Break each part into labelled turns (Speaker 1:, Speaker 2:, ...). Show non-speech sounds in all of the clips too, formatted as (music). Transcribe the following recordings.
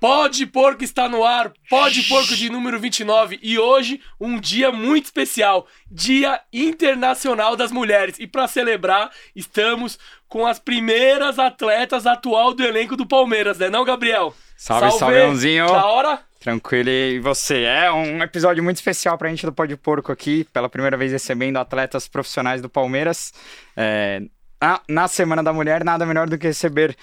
Speaker 1: Pode Porco está no ar, Pode Porco de número 29 e hoje um dia muito especial, Dia Internacional das Mulheres. E para celebrar, estamos com as primeiras atletas atual do elenco do Palmeiras, né não, Gabriel?
Speaker 2: Salve, salve, salve
Speaker 1: Da hora?
Speaker 2: Tranquilo, e você? É um episódio muito especial pra gente do Pode Porco aqui, pela primeira vez recebendo atletas profissionais do Palmeiras. É, na, na Semana da Mulher, nada melhor do que receber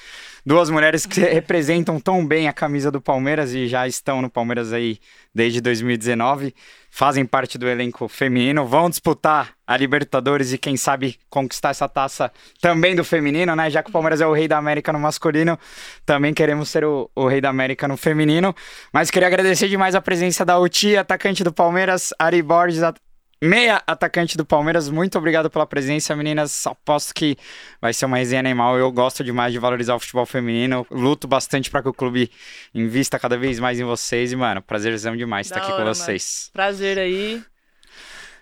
Speaker 2: duas mulheres que (laughs) representam tão bem a camisa do Palmeiras e já estão no Palmeiras aí desde 2019, fazem parte do elenco feminino, vão disputar a Libertadores e quem sabe conquistar essa taça também do feminino, né? Já que o Palmeiras é o rei da América no masculino, também queremos ser o, o rei da América no feminino. Mas queria agradecer demais a presença da Uti, atacante do Palmeiras, Ari Borges, meia atacante do Palmeiras. Muito obrigado pela presença, meninas. Aposto que vai ser uma resenha animal. Eu gosto demais de valorizar o futebol feminino. Luto bastante para que o clube invista cada vez mais em vocês. E, mano, prazerzão demais estar aqui hora, com vocês.
Speaker 3: Mano. Prazer aí.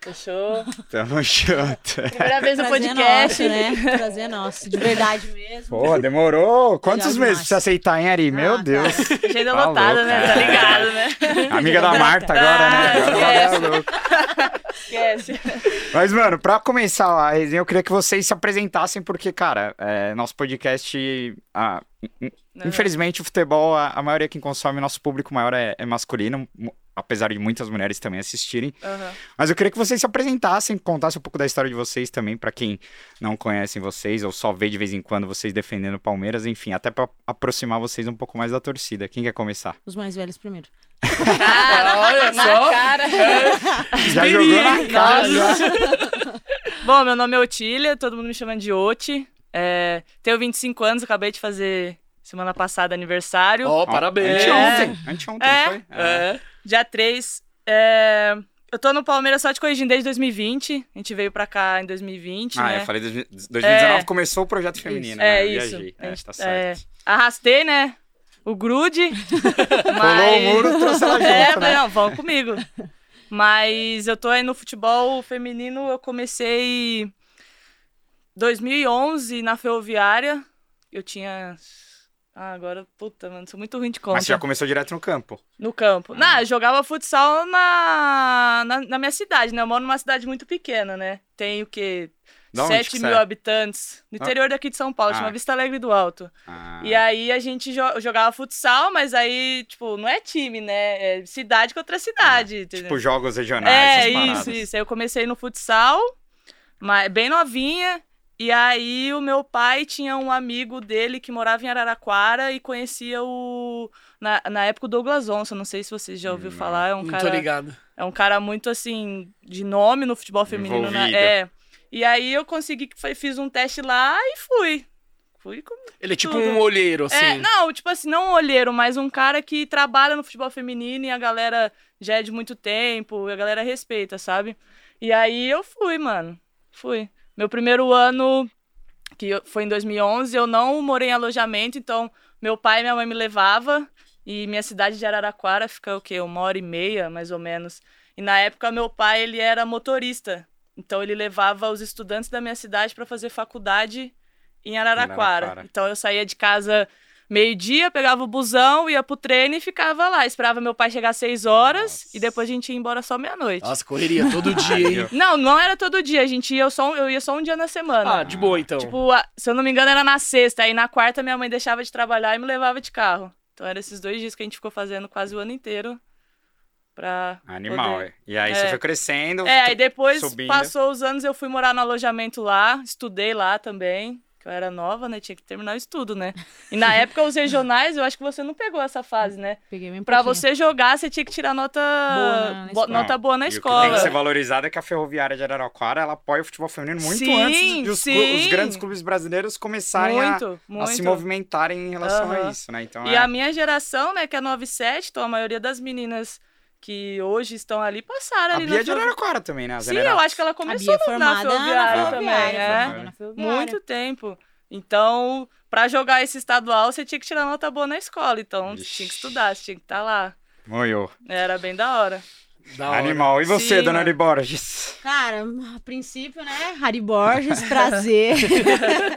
Speaker 3: Fechou? (laughs)
Speaker 2: Tamo junto.
Speaker 3: Primeira vez no podcast.
Speaker 4: Nosso, né? Prazer nosso, de verdade mesmo.
Speaker 2: Pô, demorou. Quantos meses pra você aceitar, hein, Ari? Meu ah, tá. Deus.
Speaker 3: Tá. Agenda tá lotada, né? Tá ligado, né? (laughs)
Speaker 2: Amiga da Marta agora, né? Agora
Speaker 3: esquece. louco. (laughs) Esquece.
Speaker 2: Mas, mano, pra começar a resenha, eu queria que vocês se apresentassem, porque, cara, é, nosso podcast. Ah, infelizmente, o futebol, a, a maioria quem consome, nosso público maior é, é masculino apesar de muitas mulheres também assistirem. Uhum. Mas eu queria que vocês se apresentassem, contassem um pouco da história de vocês também, para quem não conhece vocês ou só vê de vez em quando vocês defendendo o Palmeiras, enfim, até para aproximar vocês um pouco mais da torcida. Quem quer começar?
Speaker 4: Os mais velhos primeiro.
Speaker 3: Cara, (laughs) olha na só. Cara.
Speaker 2: Já jogou na cara. (laughs)
Speaker 3: Bom, meu nome é Otília, todo mundo me chama de Oti. É, tenho 25 anos, acabei de fazer semana passada aniversário.
Speaker 1: Ó, oh, parabéns.
Speaker 2: Anteontem, anteontem
Speaker 3: é,
Speaker 2: foi?
Speaker 3: É. é. Dia 3. É... Eu tô no Palmeiras só te corrigindo desde 2020. A gente veio pra cá em 2020.
Speaker 2: Ah,
Speaker 3: né?
Speaker 2: eu falei 2019 é... começou o projeto feminino.
Speaker 3: É
Speaker 2: né?
Speaker 3: isso.
Speaker 2: Viajei.
Speaker 3: É,
Speaker 2: tá certo.
Speaker 3: É... Arrastei, né? O grude. (laughs)
Speaker 2: mas... Colou o muro, trouxe ela (laughs) junto,
Speaker 3: é,
Speaker 2: né?
Speaker 3: não, vão comigo. Mas eu tô aí no futebol feminino, eu comecei 2011 na Ferroviária. Eu tinha ah, agora, puta, mano, sou muito ruim de conta.
Speaker 2: Mas você já começou direto no campo?
Speaker 3: No campo. Ah. Não, eu jogava futsal na, na, na, minha cidade, né? Eu moro numa cidade muito pequena, né? Tem o quê? Da 7 mil é? habitantes. No ah. interior daqui de São Paulo, ah. chama Vista Alegre do Alto. Ah. E aí a gente jo jogava futsal, mas aí, tipo, não é time, né? É cidade contra cidade.
Speaker 2: Ah. Tipo, jogos regionais.
Speaker 3: É, isso, isso. Aí eu comecei no futsal, mas bem novinha. E aí o meu pai tinha um amigo dele que morava em Araraquara e conhecia o na, na época o Douglas Onça, não sei se você já ouviu hum, falar, é um cara
Speaker 1: tô ligado.
Speaker 3: É um cara muito assim de nome no futebol feminino, né? É. E aí eu consegui fiz um teste lá e fui. Fui com
Speaker 1: Ele é tipo tudo. um olheiro assim.
Speaker 3: É, não, tipo assim, não um olheiro, mas um cara que trabalha no futebol feminino e a galera já é de muito tempo, e a galera respeita, sabe? E aí eu fui, mano. Fui. Meu primeiro ano, que foi em 2011, eu não morei em alojamento, então meu pai e minha mãe me levava e minha cidade de Araraquara fica o quê? Uma hora e meia, mais ou menos. E na época meu pai, ele era motorista. Então ele levava os estudantes da minha cidade para fazer faculdade em Araraquara. Araraquara. Então eu saía de Meio-dia, pegava o busão, ia pro treino e ficava lá. Esperava meu pai chegar às seis horas Nossa. e depois a gente ia embora só meia-noite.
Speaker 1: Nossa, correria todo (laughs) dia, hein?
Speaker 3: não, não era todo dia. A gente ia só, eu ia só um dia na semana.
Speaker 1: Ah, de boa então.
Speaker 3: Tipo, se eu não me engano, era na sexta. Aí na quarta minha mãe deixava de trabalhar e me levava de carro. Então eram esses dois dias que a gente ficou fazendo quase o ano inteiro. Pra
Speaker 2: Animal,
Speaker 3: poder...
Speaker 2: é. E aí é. você foi crescendo.
Speaker 3: É, aí depois subindo. passou os anos, eu fui morar no alojamento lá, estudei lá também que eu era nova, né? Tinha que terminar o estudo, né? E na época, os regionais, eu acho que você não pegou essa fase, né?
Speaker 4: Peguei bem
Speaker 3: Pra você jogar, você tinha que tirar nota boa na, na nota boa na
Speaker 2: e
Speaker 3: escola.
Speaker 2: O que tem que ser valorizado é que a Ferroviária de Araraquara, ela apoia o futebol feminino muito
Speaker 3: sim,
Speaker 2: antes de os, os, grandes clubes brasileiros começarem
Speaker 3: muito,
Speaker 2: a,
Speaker 3: muito.
Speaker 2: a, se movimentarem em relação uhum. a isso, né? Então,
Speaker 3: e
Speaker 2: é...
Speaker 3: a minha geração, né, que é 97, então a maioria das meninas que hoje estão ali passaram ali
Speaker 2: a Bia na de Araraquara também, né?
Speaker 3: Sim, eu acho que ela começou
Speaker 4: na,
Speaker 3: na Ferroviária
Speaker 4: na
Speaker 3: também, é. Muito tempo. Então, para jogar esse estadual, você tinha que tirar nota boa na escola. Então, você tinha que estudar, você tinha que estar tá lá.
Speaker 2: Moiô.
Speaker 3: Era bem da hora.
Speaker 2: Da Animal. E você,
Speaker 3: Sim,
Speaker 2: dona Ari Borges?
Speaker 4: Cara, a princípio, né? Harry Borges, (laughs) prazer. (laughs)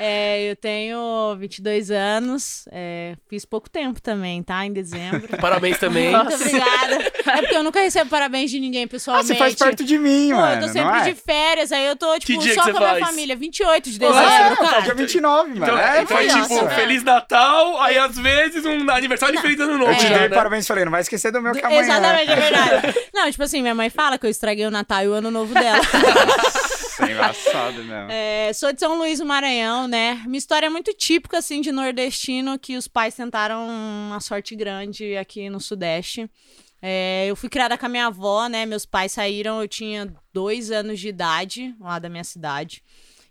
Speaker 4: É, eu tenho 22 anos, é, fiz pouco tempo também, tá? Em dezembro.
Speaker 1: Parabéns também.
Speaker 4: Muito obrigada. É porque eu nunca recebo parabéns de ninguém
Speaker 2: Ah,
Speaker 4: pessoalmente.
Speaker 2: você faz perto de mim,
Speaker 4: Pô,
Speaker 2: mano.
Speaker 4: eu tô sempre
Speaker 2: é?
Speaker 4: de férias, aí eu tô, tipo,
Speaker 1: dia
Speaker 4: só com a minha
Speaker 1: faz?
Speaker 4: família. 28 de
Speaker 1: Ah,
Speaker 4: dezembro,
Speaker 2: É, tá
Speaker 4: cara.
Speaker 2: dia 29, mano.
Speaker 1: Então,
Speaker 2: é,
Speaker 1: então é
Speaker 2: foi
Speaker 1: tipo,
Speaker 2: isso.
Speaker 4: é.
Speaker 1: Feliz Natal, aí às vezes um aniversário e Feliz Ano Novo.
Speaker 2: Eu te dei
Speaker 1: né?
Speaker 2: parabéns, falei, não vai esquecer do meu que amanhã.
Speaker 4: Exatamente, é verdade. (laughs) Não, tipo assim, minha mãe fala que eu estraguei o Natal e o Ano Novo dela. (laughs)
Speaker 2: É engraçado mesmo.
Speaker 4: É, sou de São Luís do Maranhão, né? Minha história é muito típica, assim, de nordestino, que os pais tentaram uma sorte grande aqui no Sudeste. É, eu fui criada com a minha avó, né? Meus pais saíram, eu tinha dois anos de idade, lá da minha cidade.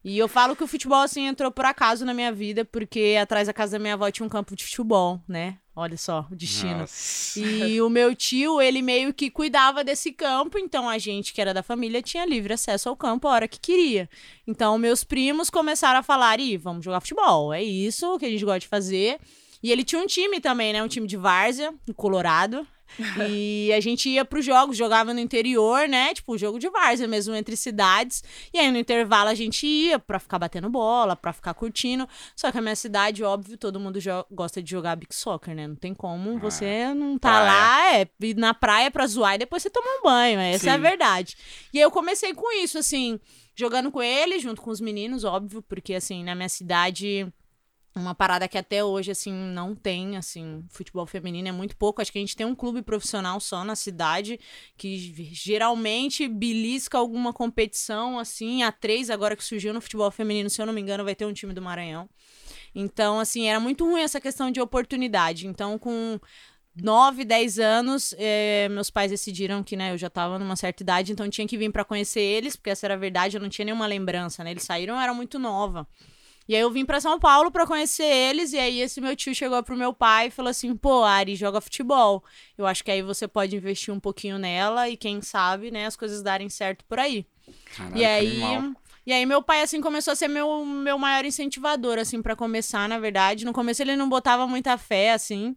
Speaker 4: E eu falo que o futebol, assim, entrou por acaso na minha vida, porque atrás da casa da minha avó tinha um campo de futebol, né? Olha só, o destino.
Speaker 2: Nossa.
Speaker 4: E o meu tio, ele meio que cuidava desse campo, então a gente que era da família tinha livre acesso ao campo a hora que queria. Então meus primos começaram a falar: "Ih, vamos jogar futebol, é isso que a gente gosta de fazer". E ele tinha um time também, né? Um time de várzea, no Colorado. (laughs) E a gente ia pros jogos, jogava no interior, né? Tipo, jogo de várzea mesmo, entre cidades. E aí no intervalo a gente ia pra ficar batendo bola, pra ficar curtindo. Só que a minha cidade, óbvio, todo mundo gosta de jogar big soccer, né? Não tem como você não tá
Speaker 2: praia.
Speaker 4: lá, é, ir na praia pra zoar e depois você toma um banho. Essa é a
Speaker 1: Sim.
Speaker 4: verdade. E aí eu comecei com isso, assim, jogando com ele, junto com os meninos, óbvio, porque assim, na minha cidade uma parada que até hoje, assim, não tem, assim, futebol feminino é muito pouco. Acho que a gente tem um clube profissional só na cidade, que geralmente belisca alguma competição, assim, a três, agora que surgiu no futebol feminino, se eu não me engano, vai ter um time do Maranhão. Então, assim, era muito ruim essa questão de oportunidade. Então, com 9, 10 anos, eh, meus pais decidiram que, né, eu já tava numa certa idade, então tinha que vir pra conhecer eles, porque essa era a verdade, eu não tinha nenhuma lembrança, né? Eles saíram, eu era muito nova. E aí eu vim pra São Paulo pra conhecer eles, e aí esse meu tio chegou pro meu pai e falou assim: pô, Ari, joga futebol. Eu acho que aí você pode investir um pouquinho nela e quem sabe, né, as coisas darem certo por aí. E aí, e aí meu pai assim começou a ser meu, meu maior incentivador assim pra começar, na verdade. No começo ele não botava muita fé assim,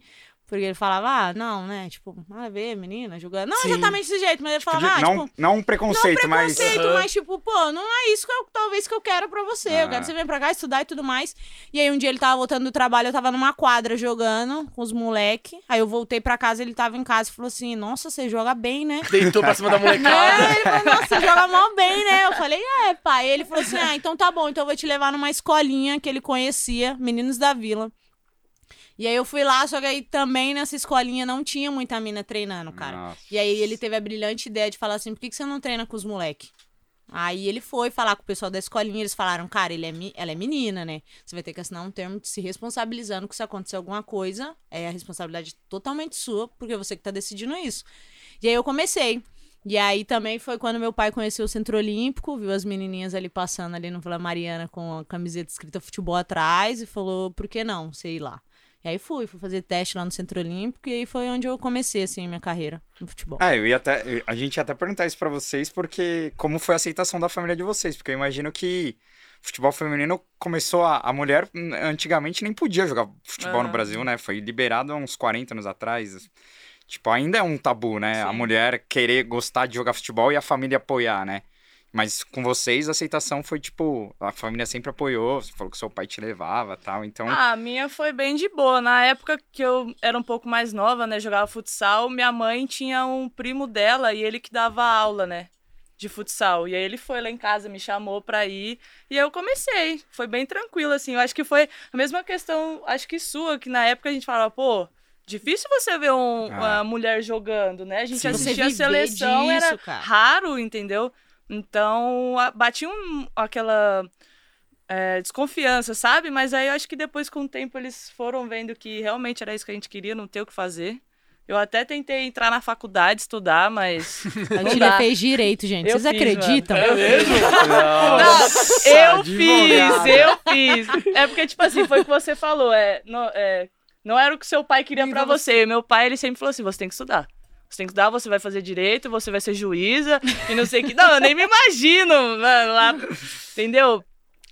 Speaker 4: porque ele falava: "Ah, não, né? Tipo, nada a ver, menina, jogando". Não
Speaker 1: Sim.
Speaker 4: exatamente desse jeito, mas ele falava:
Speaker 2: Podia-
Speaker 4: "Ah,
Speaker 2: não,
Speaker 4: tipo,
Speaker 2: não um preconceito,
Speaker 4: não
Speaker 2: mas.
Speaker 4: preconceito,
Speaker 1: Aham.
Speaker 4: mas tipo, pô, não é isso que eu, talvez que eu quero pra você. Eu
Speaker 2: Ah.
Speaker 4: quero que você venha pra cá estudar e tudo mais. E aí um dia ele tava voltando do trabalho, eu tava numa quadra jogando com os moleque. Aí eu voltei pra casa, ele tava em casa e falou assim: "Nossa, você joga bem, né?"
Speaker 1: Deitou pra cima da molecada.
Speaker 4: É, ele falou, nossa, você joga mal bem, né? Eu falei, é, pai. Ele falou assim: ah, então tá bom, então eu vou te levar numa escolinha que ele conhecia, Meninos da Vila. E aí eu fui lá, só que aí também nessa escolinha não tinha muita mina treinando, cara.
Speaker 2: Nossa.
Speaker 4: E aí ele teve a brilhante ideia de falar assim: por que, que você não treina com os moleque? Aí ele foi falar com o pessoal da escolinha, eles falaram, cara, ele é ela é menina, né? Você vai ter que assinar um termo de se responsabilizando que se acontecer alguma coisa, é a responsabilidade totalmente sua, porque é você que tá decidindo isso. E aí eu comecei. E aí também foi quando meu pai conheceu o Centro Olímpico, viu as menininhas ali passando ali no Vila Mariana com a camiseta escrita futebol atrás e falou, por que não, sei lá. E aí fui, fui fazer teste lá no Centro Olímpico e aí foi onde eu comecei, assim, minha carreira no futebol.
Speaker 2: É, eu ia até. A gente ia até perguntar isso pra vocês, porque como foi a aceitação da família de vocês? Porque eu imagino que futebol feminino começou a. A mulher hum, antigamente nem podia jogar futebol no
Speaker 3: Ah.
Speaker 2: Brasil, né? Foi liberado há uns 40 anos atrás. Tipo, ainda é um tabu, né? A
Speaker 3: Sim.
Speaker 2: mulher querer gostar de jogar futebol e a família apoiar, né? Mas com vocês a aceitação foi tipo, a família sempre apoiou, você falou que seu pai te levava tal, então.
Speaker 3: Ah, a minha foi bem de boa. Na época que eu era um pouco mais nova, né, jogava futsal, minha mãe tinha um primo dela e ele que dava aula, né, de futsal. E aí ele foi lá em casa, me chamou pra ir e eu comecei. Foi bem tranquilo, assim. Eu acho que foi a mesma questão, acho que sua, que na época a gente falava, pô, difícil você ver um-
Speaker 2: Ah.
Speaker 3: uma mulher jogando, né? A gente
Speaker 1: Sim.
Speaker 3: assistia a seleção,
Speaker 4: disso,
Speaker 3: era
Speaker 4: cara.
Speaker 3: raro, entendeu? Então, batia um, aquela é, desconfiança, sabe? Mas aí eu acho que depois, com o tempo, eles foram vendo que realmente era isso que a gente queria, não ter o que fazer. Eu até tentei entrar na faculdade, estudar, mas. (laughs)
Speaker 4: A
Speaker 3: não
Speaker 4: Tília
Speaker 3: dá.
Speaker 4: fez direito, gente.
Speaker 3: Eu
Speaker 4: Vocês
Speaker 3: fiz,
Speaker 4: acreditam?
Speaker 1: É mesmo? Não.
Speaker 3: Não, eu fiz, eu fiz. É porque, tipo assim, foi o que você falou. É, não, é, não era o que seu pai queria pra você. Meu pai, ele sempre falou assim: você tem que estudar. Você tem que estudar, você vai fazer direito, você vai ser juíza e não sei o que. Não, eu nem me imagino, mano, lá. Entendeu?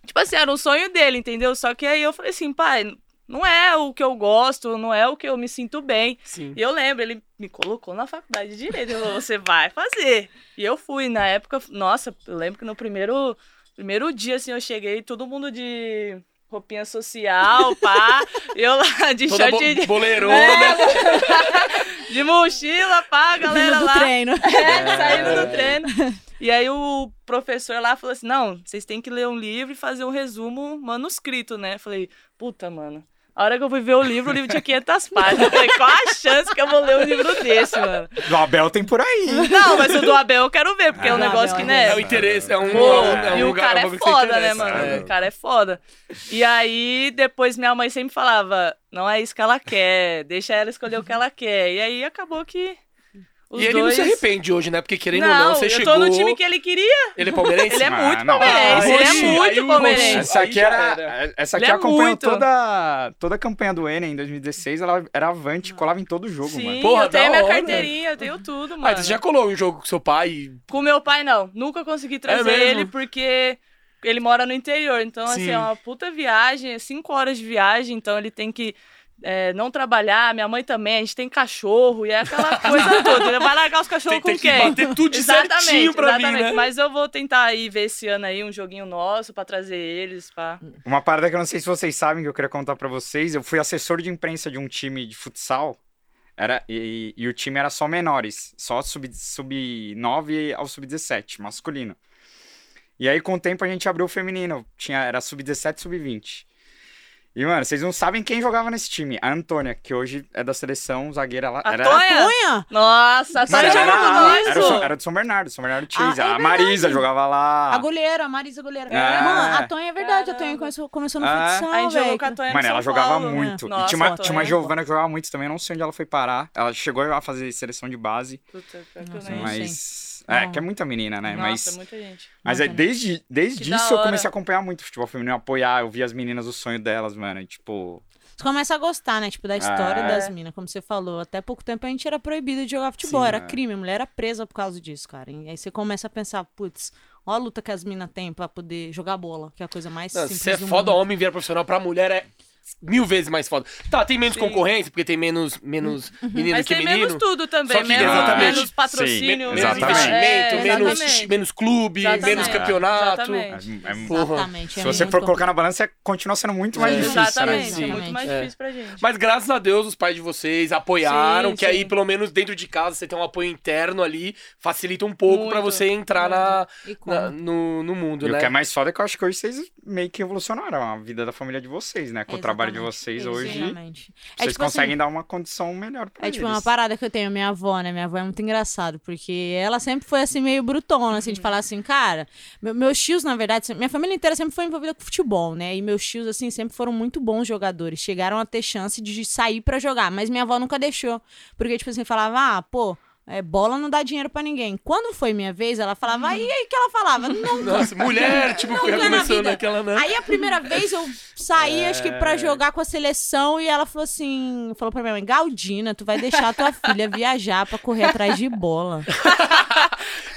Speaker 3: Tipo assim, era um sonho dele, entendeu? Só que aí eu falei assim, pai, não é o que eu gosto, não é o que eu me sinto bem.
Speaker 1: Sim.
Speaker 3: E eu lembro, ele me colocou na faculdade de Direito. Ele falou, você vai fazer. E eu fui. Na época, nossa, eu lembro que no primeiro, primeiro dia, assim, eu cheguei, todo mundo de, roupinha social, pá. Eu lá de
Speaker 1: Toda
Speaker 3: short
Speaker 1: bo
Speaker 3: de,
Speaker 1: boleirona.
Speaker 3: de mochila, pá, a galera
Speaker 4: do
Speaker 3: lá.
Speaker 4: treino.
Speaker 3: É, saindo do treino. E aí o professor lá falou assim: não, vocês têm que ler um livro e fazer um resumo manuscrito, né? Eu falei, puta, mano. A hora que eu fui ver o livro, o livro tinha 500 páginas. Eu falei, qual a chance que eu vou ler um livro desse, mano?
Speaker 2: Do Abel tem por aí.
Speaker 3: Não, mas o do Abel eu quero ver, porque é um
Speaker 4: Ah,
Speaker 3: negócio
Speaker 4: Abel,
Speaker 3: que,
Speaker 4: é
Speaker 3: né?
Speaker 1: É o interesse, é um,
Speaker 3: Pô,
Speaker 1: é um
Speaker 3: e o
Speaker 1: lugar-
Speaker 3: cara é foda, né, mano?
Speaker 1: É.
Speaker 3: O cara é foda. E aí, depois minha mãe sempre falava, não é isso que ela quer, deixa ela escolher o que ela quer. E aí acabou que os
Speaker 1: E ele
Speaker 3: dois...
Speaker 1: não se arrepende hoje, né? Porque querendo ou
Speaker 3: Não,
Speaker 1: não, você
Speaker 3: eu
Speaker 1: chegou...
Speaker 3: tô no time que ele queria.
Speaker 1: Ele é palmeirense? (laughs)
Speaker 3: Ele é
Speaker 2: Ah,
Speaker 3: muito
Speaker 2: não.
Speaker 3: palmeirense,
Speaker 1: Ah,
Speaker 3: ele é muito palmeirense.
Speaker 2: Essa aqui era. Essa aqui
Speaker 3: é
Speaker 2: acompanhou
Speaker 3: muito.
Speaker 2: toda, toda a campanha do Enem em 2016. Ela era avante, colava em todo jogo,
Speaker 3: Sim,
Speaker 2: mano.
Speaker 1: Porra,
Speaker 3: eu tenho minha
Speaker 1: hora.
Speaker 3: carteirinha, eu tenho tudo, mano.
Speaker 1: Ah, você já colou um jogo com seu pai?
Speaker 3: Com meu pai, não. Nunca consegui trazer
Speaker 1: mesmo?
Speaker 3: ele porque ele mora no interior. Então, assim,
Speaker 1: Sim.
Speaker 3: é uma puta viagem, é cinco horas de viagem, então ele tem que é, não trabalhar. Minha mãe também, a gente tem cachorro e é aquela coisa (laughs) toda. Ele vai largar os cachorros
Speaker 1: Tem,
Speaker 3: com
Speaker 1: tem que
Speaker 3: quem?
Speaker 1: bater tudo de
Speaker 3: Exatamente,
Speaker 1: certinho pra mim,
Speaker 3: exatamente.
Speaker 1: né?
Speaker 3: Mas eu vou tentar aí ver esse ano aí um joguinho nosso pra trazer eles, pá.
Speaker 2: Uma parada que eu não sei se vocês sabem, que eu queria contar pra vocês. Eu fui assessor de imprensa de um time de futsal. Era, e, e o time era só menores, só sub, sub 9 ao sub 17, masculino. E aí, com o tempo, a gente abriu o feminino. Tinha, era sub 17 sub 20. E, mano, vocês não sabem quem jogava nesse time. A Antônia, que hoje é da seleção zagueira lá.
Speaker 3: A
Speaker 2: Era?
Speaker 4: Punha?
Speaker 3: Nossa, a
Speaker 2: Mano,
Speaker 3: Tonha
Speaker 2: era, era, era, do- era do São Bernardo, São Bernardo Chase.
Speaker 4: Ah, é
Speaker 2: a Marisa jogava lá.
Speaker 4: A goleira, a Marisa goleira.
Speaker 2: É.
Speaker 4: Mano, a Tonha é verdade, a
Speaker 3: Caramba.
Speaker 4: Tonha começou, começou no
Speaker 2: Ah.
Speaker 4: futsal,
Speaker 3: A gente jogou
Speaker 4: velho.
Speaker 3: com a Tonha no
Speaker 2: Mano, ela
Speaker 3: São
Speaker 2: jogava
Speaker 3: Paulo, né?
Speaker 2: muito.
Speaker 3: Nossa,
Speaker 2: e tinha uma,
Speaker 3: a
Speaker 2: tinha uma. Giovana que jogava muito também, eu não sei onde ela foi parar. Ela chegou a fazer seleção de base,
Speaker 3: Puta, pior que
Speaker 2: É, que é muita menina, né?
Speaker 3: Nossa,
Speaker 2: mas
Speaker 3: muita gente.
Speaker 2: mas é,
Speaker 4: Nossa.
Speaker 2: desde, desde
Speaker 3: Que da
Speaker 2: isso eu comecei a acompanhar muito futebol feminino, apoiar, eu vi as meninas, o sonho delas, mano. e, tipo.
Speaker 4: Você começa a gostar, né? Tipo, da história
Speaker 2: É.
Speaker 4: das minas, como você falou. Até pouco tempo a gente era proibido de jogar futebol,
Speaker 2: Sim,
Speaker 4: era
Speaker 2: é.
Speaker 4: crime, a mulher era presa por causa disso, cara. E aí você começa a pensar, putz, ó a luta que as minas têm pra poder jogar bola, que é a coisa mais
Speaker 1: Não,
Speaker 4: simples
Speaker 1: se é foda,
Speaker 4: mundo.
Speaker 1: homem virar profissional pra mulher é mil vezes mais foda. Tá, tem menos
Speaker 3: Sim.
Speaker 1: concorrência, porque tem menos, menos menino
Speaker 3: Mas
Speaker 1: que
Speaker 3: tem
Speaker 1: menino.
Speaker 3: menos tudo também, menos,
Speaker 1: exatamente.
Speaker 3: menos patrocínio.
Speaker 2: Sim,
Speaker 1: menos
Speaker 2: Exatamente.
Speaker 1: investimento,
Speaker 3: É,
Speaker 1: menos, menos clube,
Speaker 3: Exatamente.
Speaker 1: menos campeonato.
Speaker 3: Exatamente.
Speaker 2: é- é-
Speaker 1: Porra.
Speaker 4: Exatamente.
Speaker 2: se
Speaker 4: é
Speaker 2: você
Speaker 4: muito
Speaker 2: for colocar na balança, é- continua sendo muito mais
Speaker 1: É.
Speaker 2: difícil,
Speaker 3: Exatamente,
Speaker 2: né?
Speaker 3: é muito mais
Speaker 1: É.
Speaker 3: difícil pra gente.
Speaker 1: Mas graças a Deus os pais de vocês apoiaram,
Speaker 3: Sim,
Speaker 1: que aí pelo menos dentro de casa você tem um apoio interno ali, facilita um pouco
Speaker 3: Muito,
Speaker 1: pra você entrar na, na- no, no mundo,
Speaker 2: E
Speaker 1: né?
Speaker 2: o que é mais foda é que eu acho que hoje vocês meio que revolucionaram a vida da família de vocês, né? Com o trabalho de
Speaker 4: Exatamente.
Speaker 2: vocês hoje,
Speaker 4: Exatamente. É
Speaker 2: vocês
Speaker 4: tipo assim,
Speaker 2: conseguem dar uma condição melhor pra
Speaker 4: É tipo
Speaker 2: eles.
Speaker 4: uma parada que eu tenho, minha avó, né? Minha avó é muito engraçado, porque ela sempre foi assim, meio brutona, assim, de falar assim, cara, meu- meus tios, na verdade, minha família inteira sempre foi envolvida com futebol, né? E meus tios, assim, sempre foram muito bons jogadores, chegaram a ter chance de sair pra jogar, mas minha avó nunca deixou, porque, tipo assim, falava, ah, pô. É, bola não dá dinheiro pra ninguém. Quando foi minha vez, ela falava, e aí que ela falava? (laughs) Não,
Speaker 1: Nossa, mulher, tipo,
Speaker 4: Nunca na
Speaker 1: começando
Speaker 4: vida.
Speaker 1: aquela, né?
Speaker 4: Aí a primeira vez eu saí, (laughs) acho que pra
Speaker 2: É.
Speaker 4: jogar com a seleção, e ela falou assim: falou pra minha mãe, Galdina, tu vai deixar tua filha viajar pra correr atrás de bola. (laughs)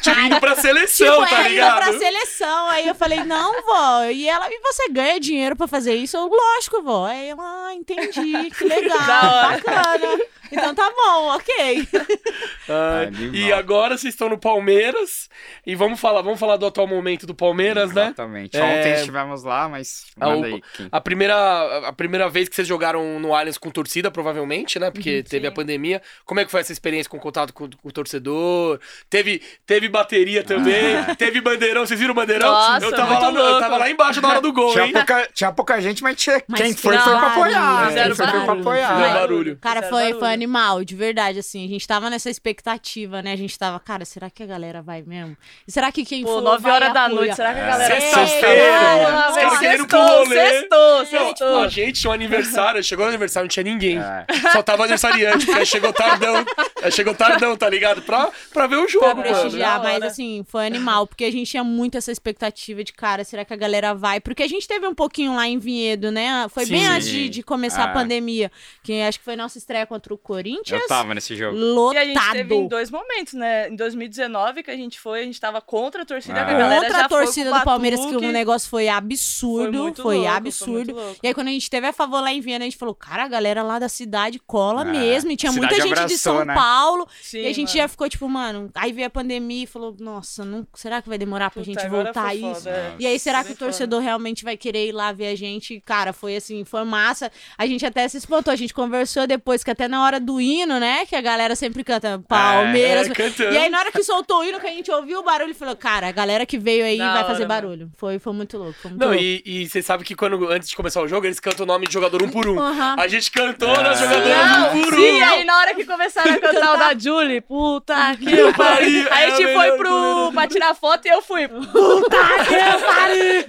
Speaker 1: Tipo, indo pra seleção,
Speaker 4: tipo,
Speaker 1: tá
Speaker 4: é,
Speaker 1: ligado?
Speaker 4: indo pra seleção. Aí eu falei, não, vó. E ela, e você ganha dinheiro pra fazer isso? Eu, lógico, vó. Aí ela, ah, entendi, que legal, bacana. Então tá bom, ok. (laughs)
Speaker 1: Ah,
Speaker 2: Animal.
Speaker 1: e agora vocês estão no Palmeiras. E vamos falar, vamos falar do atual momento do Palmeiras, né?
Speaker 2: Exatamente.
Speaker 1: É.
Speaker 2: Ontem estivemos lá, mas
Speaker 1: Ah,
Speaker 2: manda
Speaker 1: o-
Speaker 2: aí, Kim.
Speaker 1: A primeira, a primeira vez que vocês jogaram no Allianz com torcida, provavelmente, né? Porque
Speaker 4: Uhum,
Speaker 1: teve a pandemia. Como é que foi essa experiência com contato com, com o torcedor? Teve, teve bateria também,
Speaker 2: Ah. (laughs)
Speaker 1: teve bandeirão. Vocês viram o bandeirão?
Speaker 3: Nossa,
Speaker 1: eu, tava lá, no- eu tava lá embaixo na hora do gol,
Speaker 2: Tinha
Speaker 1: hein?
Speaker 2: pouca, tinha pouca gente, mas, tinha,
Speaker 4: Mas
Speaker 2: quem foi, foi pra apoiar. Quem foi, foi pra apoiar.
Speaker 4: Cara, foi, foi animal, de verdade, assim. A gente tava nessa expectativa, né? A gente tava, cara, será que a galera vai mesmo? E será que quem
Speaker 3: Pô,
Speaker 4: for
Speaker 3: 9
Speaker 4: vai
Speaker 3: horas da noite, será que a
Speaker 2: É.
Speaker 3: galera...
Speaker 1: Sexta-feira,
Speaker 3: Caralho,
Speaker 1: mano. Os
Speaker 3: velho,
Speaker 1: caras querendo ir pro
Speaker 3: sextou,
Speaker 1: rolê.
Speaker 3: sextou,
Speaker 1: Não,
Speaker 3: sextou.
Speaker 1: a gente tinha um aniversário, chegou no aniversário, não tinha ninguém.
Speaker 2: É.
Speaker 1: Só tava aniversariante, porque aí chegou tardão. Aí chegou tardão, tá ligado? Pra, pra ver o
Speaker 4: Pra
Speaker 1: jogo, mano.
Speaker 4: prestigiar,
Speaker 3: Da
Speaker 4: mas assim, foi animal, porque a gente tinha muito essa expectativa de, cara, será que a galera vai? Porque a gente teve um pouquinho lá em Vinhedo, né? Foi bem
Speaker 1: Sim.
Speaker 4: antes de, de começar a
Speaker 2: Ah.
Speaker 4: pandemia, que acho que foi nossa estreia contra o Corinthians.
Speaker 2: Eu tava nesse jogo.
Speaker 4: Lotado.
Speaker 3: E a gente teve em dois momentos, né? Em 2019, que a gente foi, a gente tava contra a torcida,
Speaker 2: Ah.
Speaker 3: a
Speaker 4: Contra
Speaker 3: já
Speaker 4: a torcida
Speaker 3: foi
Speaker 4: do Palmeiras, que o negócio foi absurdo. Foi,
Speaker 3: muito louco, Foi
Speaker 4: absurdo.
Speaker 3: louco.
Speaker 4: E aí, quando a gente teve a favor lá em Viena, a gente falou, cara, a galera lá da cidade cola
Speaker 2: Ah,
Speaker 4: mesmo. E tinha
Speaker 2: cidade
Speaker 4: muita gente de
Speaker 2: abraçou,
Speaker 4: São
Speaker 2: né?
Speaker 4: Paulo.
Speaker 3: Sim,
Speaker 4: e a gente
Speaker 3: mano.
Speaker 4: já ficou, tipo, mano, aí veio a pandemia, falou, nossa, não, será que vai demorar pra
Speaker 3: Puta,
Speaker 4: gente voltar a
Speaker 3: foi
Speaker 4: isso?
Speaker 3: foda, é.
Speaker 4: E aí, será
Speaker 3: Foi
Speaker 4: que o
Speaker 3: foda.
Speaker 4: torcedor realmente vai querer ir lá ver a gente? Cara, foi assim, foi massa. A gente até se espantou, a gente conversou depois, que até na hora do hino, né? Que a galera sempre canta Palmeiras.
Speaker 1: É,
Speaker 4: e aí, na hora que soltou o hino, que a gente ouviu o barulho, falou, cara, a galera que veio aí
Speaker 3: Da
Speaker 4: vai
Speaker 3: hora,
Speaker 4: fazer
Speaker 3: mano.
Speaker 4: barulho. Foi, foi muito louco, foi muito
Speaker 1: Não,
Speaker 4: louco.
Speaker 1: e, e você sabe que quando, antes de começar o jogo, eles cantam o nome de jogador um por um.
Speaker 4: Aham.
Speaker 1: A gente cantou
Speaker 2: É.
Speaker 1: nas jogadoras
Speaker 3: Não,
Speaker 1: um por um.
Speaker 3: sim, aí na hora que começaram a cantar o da Julie, puta que
Speaker 1: pariu,
Speaker 3: pariu. Aí a gente foi pro, pra tirar foto e eu fui.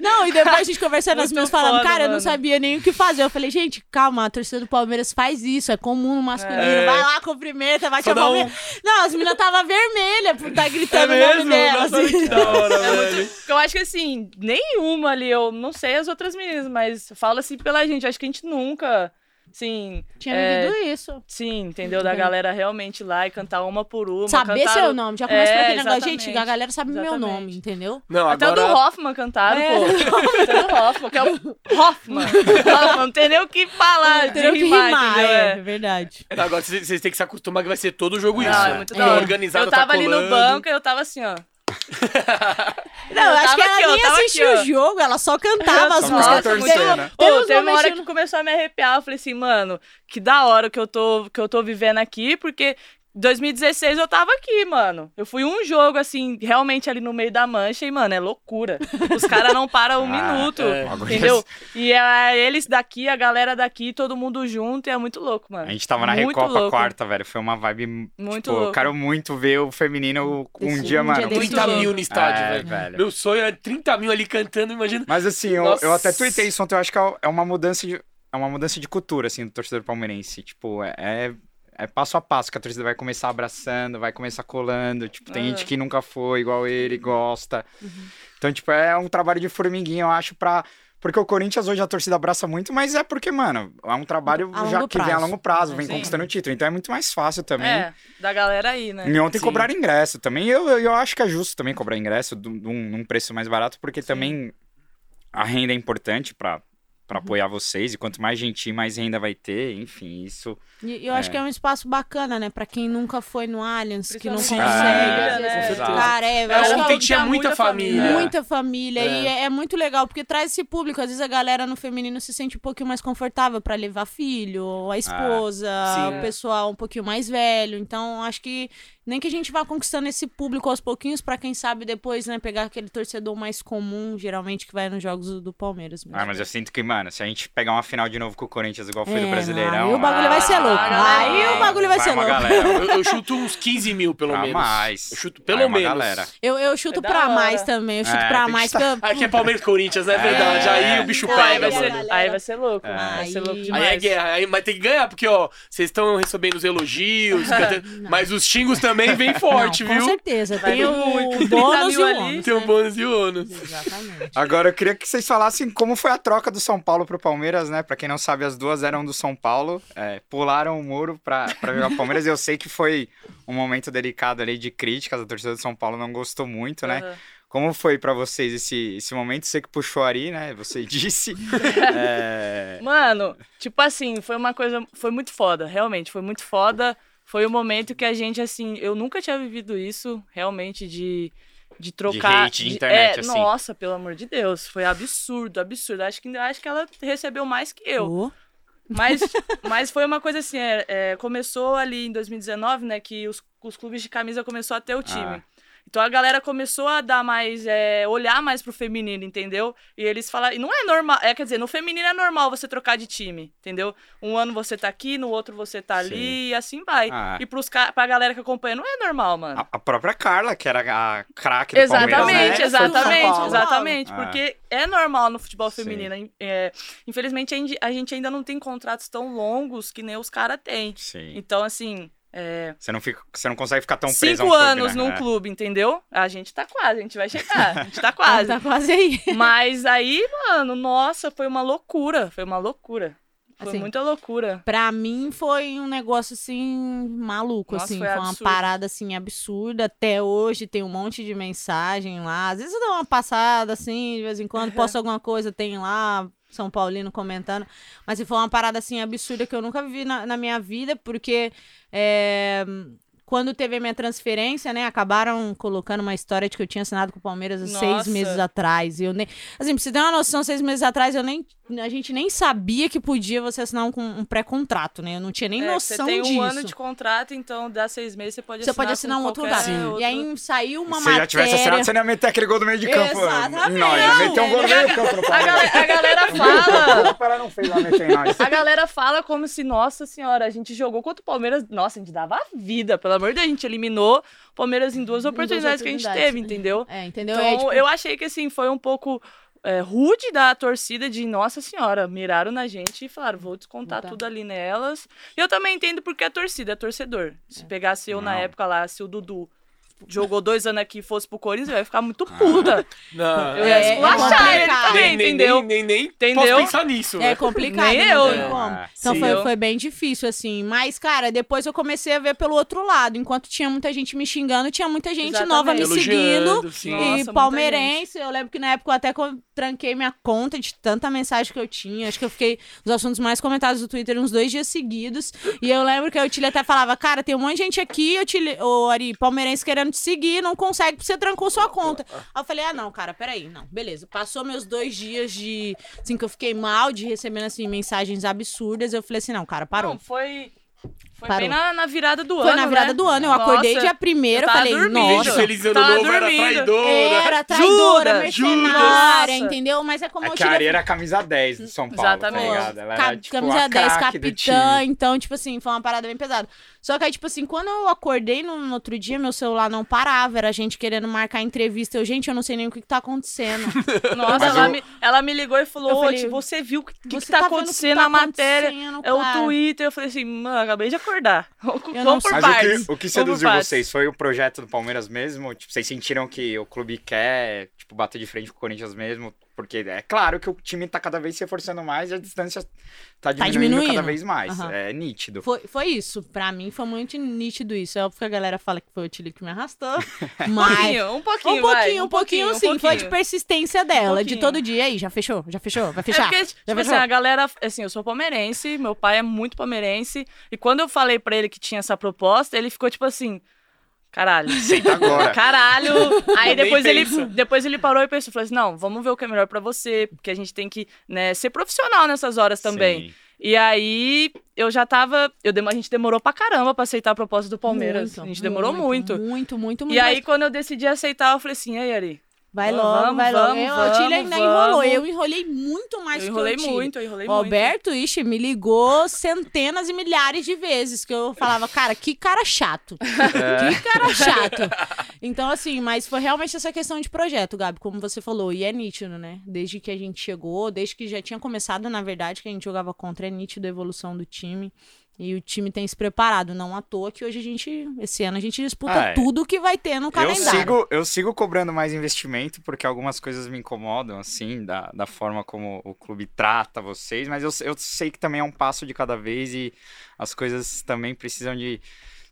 Speaker 4: Não, e depois a gente conversando as minhas falando, cara, eu não
Speaker 3: mano.
Speaker 4: sabia nem o que fazer. Eu falei, gente, calma, a torcida do Palmeiras faz isso, é comum no masculino.
Speaker 1: É.
Speaker 4: Vai lá, cumprimenta, vai
Speaker 1: Só dá um-.
Speaker 4: Não, as meninas tava vermelha por estar
Speaker 1: É
Speaker 4: gritando o nome dela.
Speaker 1: Nossa,
Speaker 4: assim.
Speaker 1: que da hora,
Speaker 3: É
Speaker 1: velho.
Speaker 3: Eu acho que assim, nenhuma ali, eu não sei as outras meninas, mas fala assim pela gente. Acho que a gente nunca, assim.
Speaker 4: Tinha
Speaker 3: é,
Speaker 4: vivido isso.
Speaker 3: Sim, entendeu? Da galera realmente lá e cantar uma por uma.
Speaker 4: Saber
Speaker 3: cantaram-
Speaker 4: seu nome. Já começa
Speaker 3: É,
Speaker 4: por aquele negócio. Gente, a galera sabe meu
Speaker 3: Exatamente.
Speaker 4: nome, entendeu?
Speaker 1: Não,
Speaker 3: Até o do
Speaker 1: agora...
Speaker 3: Hoffman cantaram,
Speaker 4: É.
Speaker 3: pô. (laughs) Até do Hoffman, que é o Hoffman. (laughs) Hoffman, não tem nem o que falar, de
Speaker 4: Entendeu que
Speaker 3: rimar,
Speaker 4: rimar,
Speaker 3: entendeu?
Speaker 4: é,
Speaker 3: É.
Speaker 4: verdade.
Speaker 1: Agora vocês têm que se acostumar que vai ser todo jogo isso.
Speaker 3: Não, é muito da hora.
Speaker 1: organizado,
Speaker 3: Eu tava
Speaker 1: tá
Speaker 3: ali no banco e eu tava assim, ó. (laughs)
Speaker 4: Não, eu acho que ela
Speaker 3: aqui,
Speaker 4: nem assistiu o jogo, ela só cantava as músicas.
Speaker 2: torcendo.
Speaker 3: louco.
Speaker 4: Teve um
Speaker 3: uma hora que começou a me arrepiar. Eu falei assim, mano, que da hora que eu tô, que eu tô vivendo aqui, porque 2016 eu tava aqui, mano. Eu fui um jogo, assim, realmente ali no meio da mancha e, mano, é loucura. Os caras não param um (laughs)
Speaker 2: Ah,
Speaker 3: minuto,
Speaker 1: é.
Speaker 3: entendeu? E é eles daqui, a galera daqui, todo mundo junto, e é muito louco, mano.
Speaker 2: A gente tava na
Speaker 3: Muito
Speaker 2: Recopa
Speaker 3: louco.
Speaker 2: quarta, velho. Foi uma vibe.
Speaker 3: Muito
Speaker 2: tipo,
Speaker 3: louco.
Speaker 2: Eu quero muito ver o feminino um
Speaker 4: Esse-
Speaker 2: dia,
Speaker 4: um
Speaker 2: mano.
Speaker 4: dia desse.
Speaker 1: 30
Speaker 3: Muito
Speaker 1: mil
Speaker 3: louco.
Speaker 1: no estádio,
Speaker 2: É,
Speaker 1: velho.
Speaker 2: velho.
Speaker 1: Meu sonho é 30 mil ali cantando, imagina.
Speaker 2: Mas assim, eu, eu até tuitei isso ontem, eu acho que é é uma mudança de. É uma mudança de cultura, assim, do torcedor palmeirense. Tipo, é, é, é passo a passo que a torcida vai começar abraçando, vai começar colando. Tipo, tem
Speaker 3: Aham.
Speaker 2: gente que nunca foi igual ele, gosta. Então, tipo, é um trabalho de formiguinha, eu acho, pra. Porque o Corinthians hoje a torcida abraça muito, mas é porque, mano, é um trabalho já que vem a
Speaker 4: prazo.
Speaker 2: longo prazo, vem
Speaker 3: Sim.
Speaker 2: conquistando o título. Então é muito mais fácil também.
Speaker 3: É, da galera aí, né?
Speaker 2: E ontem
Speaker 1: Sim.
Speaker 2: cobraram ingresso também. Eu, eu, acho que é justo também cobrar ingresso de um- num preço mais barato, porque também a renda é importante pra, pra
Speaker 3: Uhum.
Speaker 2: apoiar vocês. E quanto mais gente mais renda vai ter. Enfim, isso.
Speaker 4: E eu acho
Speaker 2: É.
Speaker 4: que é um espaço bacana, né? Pra quem nunca foi no Allianz, que não consegue.
Speaker 3: Principalmente
Speaker 2: família,
Speaker 4: às
Speaker 3: né?
Speaker 4: Cara, é,
Speaker 1: É,
Speaker 4: acho que
Speaker 1: ontem tinha muita
Speaker 3: muita
Speaker 1: família.
Speaker 3: família.
Speaker 4: muita família. E
Speaker 1: É.
Speaker 4: é, é muito legal, porque traz esse público. Às vezes a galera no feminino se sente um pouquinho mais confortável pra levar filho, a esposa,
Speaker 1: Sim.
Speaker 4: o pessoal um pouquinho mais velho. Então, acho que nem que a gente vá conquistando esse público aos pouquinhos, pra quem sabe depois, né, pegar aquele torcedor mais comum, geralmente, que vai nos jogos do, do Palmeiras mesmo.
Speaker 2: Ah, mas eu sinto que, mano, se a gente pegar uma final de novo com o Corinthians, igual foi
Speaker 4: É,
Speaker 2: do Brasileirão.
Speaker 4: Aí o bagulho
Speaker 2: ah,
Speaker 4: vai ser louco.
Speaker 3: vai,
Speaker 4: Aí o bagulho vai, ser
Speaker 2: uma
Speaker 4: louco.
Speaker 2: galera.
Speaker 1: Eu, eu chuto uns 15 mil, pelo
Speaker 2: Pra
Speaker 1: menos.
Speaker 2: mais.
Speaker 1: Eu chuto
Speaker 2: Vai
Speaker 1: pelo
Speaker 2: uma
Speaker 1: menos.
Speaker 2: galera.
Speaker 4: Eu, eu chuto
Speaker 3: É
Speaker 4: pra
Speaker 3: hora.
Speaker 4: mais também. Eu chuto
Speaker 2: É,
Speaker 4: pra
Speaker 2: que
Speaker 4: mais.
Speaker 2: estar-
Speaker 4: eu-
Speaker 1: Aqui é Palmeiras e Corinthians, é verdade. Aí o bicho
Speaker 3: aí
Speaker 1: pega,
Speaker 3: vai ser, aí vai ser louco.
Speaker 2: É.
Speaker 3: Vai ser louco
Speaker 4: Aí-
Speaker 3: demais.
Speaker 1: Aí é guerra, aí, mas tem que ganhar, porque, ó, vocês estão recebendo os elogios, (laughs) cantando- mas os xingos também vem forte,
Speaker 4: Não,
Speaker 1: viu?
Speaker 4: Com certeza. Tem o, o
Speaker 3: 30
Speaker 4: bônus e o
Speaker 3: ali.
Speaker 4: ônus.
Speaker 1: Tem o
Speaker 4: né?
Speaker 1: bônus e o ônus.
Speaker 4: Exatamente.
Speaker 2: Agora eu queria que vocês falassem como foi a troca do São Paulo pro Palmeiras, né? Pra quem não sabe, as duas eram do São Paulo, é, pularam o muro pra, pra jogar o Palmeiras. Eu sei que foi um momento delicado ali de críticas, a torcida do São Paulo não gostou muito, né?
Speaker 3: Aham.
Speaker 2: Como foi pra vocês esse, esse momento? Você que puxou ali, né? Você (laughs) disse. É,
Speaker 3: Mano, tipo assim, foi uma coisa. Foi muito foda, realmente. Foi muito foda. Foi o momento que a gente, assim. Eu nunca tinha vivido isso, realmente, de. De trocar.
Speaker 2: hate de internet,
Speaker 3: é,
Speaker 2: assim.
Speaker 3: Nossa, pelo amor de Deus. Foi absurdo, absurdo. Acho que, acho que ela recebeu mais que eu.
Speaker 4: Ô,
Speaker 3: Mas, (laughs) mas foi uma coisa assim, é, é, começou ali em 2019, né, que os, os clubes de camisa começou a ter o time.
Speaker 2: Ah.
Speaker 3: Então a galera começou a dar mais, é, olhar mais pro feminino, entendeu? E eles falaram, e não é normal, é, quer dizer, no feminino é normal você trocar de time, entendeu? Um ano você tá aqui, no outro você tá ali,
Speaker 2: Sim.
Speaker 3: e assim vai.
Speaker 2: Ah.
Speaker 3: E pros, pra galera que acompanha, não é normal, mano.
Speaker 2: a, a própria Carla, que era a craque do Palmeiras.
Speaker 3: Exatamente,
Speaker 2: né? Pro São
Speaker 3: exatamente,
Speaker 2: Paulo.
Speaker 3: exatamente.
Speaker 2: Ah.
Speaker 3: Porque é normal no futebol feminino. É, infelizmente, a gente- a gente ainda não tem contratos tão longos que nem os caras têm.
Speaker 2: Sim.
Speaker 3: Então, assim, é,
Speaker 2: Você não, fica, você não consegue ficar tão preso a um
Speaker 3: cinco
Speaker 2: clube,
Speaker 3: anos
Speaker 2: né?
Speaker 3: num
Speaker 2: É.
Speaker 3: clube, entendeu? A gente tá quase, a gente vai chegar. A gente tá quase. (laughs)
Speaker 4: Tá quase aí. (laughs)
Speaker 3: Mas aí, mano, nossa, foi uma loucura. Foi uma loucura. Foi
Speaker 4: Assim,
Speaker 3: muita loucura.
Speaker 4: Pra mim foi um negócio assim maluco,
Speaker 3: Nossa,
Speaker 4: assim,
Speaker 3: foi
Speaker 4: foi, uma parada assim absurda. Até hoje tem um monte de mensagem lá. Às vezes eu dou uma passada assim, de vez em quando posto alguma coisa, tem lá São Paulino comentando. Mas foi uma parada assim absurda que eu nunca vivi na, na minha vida, porque é, quando teve a minha transferência, né, acabaram colocando uma história de que eu tinha assinado com o Palmeiras há seis meses atrás. E eu nem. Assim, pra você ter uma noção, seis meses atrás eu nem. A gente nem sabia que podia você assinar um, um pré-contrato, né? Eu não tinha nem
Speaker 3: É,
Speaker 4: noção
Speaker 3: você tem um
Speaker 4: disso.
Speaker 3: ano de contrato, então dá seis meses, você pode
Speaker 4: Você
Speaker 3: assinar
Speaker 4: pode assinar um outro lugar.
Speaker 3: outro-
Speaker 4: E aí saiu uma
Speaker 2: Se você já tivesse assinado,
Speaker 4: matéria.
Speaker 2: você não ia meter aquele gol do meio de campo.
Speaker 4: Exatamente.
Speaker 2: Não, ia meter um gol no meio de campo no
Speaker 3: A,
Speaker 2: Palmeiras.
Speaker 3: galera, a galera fala.
Speaker 2: O Pará não fez lá meter em nós.
Speaker 3: A galera fala como se, nossa senhora, a gente jogou contra o Palmeiras. Nossa, a gente dava a vida. Pelo amor de Deus, a gente eliminou o Palmeiras em duas
Speaker 4: duas
Speaker 3: oportunidades que a gente
Speaker 4: oportunidades.
Speaker 3: teve, entendeu?
Speaker 4: É, entendeu?
Speaker 3: Então,
Speaker 4: É, tipo,
Speaker 3: eu achei que assim, foi um pouco é, rude da torcida de, nossa senhora, miraram na gente e falaram, vou descontar
Speaker 4: Tá.
Speaker 3: tudo ali nelas. E eu também entendo porque é torcida, é torcedor. Se pegasse eu na
Speaker 2: Não.
Speaker 3: época lá, se o Dudu jogou dois anos aqui e fosse pro Corinthians, eu ia ficar muito puta. (laughs)
Speaker 1: Não,
Speaker 3: Eu ia
Speaker 4: É, é
Speaker 3: esculachar ele
Speaker 4: complicado.
Speaker 3: também,
Speaker 1: nem, nem,
Speaker 3: entendeu?
Speaker 1: nem, nem, nem
Speaker 3: Entendeu?
Speaker 1: posso pensar nisso.
Speaker 4: É
Speaker 1: né?
Speaker 4: complicado,
Speaker 3: Nem eu.
Speaker 2: Ah,
Speaker 4: Então
Speaker 3: sim.
Speaker 4: foi,
Speaker 3: Eu-
Speaker 4: foi bem difícil, assim. Mas, cara, depois eu comecei a ver pelo outro lado. Enquanto tinha muita gente me xingando, tinha muita gente
Speaker 3: Exatamente.
Speaker 4: nova me
Speaker 1: Elogiando,
Speaker 4: seguindo.
Speaker 1: sim.
Speaker 3: Nossa,
Speaker 4: e
Speaker 3: muita
Speaker 4: palmeirense, eu lembro que na época eu até tranquei minha conta de tanta mensagem que eu tinha. Acho que eu fiquei nos assuntos mais comentados do Twitter uns dois dias seguidos. E eu lembro que a Otília até falava: Cara, tem um monte de gente aqui, Otília, ô Ari, palmeirense querendo te seguir, não consegue porque você trancou sua conta. Aí eu falei: Ah, não, cara, peraí, não, beleza. Passou meus dois dias de. Assim, que eu fiquei mal de recebendo, assim, mensagens absurdas. Eu falei assim: Não, cara, parou.
Speaker 3: Não, foi. Foi
Speaker 4: Parou.
Speaker 3: bem na, na virada do ano.
Speaker 4: Foi na virada
Speaker 3: né?
Speaker 4: do ano. Eu acordei
Speaker 3: Nossa,
Speaker 4: dia primeiro,
Speaker 3: eu
Speaker 4: falei,
Speaker 3: dormindo.
Speaker 4: Nossa.
Speaker 1: feliz ano novo, era
Speaker 3: dormindo.
Speaker 1: traidora.
Speaker 4: Era traidora,
Speaker 3: Judas,
Speaker 4: mercenária,
Speaker 3: Judas.
Speaker 4: entendeu? Mas é como
Speaker 2: É
Speaker 4: eu
Speaker 2: que a Ari era a camisa 10 do São Paulo,
Speaker 3: Exatamente.
Speaker 2: tá ligado? Ela
Speaker 4: Ca-
Speaker 2: era, tipo,
Speaker 4: camisa
Speaker 2: a
Speaker 4: 10,
Speaker 2: craque do
Speaker 4: capitã, então, tipo assim, foi uma parada bem pesada. Só que aí, tipo assim, quando eu acordei no, no outro dia, meu celular não parava, era gente querendo marcar entrevista. Eu, gente, eu não sei nem o que, que tá acontecendo. (laughs)
Speaker 3: Nossa, ela,
Speaker 2: eu-
Speaker 3: me, ela me ligou e falou:
Speaker 4: Eu
Speaker 3: "Ô,
Speaker 4: falei,
Speaker 3: tipo, você viu o que, que, tá,
Speaker 4: que
Speaker 3: acontecendo
Speaker 4: tá
Speaker 3: na matéria?
Speaker 4: acontecendo,
Speaker 3: É o? Twitter. Eu falei assim, mano, acabei de acordar. (laughs)
Speaker 4: não
Speaker 3: Vamos por.
Speaker 2: Mas o
Speaker 3: partes.
Speaker 2: que, o que seduziu
Speaker 3: partes.
Speaker 2: vocês? Foi o projeto do Palmeiras mesmo? Tipo, vocês sentiram que o clube quer, tipo, bater de frente com o Corinthians mesmo? Porque é claro que o time tá cada vez se reforçando mais e a distância tá diminuindo,
Speaker 4: diminuindo.
Speaker 2: cada vez mais.
Speaker 4: Aham.
Speaker 2: É nítido.
Speaker 4: Foi, foi isso. Pra mim foi muito nítido isso. É óbvio que a galera fala que foi o Tilly que me arrastou. (laughs)
Speaker 3: Um
Speaker 4: Mas.
Speaker 3: pouquinho, um pouquinho,
Speaker 4: Um pouquinho,
Speaker 3: vai,
Speaker 4: um pouquinho,
Speaker 3: um
Speaker 4: sim. Foi de
Speaker 3: pouquinho.
Speaker 4: persistência dela. de
Speaker 3: pouquinho.
Speaker 4: todo dia. Aí, já fechou? Já fechou? Vai
Speaker 3: É
Speaker 4: fechar?
Speaker 3: porque,
Speaker 4: já
Speaker 3: tipo assim, a galera, assim, eu sou palmeirense, meu pai é muito palmeirense, e quando eu falei pra ele que tinha essa proposta, ele ficou tipo assim, caralho.
Speaker 2: Aceita agora.
Speaker 3: Caralho! (laughs) Aí depois ele,
Speaker 1: pensa.
Speaker 3: depois ele parou e pensou, falou assim, não, vamos ver o que é melhor pra você, porque a gente tem que, né, ser profissional nessas horas também.
Speaker 2: Sim.
Speaker 3: E aí, eu já tava, eu a gente demorou pra caramba pra aceitar a proposta do Palmeiras.
Speaker 4: Muito,
Speaker 3: a gente demorou muito.
Speaker 4: Muito, muito, muito.
Speaker 3: E aí,
Speaker 4: mas
Speaker 3: quando eu decidi aceitar, eu falei assim, e aí, Ari?
Speaker 4: Vai
Speaker 3: vamos,
Speaker 4: logo, vai logo.
Speaker 3: vamos,
Speaker 4: eu,
Speaker 3: vamos,
Speaker 4: ainda
Speaker 3: vamos.
Speaker 4: enrolou. Eu enrolei muito mais
Speaker 3: eu
Speaker 4: que
Speaker 3: enrolei muito, eu enrolei
Speaker 4: O Alberto, ixi, me ligou centenas e milhares de vezes que eu falava, cara, que cara chato.
Speaker 2: É.
Speaker 4: Que cara chato. Então, assim, mas foi realmente essa questão de projeto, Gabi, como você falou. E é nítido, né? Desde que a gente chegou, desde que já tinha começado, na verdade, que a gente jogava contra, é nítido a evolução do time. E o time tem se preparado, não à toa que hoje a gente, esse ano, a gente disputa
Speaker 2: Ah, é.
Speaker 4: tudo que vai ter no
Speaker 2: Eu
Speaker 4: calendário.
Speaker 2: sigo, eu sigo cobrando mais investimento, porque algumas coisas me incomodam, assim, da, da forma como o clube trata vocês, mas eu, eu sei que também é um passo de cada vez e as coisas também precisam de.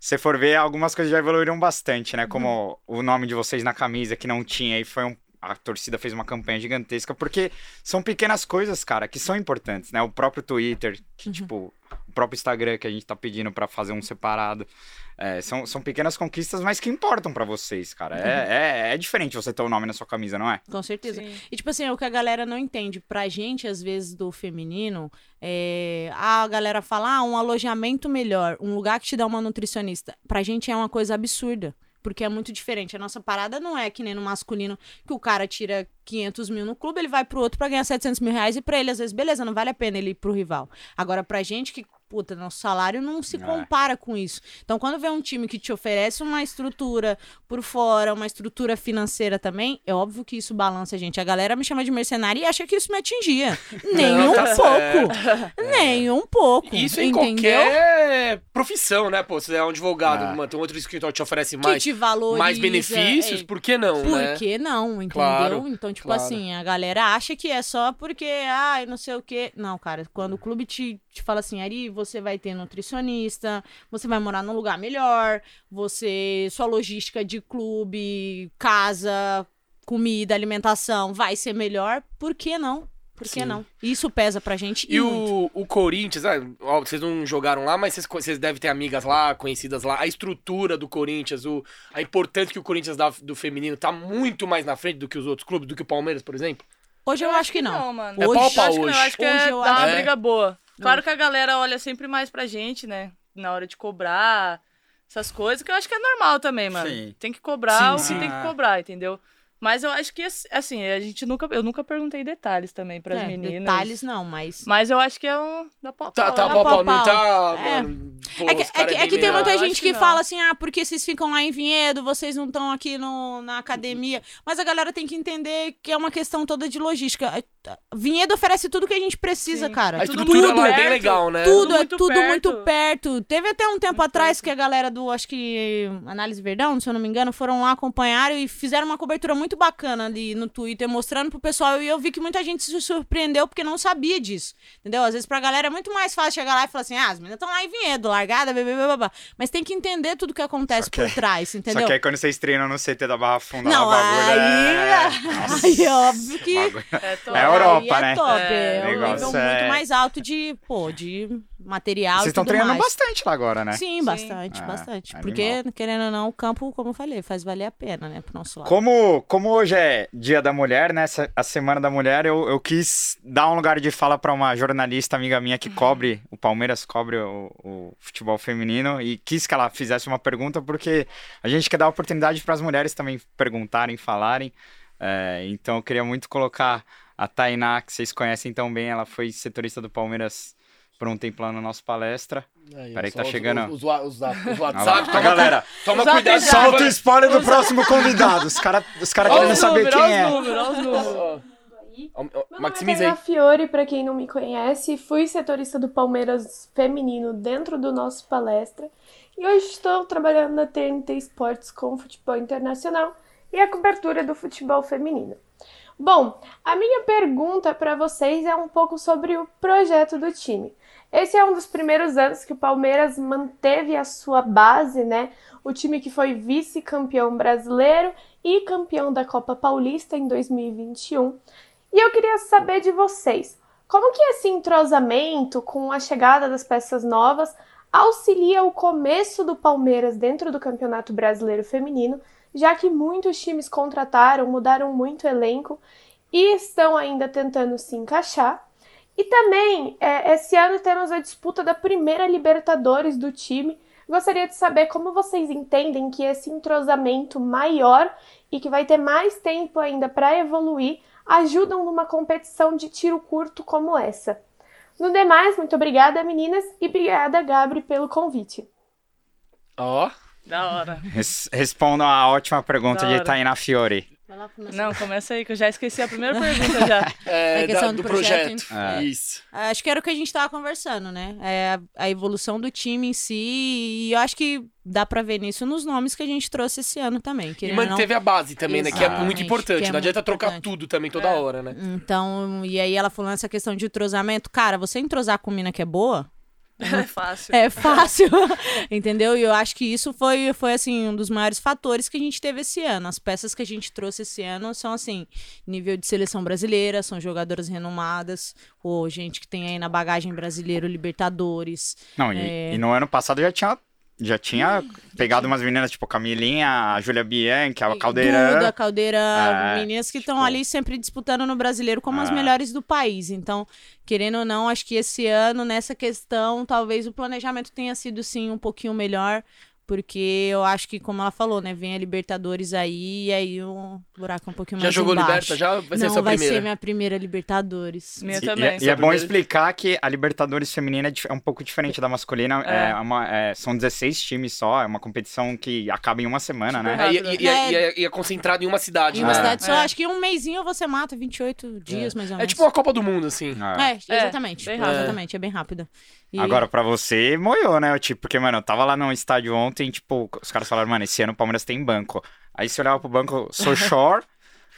Speaker 2: Se for ver, algumas coisas já evoluíram bastante, né? Como o nome de vocês na camisa, que não tinha, e foi um. A torcida fez uma campanha gigantesca, porque são pequenas coisas, cara, que são importantes, né? O próprio Twitter, que, tipo, o próprio Instagram que a gente tá pedindo pra fazer um separado. É, são, são pequenas conquistas, mas que importam pra vocês, cara. É, é, é diferente você ter o nome na sua camisa, não é?
Speaker 4: Com certeza.
Speaker 3: Sim.
Speaker 4: E, tipo assim, é o que a galera não entende. Pra gente, às vezes, do feminino, é... a galera fala, ah, um alojamento melhor, um lugar que te dá uma nutricionista. Pra gente é uma coisa absurda. Porque é muito diferente. A nossa parada não é que nem no masculino, que o cara tira 500 mil no clube, ele vai pro outro pra ganhar 700 mil reais e pra ele, às vezes, beleza, não vale a pena ele ir pro rival. Agora, pra gente que, puta, nosso salário não se
Speaker 2: É.
Speaker 4: compara com isso. Então, quando vê um time que te oferece uma estrutura por fora, uma estrutura financeira também, é óbvio que isso balança a gente. A galera me chama de mercenária e acha que isso me atingia. (laughs) Nem
Speaker 1: Não,
Speaker 4: um
Speaker 1: tá
Speaker 4: pouco. (laughs) Nem um pouco.
Speaker 1: Isso em
Speaker 4: entendeu?
Speaker 1: qualquer profissão, né? Pô, você é um advogado,
Speaker 2: Ah.
Speaker 1: mano, tem um outro escritório que te oferece
Speaker 4: Que
Speaker 1: mais,
Speaker 4: te valoriza.
Speaker 1: mais benefícios,
Speaker 4: é,
Speaker 1: por que não,
Speaker 4: Por
Speaker 1: né?
Speaker 4: que não, entendeu?
Speaker 1: Claro,
Speaker 4: então, tipo
Speaker 1: claro.
Speaker 4: assim, a galera acha que é só porque, ai, não sei o quê. Não, cara, quando o clube te, te fala assim, Ari, você vai ter nutricionista, você vai morar num lugar melhor, você. Sua logística de clube, casa, comida, alimentação vai ser melhor, por que não? Por que
Speaker 1: Sim.
Speaker 4: não? Isso pesa pra gente
Speaker 1: E
Speaker 4: muito.
Speaker 1: o, o Corinthians, ah, ó, vocês não jogaram lá, mas vocês, vocês devem ter amigas lá, conhecidas lá. A estrutura do Corinthians, o, a importância que o Corinthians dá do feminino tá muito mais na frente do que os outros clubes, do que o Palmeiras, por exemplo.
Speaker 4: Hoje eu, acho que não.
Speaker 3: mano.
Speaker 1: É
Speaker 3: hoje,
Speaker 1: pau a pau
Speaker 3: acho que não,
Speaker 1: hoje.
Speaker 3: acho que
Speaker 4: Hoje
Speaker 3: é
Speaker 4: eu
Speaker 3: dar
Speaker 4: acho-
Speaker 3: uma
Speaker 1: É.
Speaker 3: briga boa. Claro que a galera olha sempre mais pra gente, né? Na hora de cobrar, essas coisas, que eu acho que é normal também, mano.
Speaker 2: Sim.
Speaker 3: Tem que cobrar
Speaker 1: Sim,
Speaker 3: o que
Speaker 1: sim.
Speaker 3: tem que cobrar, entendeu? Mas eu acho que, assim, a gente nunca. Eu nunca perguntei detalhes também pras
Speaker 4: É,
Speaker 3: meninas.
Speaker 4: detalhes não, mas.
Speaker 3: Mas eu acho que é um. Dá pau
Speaker 1: Tá,
Speaker 3: pau,
Speaker 1: tá, pau, pau,
Speaker 4: pau,
Speaker 1: não tá.
Speaker 4: É.
Speaker 1: mano, pô,
Speaker 4: É que, é que- é que tem muita gente que
Speaker 3: que
Speaker 4: fala assim, ah, porque vocês ficam lá em Vinhedo, vocês não estão aqui no, na academia. Mas a galera tem que entender que é uma questão toda de logística. Vinhedo oferece tudo que a gente precisa,
Speaker 3: Sim.
Speaker 4: cara.
Speaker 1: A
Speaker 3: tudo
Speaker 1: estrutura
Speaker 3: muito
Speaker 1: lá é bem
Speaker 3: perto.
Speaker 1: legal, né?
Speaker 4: Tudo,
Speaker 3: Tudo
Speaker 4: é tudo
Speaker 3: perto.
Speaker 4: muito perto. Teve até um tempo
Speaker 3: Muito
Speaker 4: atrás
Speaker 3: perto.
Speaker 4: que a galera do, acho que, Análise Verdão, se eu não me engano, foram lá acompanhar e fizeram uma cobertura muito bacana ali no Twitter, mostrando pro pessoal. E eu vi que muita gente se surpreendeu porque não sabia disso. Entendeu? Às vezes pra galera é muito mais fácil chegar lá e falar assim, ah, as meninas estão lá em Vinhedo, largada, bebê, bebê, bebê. Mas tem que entender tudo que acontece
Speaker 2: Só que-
Speaker 4: por trás, entendeu?
Speaker 2: Só que aí quando vocês treinam no CT da Barra Funda,
Speaker 4: Não,
Speaker 2: lá, o bagulho
Speaker 4: aí,
Speaker 2: é... (laughs)
Speaker 4: Aí é óbvio que...
Speaker 3: É.
Speaker 2: É Europa,
Speaker 4: aí é
Speaker 2: né?
Speaker 4: top,
Speaker 3: É,
Speaker 4: é, um
Speaker 2: negócio
Speaker 4: nível
Speaker 2: é-
Speaker 4: muito mais alto de, pô, de material
Speaker 2: Vocês estão treinando
Speaker 4: mais.
Speaker 2: bastante lá agora, né?
Speaker 4: Sim,
Speaker 3: Sim.
Speaker 4: bastante,
Speaker 2: Ah,
Speaker 4: bastante.
Speaker 2: animal.
Speaker 4: Porque, querendo ou não, o campo, como eu falei, faz valer a pena, né, pro nosso lado.
Speaker 2: Como, como hoje é Dia da Mulher, né? essa- A Semana da Mulher, eu, eu quis dar um lugar de fala para uma jornalista amiga minha que cobre, o Palmeiras cobre o, o futebol feminino, e quis que ela fizesse uma pergunta, porque a gente quer dar oportunidade para as mulheres também perguntarem, falarem. É, então eu queria muito colocar a Tainá, que vocês conhecem tão bem, ela foi setorista do Palmeiras por um tempo lá na nossa palestra.
Speaker 1: Aí,
Speaker 2: Peraí,
Speaker 1: só
Speaker 2: tá
Speaker 1: os-
Speaker 2: chegando.
Speaker 1: Os, os, os, WhatsApp. toma,
Speaker 2: galera,
Speaker 1: toma
Speaker 3: Os
Speaker 1: cuidado.
Speaker 3: WhatsApp.
Speaker 2: solta o spoiler do próximo (laughs) convidado. Os caras os cara querendo
Speaker 1: os
Speaker 2: saber quem é.
Speaker 3: olha os números, olha os números.
Speaker 1: Maximiza
Speaker 5: é
Speaker 1: aí.
Speaker 5: Fiore, pra quem não me conhece, fui setorista do Palmeiras feminino dentro do nosso palestra e hoje estou trabalhando na TNT Esportes com futebol internacional e a cobertura do futebol feminino. Bom, a minha pergunta para vocês é um pouco sobre o projeto do time. Esse é um dos primeiros anos que o Palmeiras manteve a sua base, né? O time que foi vice-campeão brasileiro e campeão da Copa Paulista em 2021. E eu queria saber de vocês, como que esse entrosamento com a chegada das peças novas auxilia o começo do Palmeiras dentro do Campeonato Brasileiro Feminino, já que muitos times contrataram, mudaram muito elenco e estão ainda tentando se encaixar. E também, é, esse ano temos a disputa da primeira Libertadores do time. Gostaria de saber como vocês entendem que esse entrosamento maior e que vai ter mais tempo ainda para evoluir ajudam numa competição de tiro curto como essa. No demais, muito obrigada, meninas, e obrigada, Gabri, pelo convite.
Speaker 1: Ó,
Speaker 3: Da hora.
Speaker 2: Res- Respondam a ótima pergunta de. Tainá Fiore.
Speaker 3: Não, começa aí, que eu já esqueci a primeira pergunta já. (laughs)
Speaker 1: é,
Speaker 4: É questão
Speaker 1: da-
Speaker 4: do
Speaker 1: do
Speaker 4: projeto,
Speaker 1: projeto.
Speaker 2: É.
Speaker 1: Isso.
Speaker 4: Acho que era o que a gente tava conversando, né? É a, a evolução do time em si, e eu acho que dá pra ver nisso nos nomes que a gente trouxe esse ano também.
Speaker 1: E
Speaker 4: ou não.
Speaker 1: manteve a base também, né? Que é muito importante.
Speaker 4: que é
Speaker 1: não adianta trocar
Speaker 4: importante.
Speaker 1: tudo também toda
Speaker 3: É.
Speaker 1: hora, né?
Speaker 4: Então, e aí ela falando essa questão de entrosamento. Cara, você entrosar com mina que é boa, (laughs)
Speaker 3: É fácil.
Speaker 4: é fácil, (laughs) entendeu? E eu acho que isso foi, foi, assim, um dos maiores fatores que a gente teve esse ano. As peças que a gente trouxe esse ano são, assim, nível de seleção brasileira, são jogadoras renomadas, ou gente que tem aí na bagagem brasileiro Libertadores.
Speaker 2: Não, e,
Speaker 4: É.
Speaker 2: e no ano passado já tinha, já tinha pegado umas meninas tipo Camilinha, a Júlia Bianchi, a
Speaker 4: Duda,
Speaker 2: Caldeirão.
Speaker 4: Caldeira,
Speaker 2: É,
Speaker 4: meninas que estão
Speaker 2: tipo-
Speaker 4: ali sempre disputando no brasileiro como as
Speaker 2: É.
Speaker 4: melhores do país. Então, querendo ou não, acho que esse ano, nessa questão, talvez o planejamento tenha sido sim um pouquinho melhor. Porque eu acho que, como ela falou, né? Vem a Libertadores aí e aí o buraco é um pouquinho
Speaker 1: Já
Speaker 4: mais
Speaker 1: jogou
Speaker 4: embaixo.
Speaker 1: Liberta? Já vai ser
Speaker 4: não,
Speaker 1: sua
Speaker 4: vai
Speaker 1: primeira.
Speaker 4: ser minha primeira Libertadores.
Speaker 3: Minha
Speaker 2: E-
Speaker 3: também.
Speaker 2: E, é- e é bom
Speaker 1: primeira-
Speaker 2: explicar que a Libertadores feminina é, é um pouco diferente da masculina. É.
Speaker 3: É.
Speaker 2: uma- é, são 16 times só, é uma competição que acaba em uma semana, né?
Speaker 1: É, e, e- é,
Speaker 4: É.
Speaker 1: e é- e é concentrado em uma cidade,
Speaker 4: Em
Speaker 1: né?
Speaker 4: uma
Speaker 2: É.
Speaker 4: cidade só,
Speaker 3: É.
Speaker 4: acho que um mêsinho você mata 28 dias, mais ou
Speaker 1: É
Speaker 4: menos.
Speaker 1: tipo uma Copa do Mundo, assim.
Speaker 2: É.
Speaker 4: É, exatamente.
Speaker 3: bem rápido.
Speaker 4: Exatamente, é bem rápida. E-
Speaker 2: Agora, pra você, moiou, né? Tipo, porque, mano, eu tava lá no estádio ontem, tipo, os caras falaram, mano, esse ano o Palmeiras tem banco. Aí você olhava pro banco, sou (laughs) Shore,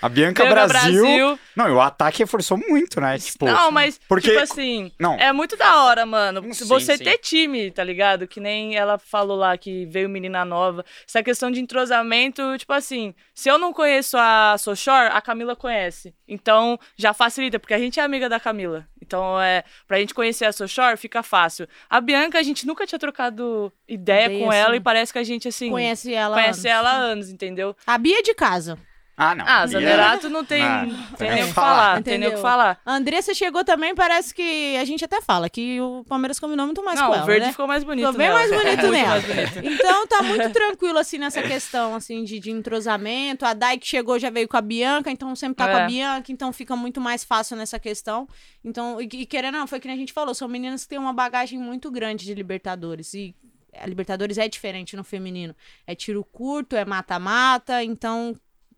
Speaker 2: A Bianca,
Speaker 3: Bianca
Speaker 2: Brasil...
Speaker 3: Brasil.
Speaker 2: Não, e o ataque reforçou muito, né? Tipo,
Speaker 3: Não, mas,
Speaker 2: porque-
Speaker 3: tipo assim,
Speaker 2: Não.
Speaker 3: é muito da hora, mano.
Speaker 2: Sim,
Speaker 3: você
Speaker 2: sim.
Speaker 3: ter time, tá ligado? Que nem ela falou lá que veio menina nova. Essa questão de entrosamento, tipo assim, se eu não conheço a Sochor, a Camila conhece. Então, já facilita, porque a gente é amiga da Camila. Então, é, pra gente conhecer a Sochor, fica fácil. A Bianca, a gente nunca tinha trocado ideia
Speaker 4: Ideia,
Speaker 3: com ela
Speaker 4: assim.
Speaker 3: e parece que a gente, assim,
Speaker 4: Conhece ela. há
Speaker 3: conhece
Speaker 4: anos.
Speaker 3: ela há anos, entendeu?
Speaker 4: A Bia é de casa.
Speaker 2: Ah, não.
Speaker 3: Ah, Zanerato não tem,
Speaker 2: Não,
Speaker 3: tem
Speaker 2: tem
Speaker 3: nem o que
Speaker 2: falar.
Speaker 3: não tem nem o que
Speaker 4: Entendeu?
Speaker 3: falar.
Speaker 4: A Andressa chegou também, parece que a gente até fala que o Palmeiras combinou muito mais
Speaker 3: não,
Speaker 4: com
Speaker 3: o
Speaker 4: ela,
Speaker 3: verde
Speaker 4: né?
Speaker 3: ficou mais bonito
Speaker 4: Ficou bem
Speaker 3: nela.
Speaker 4: mais (laughs) bonito
Speaker 3: Muito
Speaker 4: nela.
Speaker 3: mais bonito.
Speaker 4: Então tá muito tranquilo, assim, nessa questão, assim, de, de entrosamento. A Dai que chegou já veio com a Bianca, então sempre tá com
Speaker 3: É.
Speaker 4: a Bianca, então fica muito mais fácil nessa questão. Então, e, e querendo ou não, foi que a gente falou, são meninas que têm uma bagagem muito grande de Libertadores. E a Libertadores é diferente no feminino. É tiro curto, é mata-mata, então.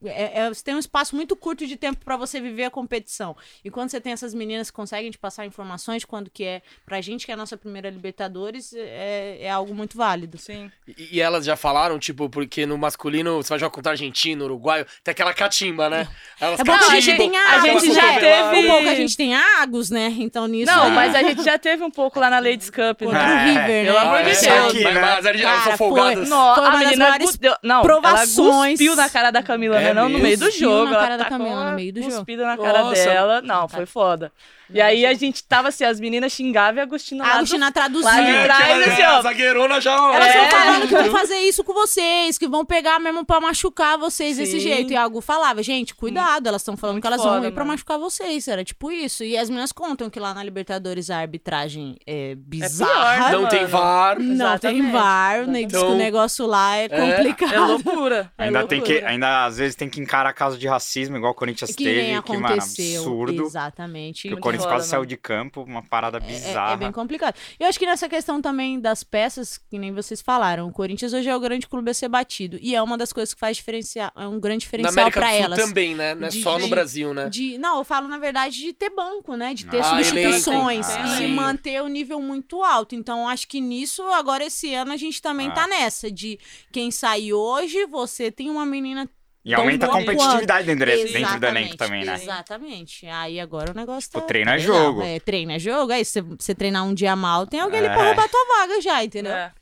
Speaker 4: É, é- você tem um espaço muito curto de tempo pra você viver a competição. E quando você tem essas meninas que conseguem te passar informações de quando que é, pra gente que é a nossa primeira Libertadores, é, é algo muito válido.
Speaker 3: Sim.
Speaker 1: E, e elas já falaram, tipo, porque no masculino você vai jogar contra argentino, uruguaio, tem aquela catimba, né? Elas
Speaker 4: É bom que a gente tem
Speaker 3: a
Speaker 1: aquela
Speaker 3: gente já teve-
Speaker 4: O bom que a gente tem Agos, né? Então nisso.
Speaker 3: Não,
Speaker 4: é-
Speaker 3: mas a gente já teve um pouco lá na Ladies Cup,
Speaker 4: Contra
Speaker 3: né?
Speaker 4: o River,
Speaker 3: Pelo
Speaker 4: né?
Speaker 3: amor
Speaker 1: Ah,
Speaker 3: de? Deus.
Speaker 2: Aqui,
Speaker 1: Mas,
Speaker 2: né?
Speaker 1: mas folgadas.
Speaker 3: Não,
Speaker 4: Foi
Speaker 3: a
Speaker 4: uma das
Speaker 3: menina
Speaker 4: maiores
Speaker 3: gu- deu- não,
Speaker 4: provações.
Speaker 3: ela cuspiu na cara da Camila,
Speaker 1: É
Speaker 3: né? Não, no meio do jogo.
Speaker 4: na cara
Speaker 3: ela
Speaker 4: da Camila, no meio do jogo.
Speaker 3: cuspida na cara
Speaker 1: Nossa.
Speaker 3: dela. Não, foi foda. E aí a gente tava assim, as meninas xingavam e a Agostina
Speaker 4: A
Speaker 3: lá do-
Speaker 4: Agostina
Speaker 3: lá de
Speaker 4: traduzindo.
Speaker 3: trás, assim,
Speaker 1: é,
Speaker 3: ó.
Speaker 1: A zagueirona já...
Speaker 4: Elas
Speaker 3: É.
Speaker 4: estão falando que vão fazer isso com vocês, que vão pegar mesmo pra machucar vocês desse
Speaker 3: Sim.
Speaker 4: jeito. E a Agu falava, gente, cuidado, elas estão falando
Speaker 3: Muito
Speaker 4: que elas vão ir pra
Speaker 3: mano.
Speaker 4: machucar vocês. Era tipo isso. E as meninas contam que lá na Libertadores a arbitragem é
Speaker 3: pior,
Speaker 4: bizarra.
Speaker 1: Não
Speaker 3: mano.
Speaker 1: tem VAR.
Speaker 4: Não tem
Speaker 3: Exatamente.
Speaker 4: VAR, né? Diz que o
Speaker 1: Então-
Speaker 4: negócio lá é complicado.
Speaker 3: É loucura. (laughs) é
Speaker 2: Ainda tem que,
Speaker 3: loucura.
Speaker 2: ainda às vezes tem que encarar caso de racismo, igual o Corinthians
Speaker 4: que
Speaker 2: teve, que, mano,
Speaker 4: aconteceu.
Speaker 2: absurdo.
Speaker 4: Exatamente.
Speaker 2: Que o Corinthians quase saiu de campo, uma parada
Speaker 4: É-
Speaker 2: bizarra.
Speaker 4: É, bem complicado. Eu acho que nessa questão também das peças, que nem vocês falaram, o Corinthians hoje é o grande clube a ser batido. E é uma das coisas que faz diferenciar, é um grande diferencial
Speaker 1: Sul
Speaker 4: elas.
Speaker 1: também, né? Não é
Speaker 4: De-
Speaker 1: só no
Speaker 4: de-
Speaker 1: Brasil, né?
Speaker 4: De, não, eu falo, na verdade, de ter banco, né? De ter
Speaker 1: Ah,
Speaker 4: substituições e
Speaker 1: Ah, sim.
Speaker 4: manter o nível muito alto. Então, acho que nisso, agora esse ano, a gente também
Speaker 2: Ah.
Speaker 4: tá nessa. De quem sai hoje, você tem uma menina.
Speaker 2: E aumenta a competitividade dentro, dentro do elenco também, né?
Speaker 4: Exatamente. Aí agora o negócio tá.
Speaker 2: O treino é jogo.
Speaker 4: É, treino é jogo. Aí, se você treinar um dia mal, tem alguém ali
Speaker 2: É.
Speaker 4: pra roubar tua vaga já, entendeu?
Speaker 3: É.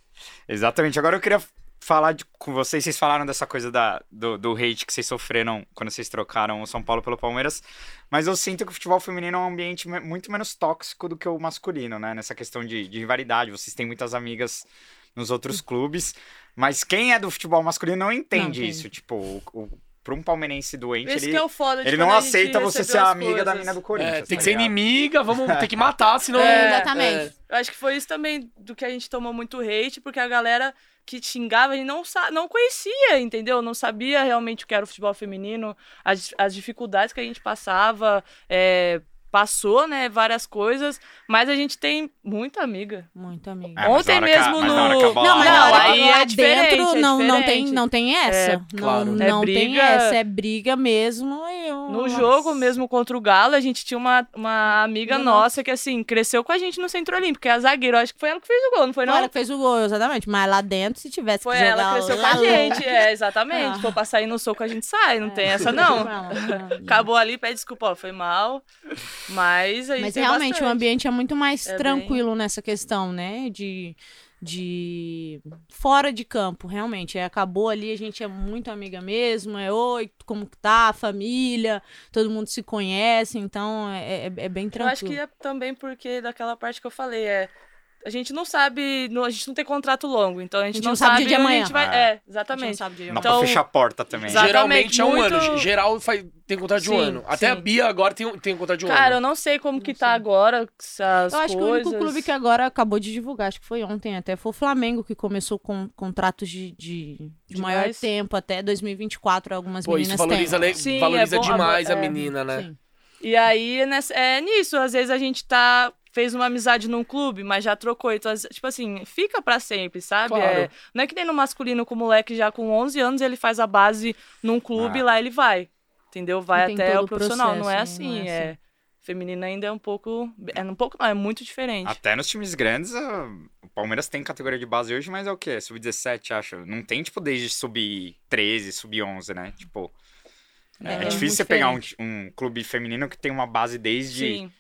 Speaker 2: Exatamente. Agora eu queria falar de- com vocês. Vocês falaram dessa coisa da, do, do hate que vocês sofreram quando vocês trocaram o São Paulo pelo Palmeiras. Mas eu sinto que o futebol feminino é um ambiente muito menos tóxico do que o masculino, né? Nessa questão de, de rivalidade. Vocês têm muitas amigas nos outros clubes. Mas quem é do futebol masculino não entende
Speaker 4: Não,
Speaker 2: isso. Tipo, o, o, pra um palmeirense doente,
Speaker 3: Esse
Speaker 2: ele,
Speaker 3: que é o foda
Speaker 2: ele não aceita você ser amiga da
Speaker 3: coisas.
Speaker 2: mina do
Speaker 1: É,
Speaker 2: Corinthians.
Speaker 1: tem
Speaker 2: tá
Speaker 1: que ser
Speaker 2: ligado?
Speaker 1: inimiga, vamos ter que matar, senão...
Speaker 3: É,
Speaker 4: exatamente.
Speaker 3: Eu acho que foi isso também do que a gente tomou muito hate, porque a galera que xingava, a gente não, não conhecia, entendeu? Não sabia realmente o que era o futebol feminino, as, as dificuldades que a gente passava, é, passou, né, várias coisas, mas a gente tem muita amiga.
Speaker 4: Muito amigo.
Speaker 2: É, mas
Speaker 3: Ontem
Speaker 2: na hora que a-
Speaker 3: mesmo no-
Speaker 4: Não, mas hora
Speaker 3: aí
Speaker 4: que lá
Speaker 3: é diferente,
Speaker 4: dentro
Speaker 3: é
Speaker 4: não, não, tem,
Speaker 3: diferente.
Speaker 4: não tem essa.
Speaker 1: claro.
Speaker 4: Não,
Speaker 3: É
Speaker 4: não tem
Speaker 3: briga-
Speaker 4: essa. É briga mesmo. e eu-
Speaker 3: No
Speaker 4: Nossa.
Speaker 3: jogo mesmo contra o Galo, a gente tinha uma, uma amiga
Speaker 4: Do
Speaker 3: nossa que, assim, cresceu com a gente no Centro Olímpico, que é a zagueira. Eu acho que foi ela que fez o gol, não foi
Speaker 4: Foi
Speaker 3: não?
Speaker 4: ela que fez o gol, exatamente. Mas lá dentro, se tivesse
Speaker 3: Foi
Speaker 4: que jogar
Speaker 3: ela que cresceu com
Speaker 4: lá
Speaker 3: a gente, é, exatamente.
Speaker 4: Ah.
Speaker 3: Se for pra sair no soco, a gente sai, não tem essa
Speaker 4: É,
Speaker 3: não.
Speaker 4: não.
Speaker 3: Acabou ali, pede desculpa, ó, foi mal. Mas a gente
Speaker 4: Mas realmente
Speaker 3: bastante.
Speaker 4: o ambiente é muito mais
Speaker 3: É
Speaker 4: tranquilo nessa questão, né? De, de fora de campo, realmente. É, acabou ali, a gente é muito amiga mesmo. É oi, como que tá, família, todo mundo se conhece, então é, é, é bem
Speaker 3: Eu
Speaker 4: tranquilo.
Speaker 3: acho que é também porque daquela parte que eu falei, é. A gente não sabe, não- a gente não tem contrato longo, então a gente,
Speaker 4: não sabe o dia de amanhã.
Speaker 3: A gente vai, é,
Speaker 4: A gente não
Speaker 3: exatamente.
Speaker 4: sabe de
Speaker 2: Dá
Speaker 3: Então-
Speaker 2: pra fechar a porta também.
Speaker 1: Geralmente é um
Speaker 3: muito-
Speaker 1: ano. Geral faz, tem contrato de um ano. Até a
Speaker 3: sim.
Speaker 1: Bia agora tem, um- tem contrato de um
Speaker 3: Cara, eu
Speaker 1: ano.
Speaker 3: não sei como que
Speaker 4: Não
Speaker 3: tá
Speaker 4: sei.
Speaker 3: agora essas
Speaker 4: Eu acho que o
Speaker 3: coisas.
Speaker 4: único clube que agora acabou de divulgar, acho que foi ontem até, foi o Flamengo, que começou com contratos de, de, de maior tempo, até 2024, algumas
Speaker 1: Pô, isso
Speaker 4: meninas
Speaker 1: valoriza,
Speaker 4: têm.
Speaker 1: le-
Speaker 3: Sim,
Speaker 1: valoriza
Speaker 3: é bom,
Speaker 1: demais a
Speaker 3: é,
Speaker 1: menina, né?
Speaker 4: Sim.
Speaker 3: E aí, é é nisso, às vezes a gente tá. Fez uma amizade num clube, mas já trocou. Então, tipo assim, fica pra sempre, sabe?
Speaker 1: Claro.
Speaker 3: É, não é que nem no masculino com o moleque já com 11 anos, ele faz a base num clube
Speaker 2: Ah.
Speaker 3: e lá ele vai. Entendeu? Vai
Speaker 4: E
Speaker 3: até o profissional. não é
Speaker 4: processo,
Speaker 3: assim.
Speaker 4: não é
Speaker 3: é
Speaker 4: assim.
Speaker 3: Feminina ainda é um pouco. É um pouco, não, é muito diferente.
Speaker 2: Até nos times grandes, o Palmeiras tem categoria de base hoje, mas é o quê? Sub-17, acho. Não tem, tipo, desde sub-13, sub-11, né? Tipo. É,
Speaker 4: É
Speaker 2: difícil
Speaker 4: muito
Speaker 2: você pegar um,
Speaker 4: diferente.
Speaker 2: um clube feminino que tem uma base desde.
Speaker 3: Sim.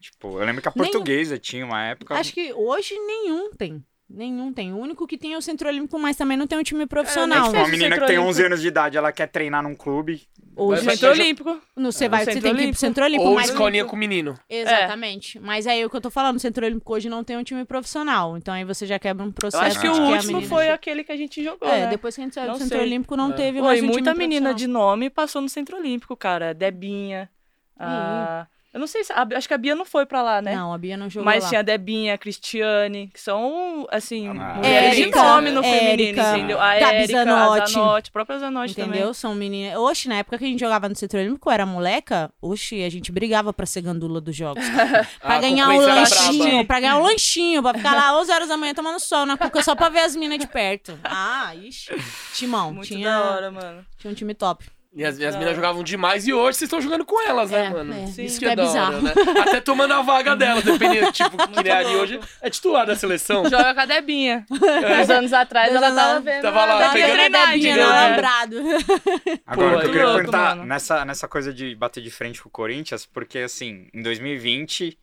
Speaker 2: Tipo, eu lembro que a portuguesa tinha uma época.
Speaker 4: Acho que hoje nenhum tem. Nenhum tem. O único que tem é o Centro Olímpico, mas também não tem um time profissional.
Speaker 2: Tipo,
Speaker 3: fez
Speaker 2: uma
Speaker 3: o
Speaker 2: menina que tem
Speaker 3: Olímpico.
Speaker 2: 11 anos de idade, ela quer treinar num clube.
Speaker 4: Hoje,
Speaker 1: Mas-
Speaker 3: Centro Olímpico.
Speaker 4: no, você, vai,
Speaker 3: no
Speaker 4: você tem que ir pro. Centro Olímpico,
Speaker 1: Ou
Speaker 4: mas...
Speaker 1: escolinha com menino.
Speaker 4: Exatamente. Mas aí o que eu tô falando, o Centro Olímpico hoje não tem um time profissional. Então aí você já quebra um processo.
Speaker 3: Eu acho que o último
Speaker 4: menina-
Speaker 3: foi aquele que a gente jogou,
Speaker 4: É,
Speaker 3: né?
Speaker 4: depois que a gente saiu do Centro
Speaker 3: sei.
Speaker 4: Olímpico, não
Speaker 1: É.
Speaker 4: teve
Speaker 3: Oi,
Speaker 4: mais um
Speaker 3: muita menina de nome passou no Centro Olímpico, cara. Debinha. A... Eu não sei se. a- acho que a Bia não foi pra lá, né?
Speaker 4: Não, a Bia não jogou
Speaker 3: Mas
Speaker 4: lá.
Speaker 3: tinha a Debinha, a Cristiane, que são, assim,
Speaker 2: Ah,
Speaker 3: mulheres de
Speaker 4: Érica,
Speaker 3: nome no feminino,
Speaker 4: Érica,
Speaker 3: entendeu? A
Speaker 4: Gabi
Speaker 3: Érica, a
Speaker 4: Zanotti.
Speaker 3: Zanotti, a própria Zanotti
Speaker 4: Entendeu?
Speaker 3: também.
Speaker 4: São meninas. Oxe, na época que a gente jogava no Centro Olímpico, eu era moleca. Oxe, a gente brigava pra ser gandula dos jogos. (laughs) pra
Speaker 1: A
Speaker 4: ganhar um lanchinho,
Speaker 1: braba.
Speaker 4: pra ganhar um lanchinho, pra ficar lá (laughs) 11 horas da manhã tomando sol na cuca só pra ver as minas de perto. Ah, ixi. Timão.
Speaker 3: Muito
Speaker 4: tinha,
Speaker 3: da hora, mano.
Speaker 4: tinha um time top.
Speaker 1: E as, as meninas jogavam demais e hoje vocês estão jogando com elas, né,
Speaker 4: É,
Speaker 1: mano?
Speaker 4: é,
Speaker 1: Isso
Speaker 4: isso
Speaker 1: que é,
Speaker 4: é
Speaker 1: da
Speaker 4: bizarro.
Speaker 1: hora, né? Até tomando a vaga dela, dependendo, tipo, que nem a Ari
Speaker 3: louco.
Speaker 1: hoje é titular da seleção.
Speaker 3: Joga com a Debinha. Uns anos atrás
Speaker 4: Dois
Speaker 3: ela tava vendo.
Speaker 1: Tava lá,
Speaker 3: a
Speaker 1: pegando a
Speaker 4: Debinha
Speaker 1: né?
Speaker 4: alambrado. (laughs)
Speaker 2: Agora,
Speaker 1: Pô,
Speaker 2: o que eu
Speaker 1: é
Speaker 2: queria
Speaker 3: louco,
Speaker 2: perguntar
Speaker 3: mano.
Speaker 2: nessa, nessa coisa de bater de frente com o Corinthians, porque assim, em 2020,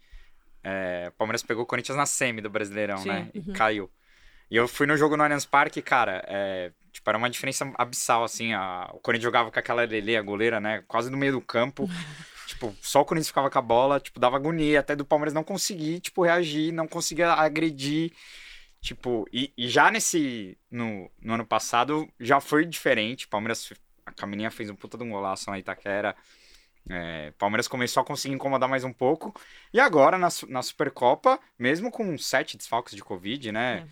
Speaker 2: é, o Palmeiras pegou o Corinthians na semi do Brasileirão,
Speaker 3: Sim.
Speaker 2: né? E caiu. E eu fui no jogo no Allianz Parque, cara, é, tipo, era uma diferença abissal, assim. A, o Corinthians jogava com aquela Lele, a goleira, né? Quase no meio do campo. (laughs) tipo, só o Corinthians ficava com a bola, tipo, dava agonia até do Palmeiras não conseguir, tipo, reagir, não conseguia agredir. Tipo, e, e já nesse. No, no ano passado já foi diferente. O Palmeiras. A Camininha fez um puta de um golaço na Itaquera. É, Palmeiras começou a conseguir incomodar mais um pouco. E agora, na, na Supercopa, mesmo com sete desfalques de Covid, né?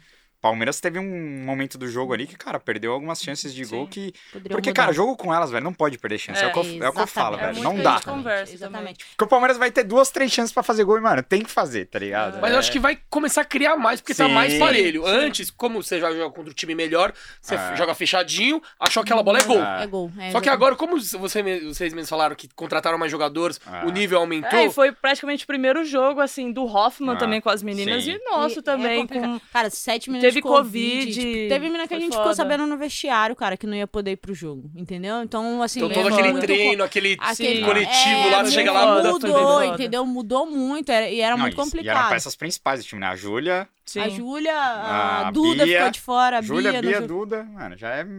Speaker 2: Palmeiras teve um momento do jogo ali que, cara, perdeu algumas chances de gol
Speaker 3: Sim.
Speaker 2: que.
Speaker 4: Poderia
Speaker 2: Porque,
Speaker 4: mudar.
Speaker 2: cara, jogo com elas, velho, não pode perder chance. É,
Speaker 3: É,
Speaker 2: o que eu, é o que eu falo.
Speaker 3: É
Speaker 2: velho. Não
Speaker 3: que
Speaker 2: dá.
Speaker 3: conversa
Speaker 4: Exatamente.
Speaker 2: Porque o Palmeiras vai ter duas, três chances pra fazer gol e, mano, tem que fazer, tá ligado?
Speaker 1: Mas eu acho que vai começar a criar mais, porque tá
Speaker 2: Sim,
Speaker 1: mais parelho.
Speaker 3: sim.
Speaker 1: Antes, como você joga joga contra o time melhor, você
Speaker 2: É.
Speaker 1: joga fechadinho, achou que aquela bola é gol.
Speaker 2: É.
Speaker 4: É gol. é
Speaker 1: Só que agora, como você, vocês mesmos falaram que contrataram mais jogadores, o nível aumentou.
Speaker 3: É, e foi praticamente o primeiro jogo, assim, do Hoffman também com as meninas
Speaker 2: sim.
Speaker 3: e nosso
Speaker 4: E é
Speaker 3: também. com...
Speaker 4: Cara, sete minutos
Speaker 3: Teve
Speaker 4: de Covid.
Speaker 3: Covid,
Speaker 4: tipo, teve menina que a gente
Speaker 3: foda.
Speaker 4: ficou sabendo no vestiário, cara, que não ia poder ir pro jogo. Entendeu? Então, assim.
Speaker 1: Então
Speaker 4: é
Speaker 1: todo aquele treino, aquele
Speaker 4: Aquele
Speaker 1: coletivo
Speaker 4: é,
Speaker 1: lá, chega lá, tudo.
Speaker 4: Mudou,
Speaker 3: foda.
Speaker 4: entendeu? Mudou muito era- e era
Speaker 2: Não,
Speaker 4: muito
Speaker 2: e- E eram
Speaker 4: complicado.
Speaker 2: peças principais do time, né? A Júlia,
Speaker 3: Sim.
Speaker 4: A Júlia, a,
Speaker 2: A
Speaker 4: Duda
Speaker 2: Bia,
Speaker 4: ficou de fora, a
Speaker 2: Júlia,
Speaker 4: Bia,
Speaker 2: Bia, Duda, mano, já é
Speaker 4: já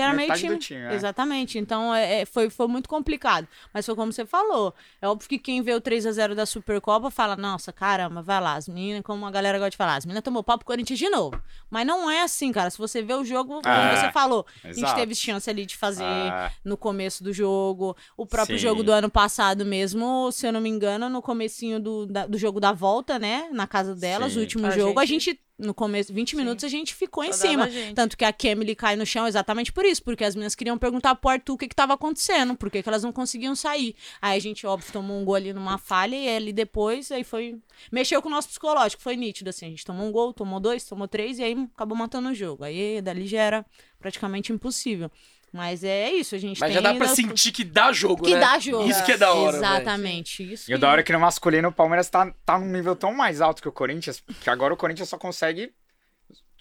Speaker 4: era meio time.
Speaker 2: do time. é.
Speaker 4: Exatamente. Então é, é, foi, foi muito complicado. Mas foi como você falou. É óbvio que quem vê o 3x0 da Supercopa fala: nossa, caramba, vai lá. As meninas, como a galera gosta de falar, as meninas tomou pau pro Corinthians de novo. Mas não é assim, cara. Se você vê o jogo, como
Speaker 2: É,
Speaker 4: você falou, a gente
Speaker 2: exato.
Speaker 4: teve chance ali de fazer
Speaker 2: Ah,
Speaker 4: no começo do jogo. O próprio
Speaker 2: Sim.
Speaker 4: jogo do ano passado mesmo, se eu não me engano, no comecinho do, da- do jogo da volta, né? Na casa delas,
Speaker 2: Sim.
Speaker 4: o último
Speaker 3: A
Speaker 4: jogo, a
Speaker 3: gente-
Speaker 4: gente, no começo, 20 minutos, a gente ficou em
Speaker 3: Só dava
Speaker 4: cima. Tanto que a Kemily cai no chão exatamente por isso, porque as meninas queriam perguntar pro Arthur o que, que tava acontecendo, por que, que elas não conseguiam sair. Aí a gente, óbvio, tomou um gol ali numa falha e ali depois, aí foi. Mexeu com o nosso psicológico, foi nítido, assim. A gente tomou um gol, tomou dois, tomou três e aí acabou matando o jogo. Aí dali já era praticamente impossível. Mas é isso, a gente
Speaker 1: Mas
Speaker 4: tem
Speaker 1: já dá pra sentir que dá jogo,
Speaker 4: que
Speaker 1: né?
Speaker 4: dá jogo.
Speaker 1: Isso que é da hora.
Speaker 4: Exatamente. Isso
Speaker 2: E o
Speaker 4: que-
Speaker 2: da hora é que no masculino o Palmeiras tá, tá num nível tão mais alto que o Corinthians, que agora o Corinthians só consegue,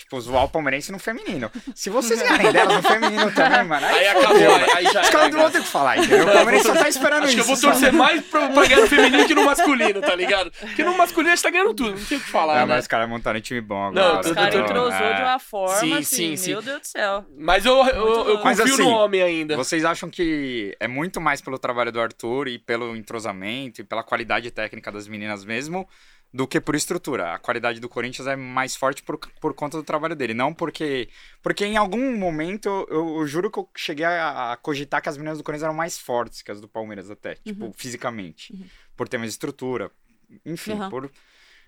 Speaker 2: tipo, zoar o palmeirense no feminino. Se vocês ganharem delas no feminino também, mano, aí,
Speaker 1: Aí acabou,
Speaker 2: fodeu,
Speaker 1: aí, já
Speaker 2: Os caras não vão ter o que falar, entendeu? O palmeirense só tá esperando
Speaker 1: Acho
Speaker 2: isso.
Speaker 1: que eu vou
Speaker 2: só.
Speaker 1: torcer mais pra, pra ganhar no feminino que no masculino, tá ligado? Porque no masculino a gente tá ganhando tudo, não tem o que falar,
Speaker 2: Não,
Speaker 1: né?
Speaker 2: mas os caras montaram um time bom
Speaker 1: Não,
Speaker 2: agora.
Speaker 3: Os
Speaker 1: tudo-
Speaker 3: caras entrosou
Speaker 2: é.
Speaker 3: de uma forma,
Speaker 1: Sim,
Speaker 3: assim,
Speaker 1: sim,
Speaker 3: meu
Speaker 1: sim.
Speaker 3: Deus do céu.
Speaker 1: Mas eu, eu, eu
Speaker 2: Mas
Speaker 1: confio
Speaker 2: assim,
Speaker 1: no homem ainda.
Speaker 2: Vocês acham que é muito mais pelo trabalho do Arthur e pelo entrosamento e pela qualidade técnica das meninas mesmo do que por estrutura? A qualidade do Corinthians é mais forte por, por conta do trabalho dele, não porque... Porque em algum momento eu, eu juro que eu cheguei a, a cogitar que as meninas do Corinthians eram mais fortes que as do Palmeiras até, tipo, fisicamente. Por ter mais estrutura, enfim,
Speaker 4: Uhum.
Speaker 2: por...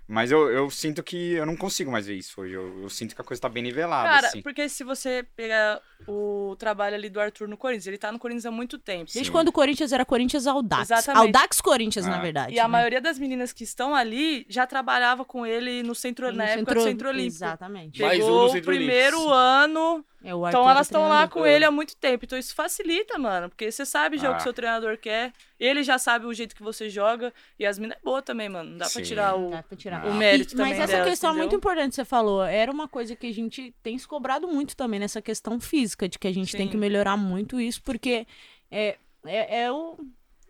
Speaker 2: Mas eu, eu sinto que eu não consigo mais ver isso hoje. Eu, eu sinto que a coisa tá bem nivelada,
Speaker 3: Cara,
Speaker 2: assim.
Speaker 3: porque se você pegar o trabalho ali do Arthur no Corinthians, ele tá no Corinthians há muito tempo.
Speaker 4: Desde
Speaker 2: Sim.
Speaker 4: quando o Corinthians era Corinthians Audax.
Speaker 3: Exatamente.
Speaker 4: Audax Corinthians, na
Speaker 2: Ah.
Speaker 4: verdade.
Speaker 3: E a
Speaker 4: né?
Speaker 3: maioria das meninas que estão ali já trabalhava com ele no centro,
Speaker 4: No
Speaker 3: na época
Speaker 4: centro-
Speaker 3: do Centro Olímpico.
Speaker 4: Exatamente.
Speaker 1: Mais um
Speaker 3: Pegou
Speaker 1: no
Speaker 3: o
Speaker 1: Centro
Speaker 3: primeiro
Speaker 1: Olímpico.
Speaker 3: ano,
Speaker 4: É, o
Speaker 3: então
Speaker 4: é
Speaker 3: elas estão lá com ele há muito tempo. Então isso facilita, mano, porque você sabe já o
Speaker 2: Ah.
Speaker 3: que seu treinador quer, ele já sabe o jeito que você joga, e as minas é boa também, mano. Não dá pra
Speaker 2: Sim.
Speaker 3: tirar o,
Speaker 4: pra tirar.
Speaker 2: Ah.
Speaker 3: o mérito
Speaker 4: E-
Speaker 3: também
Speaker 4: Mas essa
Speaker 3: delas,
Speaker 4: questão é
Speaker 3: entendeu?
Speaker 4: muito importante que você falou. Era uma coisa que a gente tem se cobrado muito também nessa questão física, de que a gente tem
Speaker 3: Sim.
Speaker 4: que melhorar muito isso, porque é, é, é o.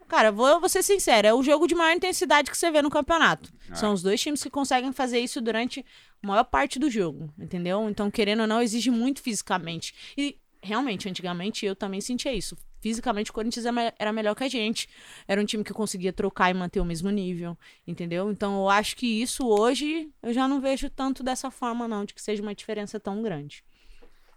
Speaker 4: Cara, vou, vou ser sincera, é o jogo de maior intensidade que você vê no campeonato.
Speaker 2: É.
Speaker 4: São os dois times que conseguem fazer isso durante maior parte do jogo, entendeu? Então, querendo ou não, exige muito fisicamente. E, realmente, antigamente eu também sentia isso. Fisicamente, o Corinthians era me- era melhor que a gente. Era um time que conseguia trocar e manter o mesmo nível, entendeu? Então, eu acho que isso hoje eu já não vejo tanto dessa forma, não, de que seja uma diferença tão grande.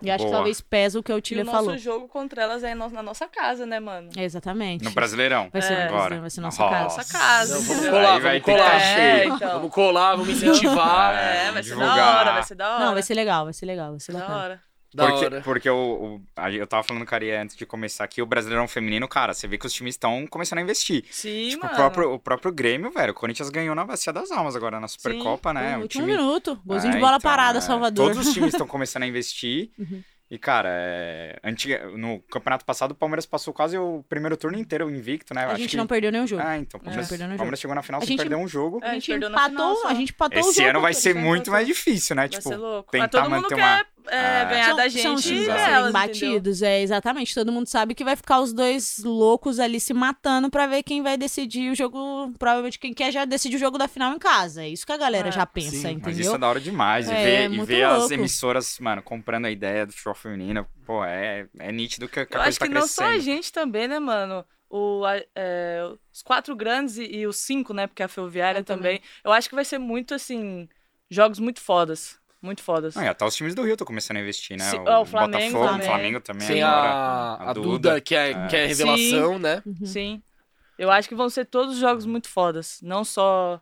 Speaker 4: E acho que
Speaker 2: Boa.
Speaker 4: talvez pesa o que o
Speaker 3: E o
Speaker 4: Tilha
Speaker 3: nosso
Speaker 4: falou.
Speaker 3: jogo contra elas é no- na nossa casa, né, mano?
Speaker 4: Exatamente.
Speaker 2: No Brasileirão.
Speaker 4: Vai ser,
Speaker 3: É.
Speaker 2: agora.
Speaker 4: vai ser nossa
Speaker 2: Nossa.
Speaker 4: casa.
Speaker 3: Nossa casa.
Speaker 1: Não, vamos colar,
Speaker 2: Aí vai
Speaker 1: vamos
Speaker 2: ter que
Speaker 1: colar.
Speaker 2: cheio.
Speaker 3: então.
Speaker 1: Vamos colar, vamos incentivar.
Speaker 3: É, vai ser da
Speaker 2: divulgar.
Speaker 3: hora, vai ser da hora.
Speaker 4: Não, vai ser legal, vai ser legal, vai ser
Speaker 3: da
Speaker 4: bacana.
Speaker 3: hora.
Speaker 1: Da
Speaker 2: porque,
Speaker 1: hora.
Speaker 2: porque o, o- a- eu tava falando com a Ari antes de começar aqui, o Brasileirão Feminino, cara, você vê que os times estão começando a investir.
Speaker 3: Sim,
Speaker 2: tipo, o
Speaker 3: mano.
Speaker 2: próprio, o próprio Grêmio, velho, o Corinthians ganhou na Bacia das Almas agora na Supercopa, né?
Speaker 4: No
Speaker 2: Um
Speaker 4: último
Speaker 2: time-
Speaker 4: minuto, golzinho de
Speaker 2: É,
Speaker 4: bola
Speaker 2: então,
Speaker 4: parada,
Speaker 2: é,
Speaker 4: Salvador.
Speaker 2: Todos os times (laughs) estão começando a investir.
Speaker 4: Uhum.
Speaker 2: E, cara, é, antiga, no campeonato passado, o Palmeiras passou quase o primeiro turno inteiro invicto, né? Eu
Speaker 4: A
Speaker 2: acho
Speaker 4: gente
Speaker 2: que...
Speaker 4: não perdeu nenhum jogo.
Speaker 2: Ah, então. O Palmeiras,
Speaker 4: perdeu nenhum
Speaker 2: Palmeiras chegou na final
Speaker 4: A
Speaker 2: sem
Speaker 4: gente-
Speaker 2: perder um jogo.
Speaker 3: É,
Speaker 4: a
Speaker 3: a
Speaker 4: gente
Speaker 3: gente na final
Speaker 4: empatou,
Speaker 3: só.
Speaker 4: a gente empatou o
Speaker 2: Esse
Speaker 4: jogo.
Speaker 2: ano vai ser muito mais difícil, né?
Speaker 3: Vai
Speaker 2: tipo, tentar manter
Speaker 3: quer
Speaker 2: uma...
Speaker 3: é,
Speaker 2: É.
Speaker 3: ganhar
Speaker 4: São-
Speaker 3: da
Speaker 4: são
Speaker 3: gente
Speaker 4: times
Speaker 3: e
Speaker 4: a
Speaker 3: delas,
Speaker 4: serem
Speaker 3: entendeu?
Speaker 4: batidos, é, exatamente. Todo mundo sabe que vai ficar os dois loucos ali se matando pra ver quem vai decidir o jogo, provavelmente quem quer já decidir o jogo da final em casa. É isso que a galera
Speaker 3: É,
Speaker 4: já pensa,
Speaker 1: sim, mas
Speaker 2: Mas isso
Speaker 4: entendeu?
Speaker 2: é da hora demais. E
Speaker 4: É,
Speaker 2: ver, e ver as emissoras, mano, comprando a ideia do futebol feminino, pô, é, é nítido que, que a
Speaker 3: Eu
Speaker 2: coisa
Speaker 3: acho
Speaker 2: tá
Speaker 3: que não só a gente também, né, mano? O, é, os quatro grandes e, e os cinco, né? Porque a Ferroviária
Speaker 4: também.
Speaker 3: também. Eu acho que vai ser muito, assim, jogos muito fodas. Muito fodas.
Speaker 2: Não, e até os times do Rio estão começando a investir, né?
Speaker 3: Sim,
Speaker 2: o,
Speaker 3: o Flamengo
Speaker 2: Botafogo,
Speaker 3: também.
Speaker 2: o Flamengo também
Speaker 1: Tem
Speaker 2: agora.
Speaker 1: a, a Duda, que é,
Speaker 2: É.
Speaker 1: que é revelação, né?
Speaker 3: Sim. Eu acho que vão ser todos jogos muito fodas. Não só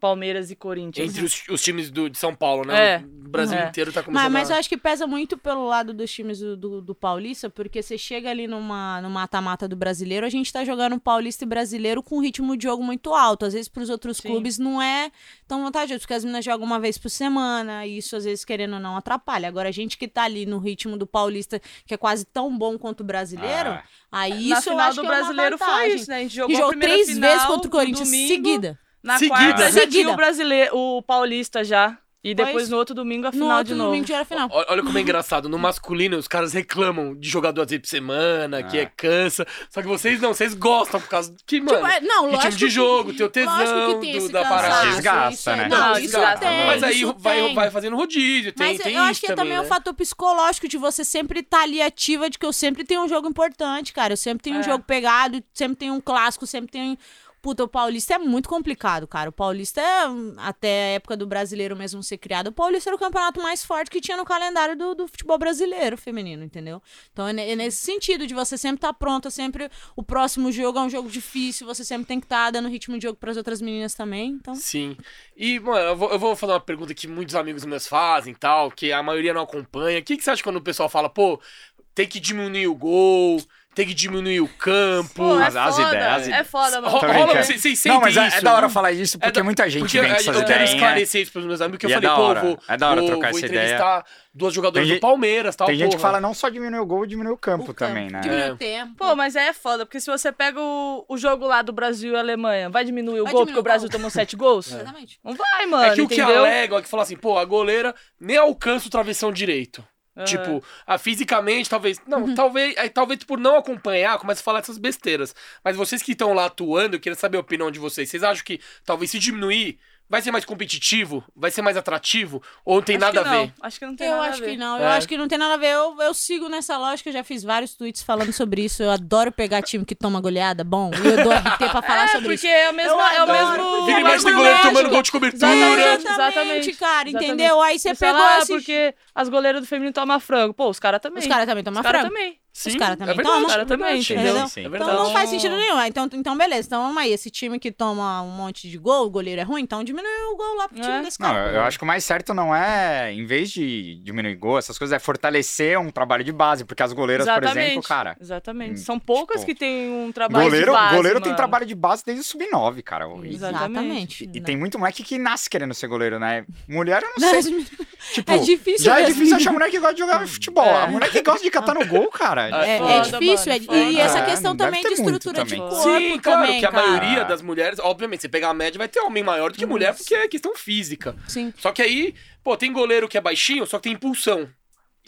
Speaker 3: Palmeiras e Corinthians.
Speaker 1: Entre os, os times do, de São Paulo, né?
Speaker 3: É.
Speaker 1: O Brasil
Speaker 3: É.
Speaker 1: inteiro tá começando
Speaker 4: Mas, mas
Speaker 1: a...
Speaker 4: eu acho que pesa muito pelo lado dos times do, do, do Paulista, porque você chega ali numa, no mata-mata do brasileiro, a gente tá jogando Paulista e brasileiro com um ritmo de jogo muito alto. Às vezes, pros outros
Speaker 3: Sim.
Speaker 4: clubes, não é tão vantajoso, porque as meninas jogam uma vez por semana, e isso, às vezes, querendo ou não, atrapalha. Agora, a gente que tá ali no ritmo do Paulista, que é quase tão bom quanto o brasileiro,
Speaker 2: Ah,
Speaker 4: aí
Speaker 3: Na
Speaker 4: isso eu acho
Speaker 3: do
Speaker 4: que é uma
Speaker 3: brasileiro foi
Speaker 4: vantagem.
Speaker 3: isso, né? A gente
Speaker 4: E
Speaker 3: jogou, a
Speaker 4: jogou três
Speaker 3: final
Speaker 4: vezes contra o Corinthians,
Speaker 3: domingo,
Speaker 4: seguida.
Speaker 3: Na
Speaker 1: Seguida.
Speaker 3: quarta já tinha
Speaker 4: Seguida.
Speaker 3: o brasileiro, o paulista já. E depois
Speaker 4: Pois.
Speaker 3: no outro domingo a
Speaker 4: No
Speaker 3: final
Speaker 4: outro
Speaker 3: de novo.
Speaker 4: domingo já era final.
Speaker 1: Olha olha como é engraçado. No masculino, os caras reclamam de jogar duas vezes por semana, que
Speaker 2: Ah.
Speaker 1: é cansa. Só que vocês não, vocês gostam por causa que, mano,
Speaker 4: Tipo, é, não,
Speaker 1: ritmo
Speaker 4: lógico
Speaker 1: de
Speaker 4: que-
Speaker 1: jogo, teu
Speaker 4: lógico que
Speaker 1: tesão
Speaker 4: tem
Speaker 1: do-
Speaker 4: esse
Speaker 1: da parada.
Speaker 4: cansaço,
Speaker 2: Desgasta,
Speaker 4: isso
Speaker 2: né?
Speaker 4: Não,
Speaker 3: Não,
Speaker 4: isso
Speaker 3: desgasta,
Speaker 4: tem,
Speaker 1: Mas aí
Speaker 4: isso
Speaker 1: vai,
Speaker 4: tem.
Speaker 1: vai fazendo rodízio, tem,
Speaker 4: Mas
Speaker 1: tem
Speaker 4: eu acho
Speaker 1: isso
Speaker 4: que é
Speaker 1: também,
Speaker 4: também um
Speaker 1: né?
Speaker 4: fator psicológico de você sempre estar ali ativa, de que eu sempre tenho um jogo importante, cara. Eu sempre tenho um
Speaker 3: É.
Speaker 4: jogo pegado, sempre tenho um clássico, sempre tenho. Puta, o Paulista é muito complicado, cara. O Paulista é, até a época do brasileiro mesmo ser criado, o Paulista era o campeonato mais forte que tinha no calendário do, do futebol brasileiro feminino, entendeu? Então é, é nesse sentido de você sempre estar pronta, sempre o próximo jogo é um jogo difícil, você sempre tem que estar dando ritmo de jogo para as outras meninas também. Então,
Speaker 1: Sim. E, mano, eu vou, eu vou fazer uma pergunta que muitos amigos meus fazem tal, que a maioria não acompanha. O que, que você acha quando o pessoal fala, pô, tem que diminuir o gol, tem que diminuir o campo?
Speaker 3: Pô, é
Speaker 2: As- as
Speaker 3: foda,
Speaker 2: ideias-
Speaker 3: É foda, mano.
Speaker 1: Rola, vocês, vocês
Speaker 2: Não,
Speaker 1: sentem
Speaker 2: mas é,
Speaker 1: isso?
Speaker 2: é da hora falar isso porque
Speaker 1: É da-
Speaker 2: muita gente
Speaker 1: porque
Speaker 2: vem com
Speaker 1: eu-
Speaker 2: essas
Speaker 1: eu quero
Speaker 2: ideias.
Speaker 1: esclarecer isso pros meus amigos, que eu
Speaker 2: é
Speaker 1: falei, pô, vou,
Speaker 2: é da hora
Speaker 1: vou,
Speaker 2: trocar
Speaker 1: vou
Speaker 2: essa ideia.
Speaker 1: entrevistar duas jogadoras
Speaker 2: Tem
Speaker 1: do Palmeiras, tal,
Speaker 2: Tem gente que
Speaker 1: porra.
Speaker 2: fala não só diminuir o gol, diminuir o campo
Speaker 4: o
Speaker 2: também,
Speaker 4: campo,
Speaker 2: né?
Speaker 4: diminui
Speaker 1: É.
Speaker 4: o tempo.
Speaker 3: Pô, mas é foda, porque se você pega o, o jogo lá do Brasil e Alemanha, vai diminuir o
Speaker 4: Vai
Speaker 3: gol
Speaker 4: diminuir
Speaker 3: porque o
Speaker 4: o
Speaker 3: Brasil tomou sete gols? (laughs)
Speaker 4: Exatamente.
Speaker 3: Não vai, mano,
Speaker 1: É que o que é que fala assim, pô, a goleira nem alcança o travessão direito. Tipo, a, fisicamente, talvez. Não,
Speaker 4: Uhum.
Speaker 1: talvez. Aí, talvez por não acompanhar, começa a falar essas besteiras. Mas vocês que estão lá atuando, eu queria saber a opinião de vocês. Vocês acham que talvez se diminuir, vai ser mais competitivo? Vai ser mais atrativo? Ou não tem
Speaker 3: Acho
Speaker 1: nada a ver?
Speaker 3: não, Acho que não tem
Speaker 4: Eu
Speaker 3: nada
Speaker 4: acho
Speaker 3: a ver.
Speaker 4: que não,
Speaker 1: É.
Speaker 4: eu acho que não tem nada a ver. Eu, eu sigo nessa lógica, eu já fiz vários tweets falando sobre isso. Eu adoro pegar time que toma goleada, bom. Eu dou RT pra (laughs) falar
Speaker 3: É,
Speaker 4: sobre
Speaker 3: porque
Speaker 4: isso.
Speaker 3: é.
Speaker 4: Eu
Speaker 3: É o mesmo.
Speaker 4: porque
Speaker 1: Vira e
Speaker 4: é
Speaker 1: mexe tem goleiro tomando gol de cobertura.
Speaker 3: Exatamente.
Speaker 4: Exatamente, cara,
Speaker 3: Exatamente.
Speaker 4: entendeu? Aí você pegou
Speaker 3: fala, ah,
Speaker 4: esse...
Speaker 3: porque as goleiras do feminino tomam frango. Pô, os caras também.
Speaker 4: Os caras também tomam
Speaker 3: Os caras
Speaker 4: frango.
Speaker 3: também.
Speaker 1: Sim,
Speaker 4: Os caras também
Speaker 1: é verdade,
Speaker 4: tomam.
Speaker 3: Os caras também, entendeu?
Speaker 2: Sim, sim.
Speaker 1: É
Speaker 4: Então
Speaker 1: verdade.
Speaker 4: não faz sentido nenhum. Ah, Então, então beleza. Então vamos aí. Esse time que toma um monte de gol, o goleiro é ruim, então diminui o gol lá pro time
Speaker 3: É.
Speaker 4: desse
Speaker 2: Não,
Speaker 4: cara.
Speaker 2: eu, eu acho que o mais certo não é, em vez de diminuir gol, essas coisas, é fortalecer um trabalho de base, porque as goleiras, por exemplo, cara.
Speaker 3: Exatamente.
Speaker 2: hum,
Speaker 3: São poucas
Speaker 2: tipo,
Speaker 3: que têm um trabalho
Speaker 2: Goleiro,
Speaker 3: de base,
Speaker 2: goleiro tem
Speaker 3: mano.
Speaker 2: trabalho de base desde o sub-9, cara. E,
Speaker 3: Exatamente.
Speaker 2: e
Speaker 4: Não.
Speaker 2: tem muito moleque que nasce querendo ser goleiro, né? Mulher, eu não sei. Tipo,
Speaker 4: É difícil
Speaker 2: já é
Speaker 4: mesmo.
Speaker 2: difícil achar mulher que gosta de jogar futebol.
Speaker 3: É.
Speaker 2: A mulher que gosta de catar no gol, cara.
Speaker 1: É,
Speaker 4: É, é
Speaker 3: foda,
Speaker 4: difícil,
Speaker 3: mano,
Speaker 4: é-
Speaker 3: foda.
Speaker 4: e essa
Speaker 2: É,
Speaker 4: questão também de estrutura de
Speaker 2: também.
Speaker 4: corpo
Speaker 1: Sim, claro,
Speaker 4: também,
Speaker 1: que a
Speaker 4: cara.
Speaker 1: maioria das mulheres, obviamente, você pegar a média, vai ter homem maior do que mulher, porque é questão física.
Speaker 4: Sim.
Speaker 1: Só que aí, pô, tem goleiro que é baixinho, só que tem impulsão.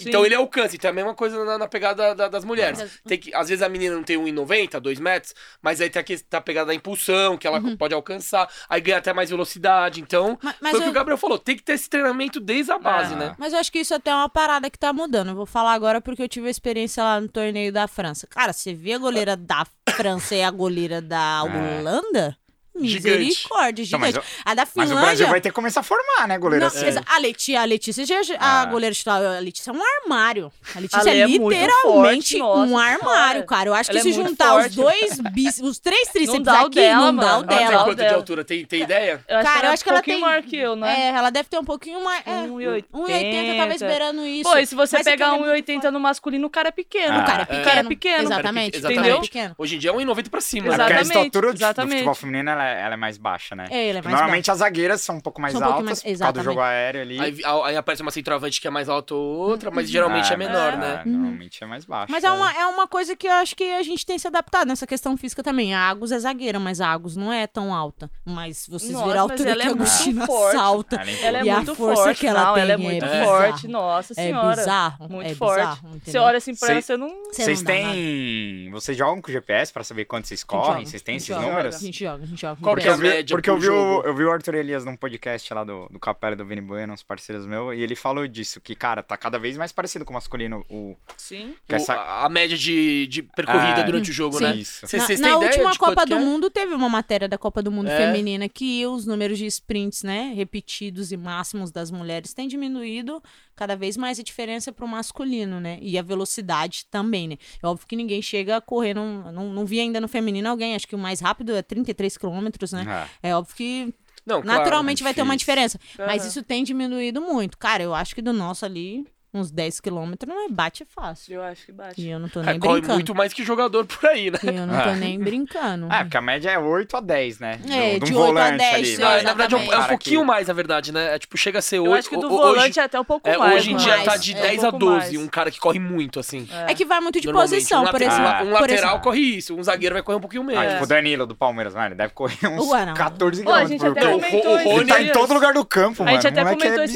Speaker 1: Então ele alcança. Então é a mesma coisa na, na pegada da- das mulheres.
Speaker 4: Mas-
Speaker 1: Tem que, às vezes a menina não tem 1,90, 2 metros, mas aí tem a, que- tá a pegada da impulsão, que ela pode alcançar, aí ganha até mais velocidade. Então,
Speaker 4: Ma- Mas,
Speaker 1: foi o que
Speaker 4: eu,
Speaker 1: o Gabriel falou, tem que ter esse treinamento desde a base,
Speaker 2: Ah.
Speaker 1: né?
Speaker 4: mas eu acho que isso até é uma parada que tá mudando. Eu vou falar agora porque eu tive a experiência lá no torneio da França. Cara, você vê a goleira da França e a goleira da
Speaker 2: É.
Speaker 4: Holanda?
Speaker 1: Gigante.
Speaker 4: Misericórdia,
Speaker 2: Não, o-
Speaker 4: a da
Speaker 2: Mas o
Speaker 4: Finlândia.
Speaker 2: Brasil vai ter que começar a formar, né, goleiro?
Speaker 4: Não,
Speaker 2: assim.
Speaker 4: a Letícia, a Letícia a
Speaker 2: Ah.
Speaker 4: goleira titular, a Letícia é um armário. A
Speaker 3: A
Speaker 4: Letícia
Speaker 3: Lê
Speaker 4: é
Speaker 3: é
Speaker 4: literalmente
Speaker 3: forte, nossa
Speaker 4: um armário, cara. Eu acho que
Speaker 3: é
Speaker 4: se juntar os
Speaker 3: forte.
Speaker 4: dois bis, os três tríceps
Speaker 3: dá o
Speaker 4: aqui,
Speaker 3: dela,
Speaker 4: não dá o
Speaker 3: mano.
Speaker 1: Ela tem
Speaker 3: Ela-
Speaker 4: dela.
Speaker 1: quanto de
Speaker 3: dela.
Speaker 1: altura? Tem, tem ideia?
Speaker 3: Eu acho
Speaker 4: Cara, eu
Speaker 3: ela
Speaker 4: acho que ela
Speaker 3: um pouquinho
Speaker 4: tem-
Speaker 3: maior que eu, né?
Speaker 4: É, ela deve ter um pouquinho mais. É,
Speaker 3: 1,80.
Speaker 4: 1,80, talvez beirando isso.
Speaker 3: Pô, e se você
Speaker 4: Mas é
Speaker 3: pegar
Speaker 4: ela é muito
Speaker 3: 1,80 no masculino, o cara é pequeno.
Speaker 4: O cara é
Speaker 2: é.
Speaker 4: pequeno.
Speaker 3: O cara é pequeno.
Speaker 4: Exatamente.
Speaker 1: Exatamente.
Speaker 4: É pequeno.
Speaker 1: Hoje em dia é 1,90 pra cima.
Speaker 2: É
Speaker 1: né?
Speaker 2: porque a
Speaker 3: Exatamente,
Speaker 2: estatura do-
Speaker 3: exatamente.
Speaker 2: futebol feminino ela, é- ela é mais baixa, né?
Speaker 4: É, ele é mais
Speaker 2: Normalmente as zagueiras são um pouco mais
Speaker 4: São um
Speaker 2: altas,
Speaker 4: mais-
Speaker 2: por causa do
Speaker 4: exatamente.
Speaker 2: jogo aéreo ali.
Speaker 1: Aí, aí aparece uma centroavante que é mais alta ou outra, mas geralmente é,
Speaker 2: Ah,
Speaker 1: menor,
Speaker 2: mas-
Speaker 1: né?
Speaker 2: Normalmente é mais baixo.
Speaker 4: Mas é uma, é uma coisa que eu acho que a gente tem se adaptado nessa questão física também. A Agus é zagueira, mas a Agus não é tão alta. Mas vocês
Speaker 3: Nossa,
Speaker 4: viram a altura
Speaker 3: ela
Speaker 4: que
Speaker 3: é
Speaker 4: a
Speaker 3: muito
Speaker 4: Agostina salta.
Speaker 2: Ela é
Speaker 3: Ela é
Speaker 4: E a
Speaker 3: muito
Speaker 4: força
Speaker 3: forte,
Speaker 4: que ela
Speaker 3: não,
Speaker 4: tem
Speaker 3: ela é
Speaker 4: é
Speaker 3: muito
Speaker 1: bizarro.
Speaker 3: forte, nossa
Speaker 4: É
Speaker 3: senhora.
Speaker 4: bizarro.
Speaker 3: Muito
Speaker 4: é
Speaker 3: forte.
Speaker 4: bizarro.
Speaker 3: Você olha assim pra ela, você não...
Speaker 4: Você
Speaker 2: Vocês têm. Vocês jogam com GPS pra saber quanto vocês
Speaker 4: A
Speaker 2: correm? Vocês têm
Speaker 4: a
Speaker 2: esses números?
Speaker 4: A gente joga, a gente joga.
Speaker 1: Qual
Speaker 2: Porque
Speaker 1: que é a
Speaker 2: eu vi,
Speaker 1: média
Speaker 2: porque eu vi, o, eu vi o Arthur Elias num podcast lá do, do Capela e do Vini Bueno, uns parceiros meus, e ele falou disso, que, cara, tá cada vez mais parecido com o masculino. O,
Speaker 3: Sim.
Speaker 1: O-
Speaker 2: essa-
Speaker 1: a, a média de, de percorrida
Speaker 2: Ah,
Speaker 1: durante o jogo,
Speaker 2: sim.
Speaker 1: né?
Speaker 2: Isso.
Speaker 1: Cê-
Speaker 4: Na,
Speaker 1: Vocês
Speaker 4: na
Speaker 1: têm ideia
Speaker 4: última Copa do
Speaker 1: é?
Speaker 4: Mundo teve uma matéria da Copa do Mundo
Speaker 1: É.
Speaker 4: feminina que os números de sprints, né, repetidos e máximos das mulheres têm diminuído cada vez mais a diferença pro masculino, né? E a velocidade também, né? É óbvio que ninguém chega a correr, não, não, não vi ainda no feminino alguém, acho que o mais rápido é 33 quilômetros, né?
Speaker 2: Ah,
Speaker 4: É óbvio que
Speaker 1: Não, claro.
Speaker 4: naturalmente vai ter uma diferença, mas
Speaker 3: Aham.
Speaker 4: isso tem diminuído muito. Cara, eu acho que do nosso ali, uns 10 quilômetros, não é bate fácil.
Speaker 3: Eu acho que bate.
Speaker 4: E eu não tô
Speaker 1: É,
Speaker 4: nem
Speaker 1: corre
Speaker 4: brincando.
Speaker 1: muito mais que jogador por aí, né?
Speaker 4: E eu não tô
Speaker 2: Ah.
Speaker 4: nem brincando.
Speaker 2: É, porque a média é 8 a 10, né?
Speaker 4: É,
Speaker 2: Do-
Speaker 4: de
Speaker 2: de um
Speaker 4: 8 a
Speaker 2: volante
Speaker 4: 10,
Speaker 2: ali, né?
Speaker 1: Ah, na verdade é um, é um pouquinho
Speaker 2: que-
Speaker 1: mais, na verdade, né? É tipo, chega a ser
Speaker 3: Eu
Speaker 1: 8.
Speaker 3: acho que do
Speaker 1: ho-
Speaker 3: volante
Speaker 1: hoje,
Speaker 3: é até um pouco
Speaker 1: é,
Speaker 3: mais.
Speaker 1: hoje em dia
Speaker 3: mas-
Speaker 1: tá de
Speaker 3: é,
Speaker 1: 10
Speaker 3: um
Speaker 1: a
Speaker 3: pouco
Speaker 1: 12,
Speaker 3: mais.
Speaker 1: um cara que corre muito, assim.
Speaker 4: É que vai muito de posição,
Speaker 1: um
Speaker 4: por exemplo.
Speaker 2: Ah.
Speaker 1: Um lateral
Speaker 4: exemplo.
Speaker 1: corre isso, um zagueiro vai correr um pouquinho menos.
Speaker 2: Ah, tipo o Danilo do Palmeiras, mano, ele deve correr (laughs) uns
Speaker 4: Ué, não.
Speaker 2: 14
Speaker 3: Pô, a
Speaker 2: quilômetros
Speaker 1: o o Rony
Speaker 2: Ele tá em todo lugar do campo,
Speaker 3: A
Speaker 2: mano.
Speaker 3: gente até
Speaker 2: o
Speaker 3: comentou
Speaker 2: é
Speaker 3: a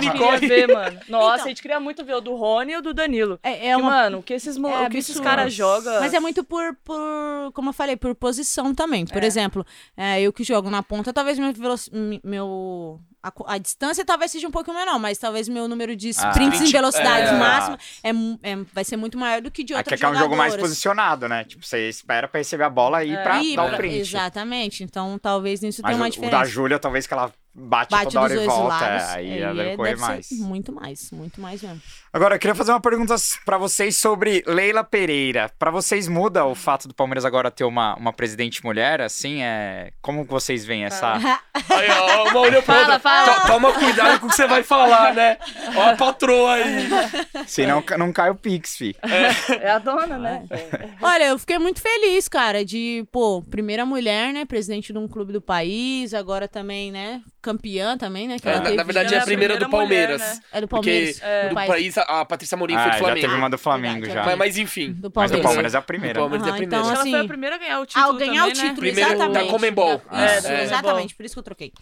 Speaker 3: gente queria ver, mano. Nossa, a gente queria muito ver o do Rony e o do Danilo.
Speaker 4: É, é
Speaker 3: que,
Speaker 4: uma...
Speaker 3: mano, o que esses, mo-
Speaker 4: é
Speaker 3: o que esses caras jogam.
Speaker 4: Mas é muito por, por, como eu falei, por posição também. Por
Speaker 3: É.
Speaker 4: exemplo, é, eu que jogo na ponta, talvez meu, mi- meu a, a distância talvez seja um pouco menor, mas talvez meu número de
Speaker 2: Ah.
Speaker 4: sprints em
Speaker 1: Sprint,
Speaker 4: velocidade
Speaker 1: é.
Speaker 4: máxima é, é- vai ser muito maior do que de
Speaker 2: Aqui
Speaker 4: outras
Speaker 2: é que é um jogo mais posicionado, né? Tipo, você espera pra receber a bola e ir
Speaker 3: É.
Speaker 2: pra
Speaker 4: E
Speaker 2: dar
Speaker 4: pra-
Speaker 2: o print.
Speaker 4: Exatamente. Então, talvez nisso
Speaker 2: Mas
Speaker 4: tenha uma
Speaker 2: o, o
Speaker 4: diferença.
Speaker 2: da Júlia, talvez que ela bate,
Speaker 4: Bate
Speaker 2: toda hora
Speaker 4: dos
Speaker 2: e
Speaker 4: dois
Speaker 2: volta.
Speaker 4: lados.
Speaker 2: é, aí deve
Speaker 4: é-
Speaker 2: correr
Speaker 4: deve ser
Speaker 2: mais.
Speaker 4: Muito mais, muito mais mesmo.
Speaker 2: Agora, eu queria fazer uma pergunta pra vocês sobre Leila Pereira. Pra vocês muda o fato do Palmeiras agora ter uma, uma presidente mulher, assim? É... Como que vocês veem essa... (laughs)
Speaker 1: Aí, ó, uma olhou pra
Speaker 3: Fala,
Speaker 1: outra.
Speaker 3: fala.
Speaker 1: To- Toma cuidado com o que você vai falar, né? Ó a patroa aí.
Speaker 2: Se não, não cai o Pix, fi.
Speaker 3: É a dona, né?
Speaker 4: Olha, eu fiquei muito feliz, cara, de, pô, primeira mulher, né, presidente de um clube do país, agora também, né, campeã também, né, que
Speaker 1: É,
Speaker 4: ela
Speaker 1: na,
Speaker 4: teve...
Speaker 1: na verdade é a primeira do
Speaker 3: mulher,
Speaker 1: Palmeiras.
Speaker 3: né?
Speaker 4: É do
Speaker 1: Porque
Speaker 4: Palmeiras.
Speaker 3: É.
Speaker 1: do
Speaker 4: país.
Speaker 1: a a Patrícia Morim foi
Speaker 2: Ah,
Speaker 1: do
Speaker 2: já
Speaker 1: Flamengo.
Speaker 2: teve uma do Flamengo
Speaker 4: Verdade,
Speaker 2: já.
Speaker 1: Mas, mas enfim.
Speaker 4: Do
Speaker 2: Mas
Speaker 4: Palmeiras.
Speaker 2: o Palmeiras é a primeira.
Speaker 1: Do Palmeiras é a
Speaker 4: Aham,
Speaker 1: primeira.
Speaker 4: então,
Speaker 3: Ela foi a
Speaker 4: assim,
Speaker 3: primeira a ganhar o título
Speaker 4: Ao ganhar
Speaker 3: também,
Speaker 4: o título,
Speaker 3: né?
Speaker 1: Primeiro da
Speaker 4: exatamente.
Speaker 1: Comembol.
Speaker 4: Da- Isso,
Speaker 3: É, da
Speaker 4: exatamente, por isso que eu troquei.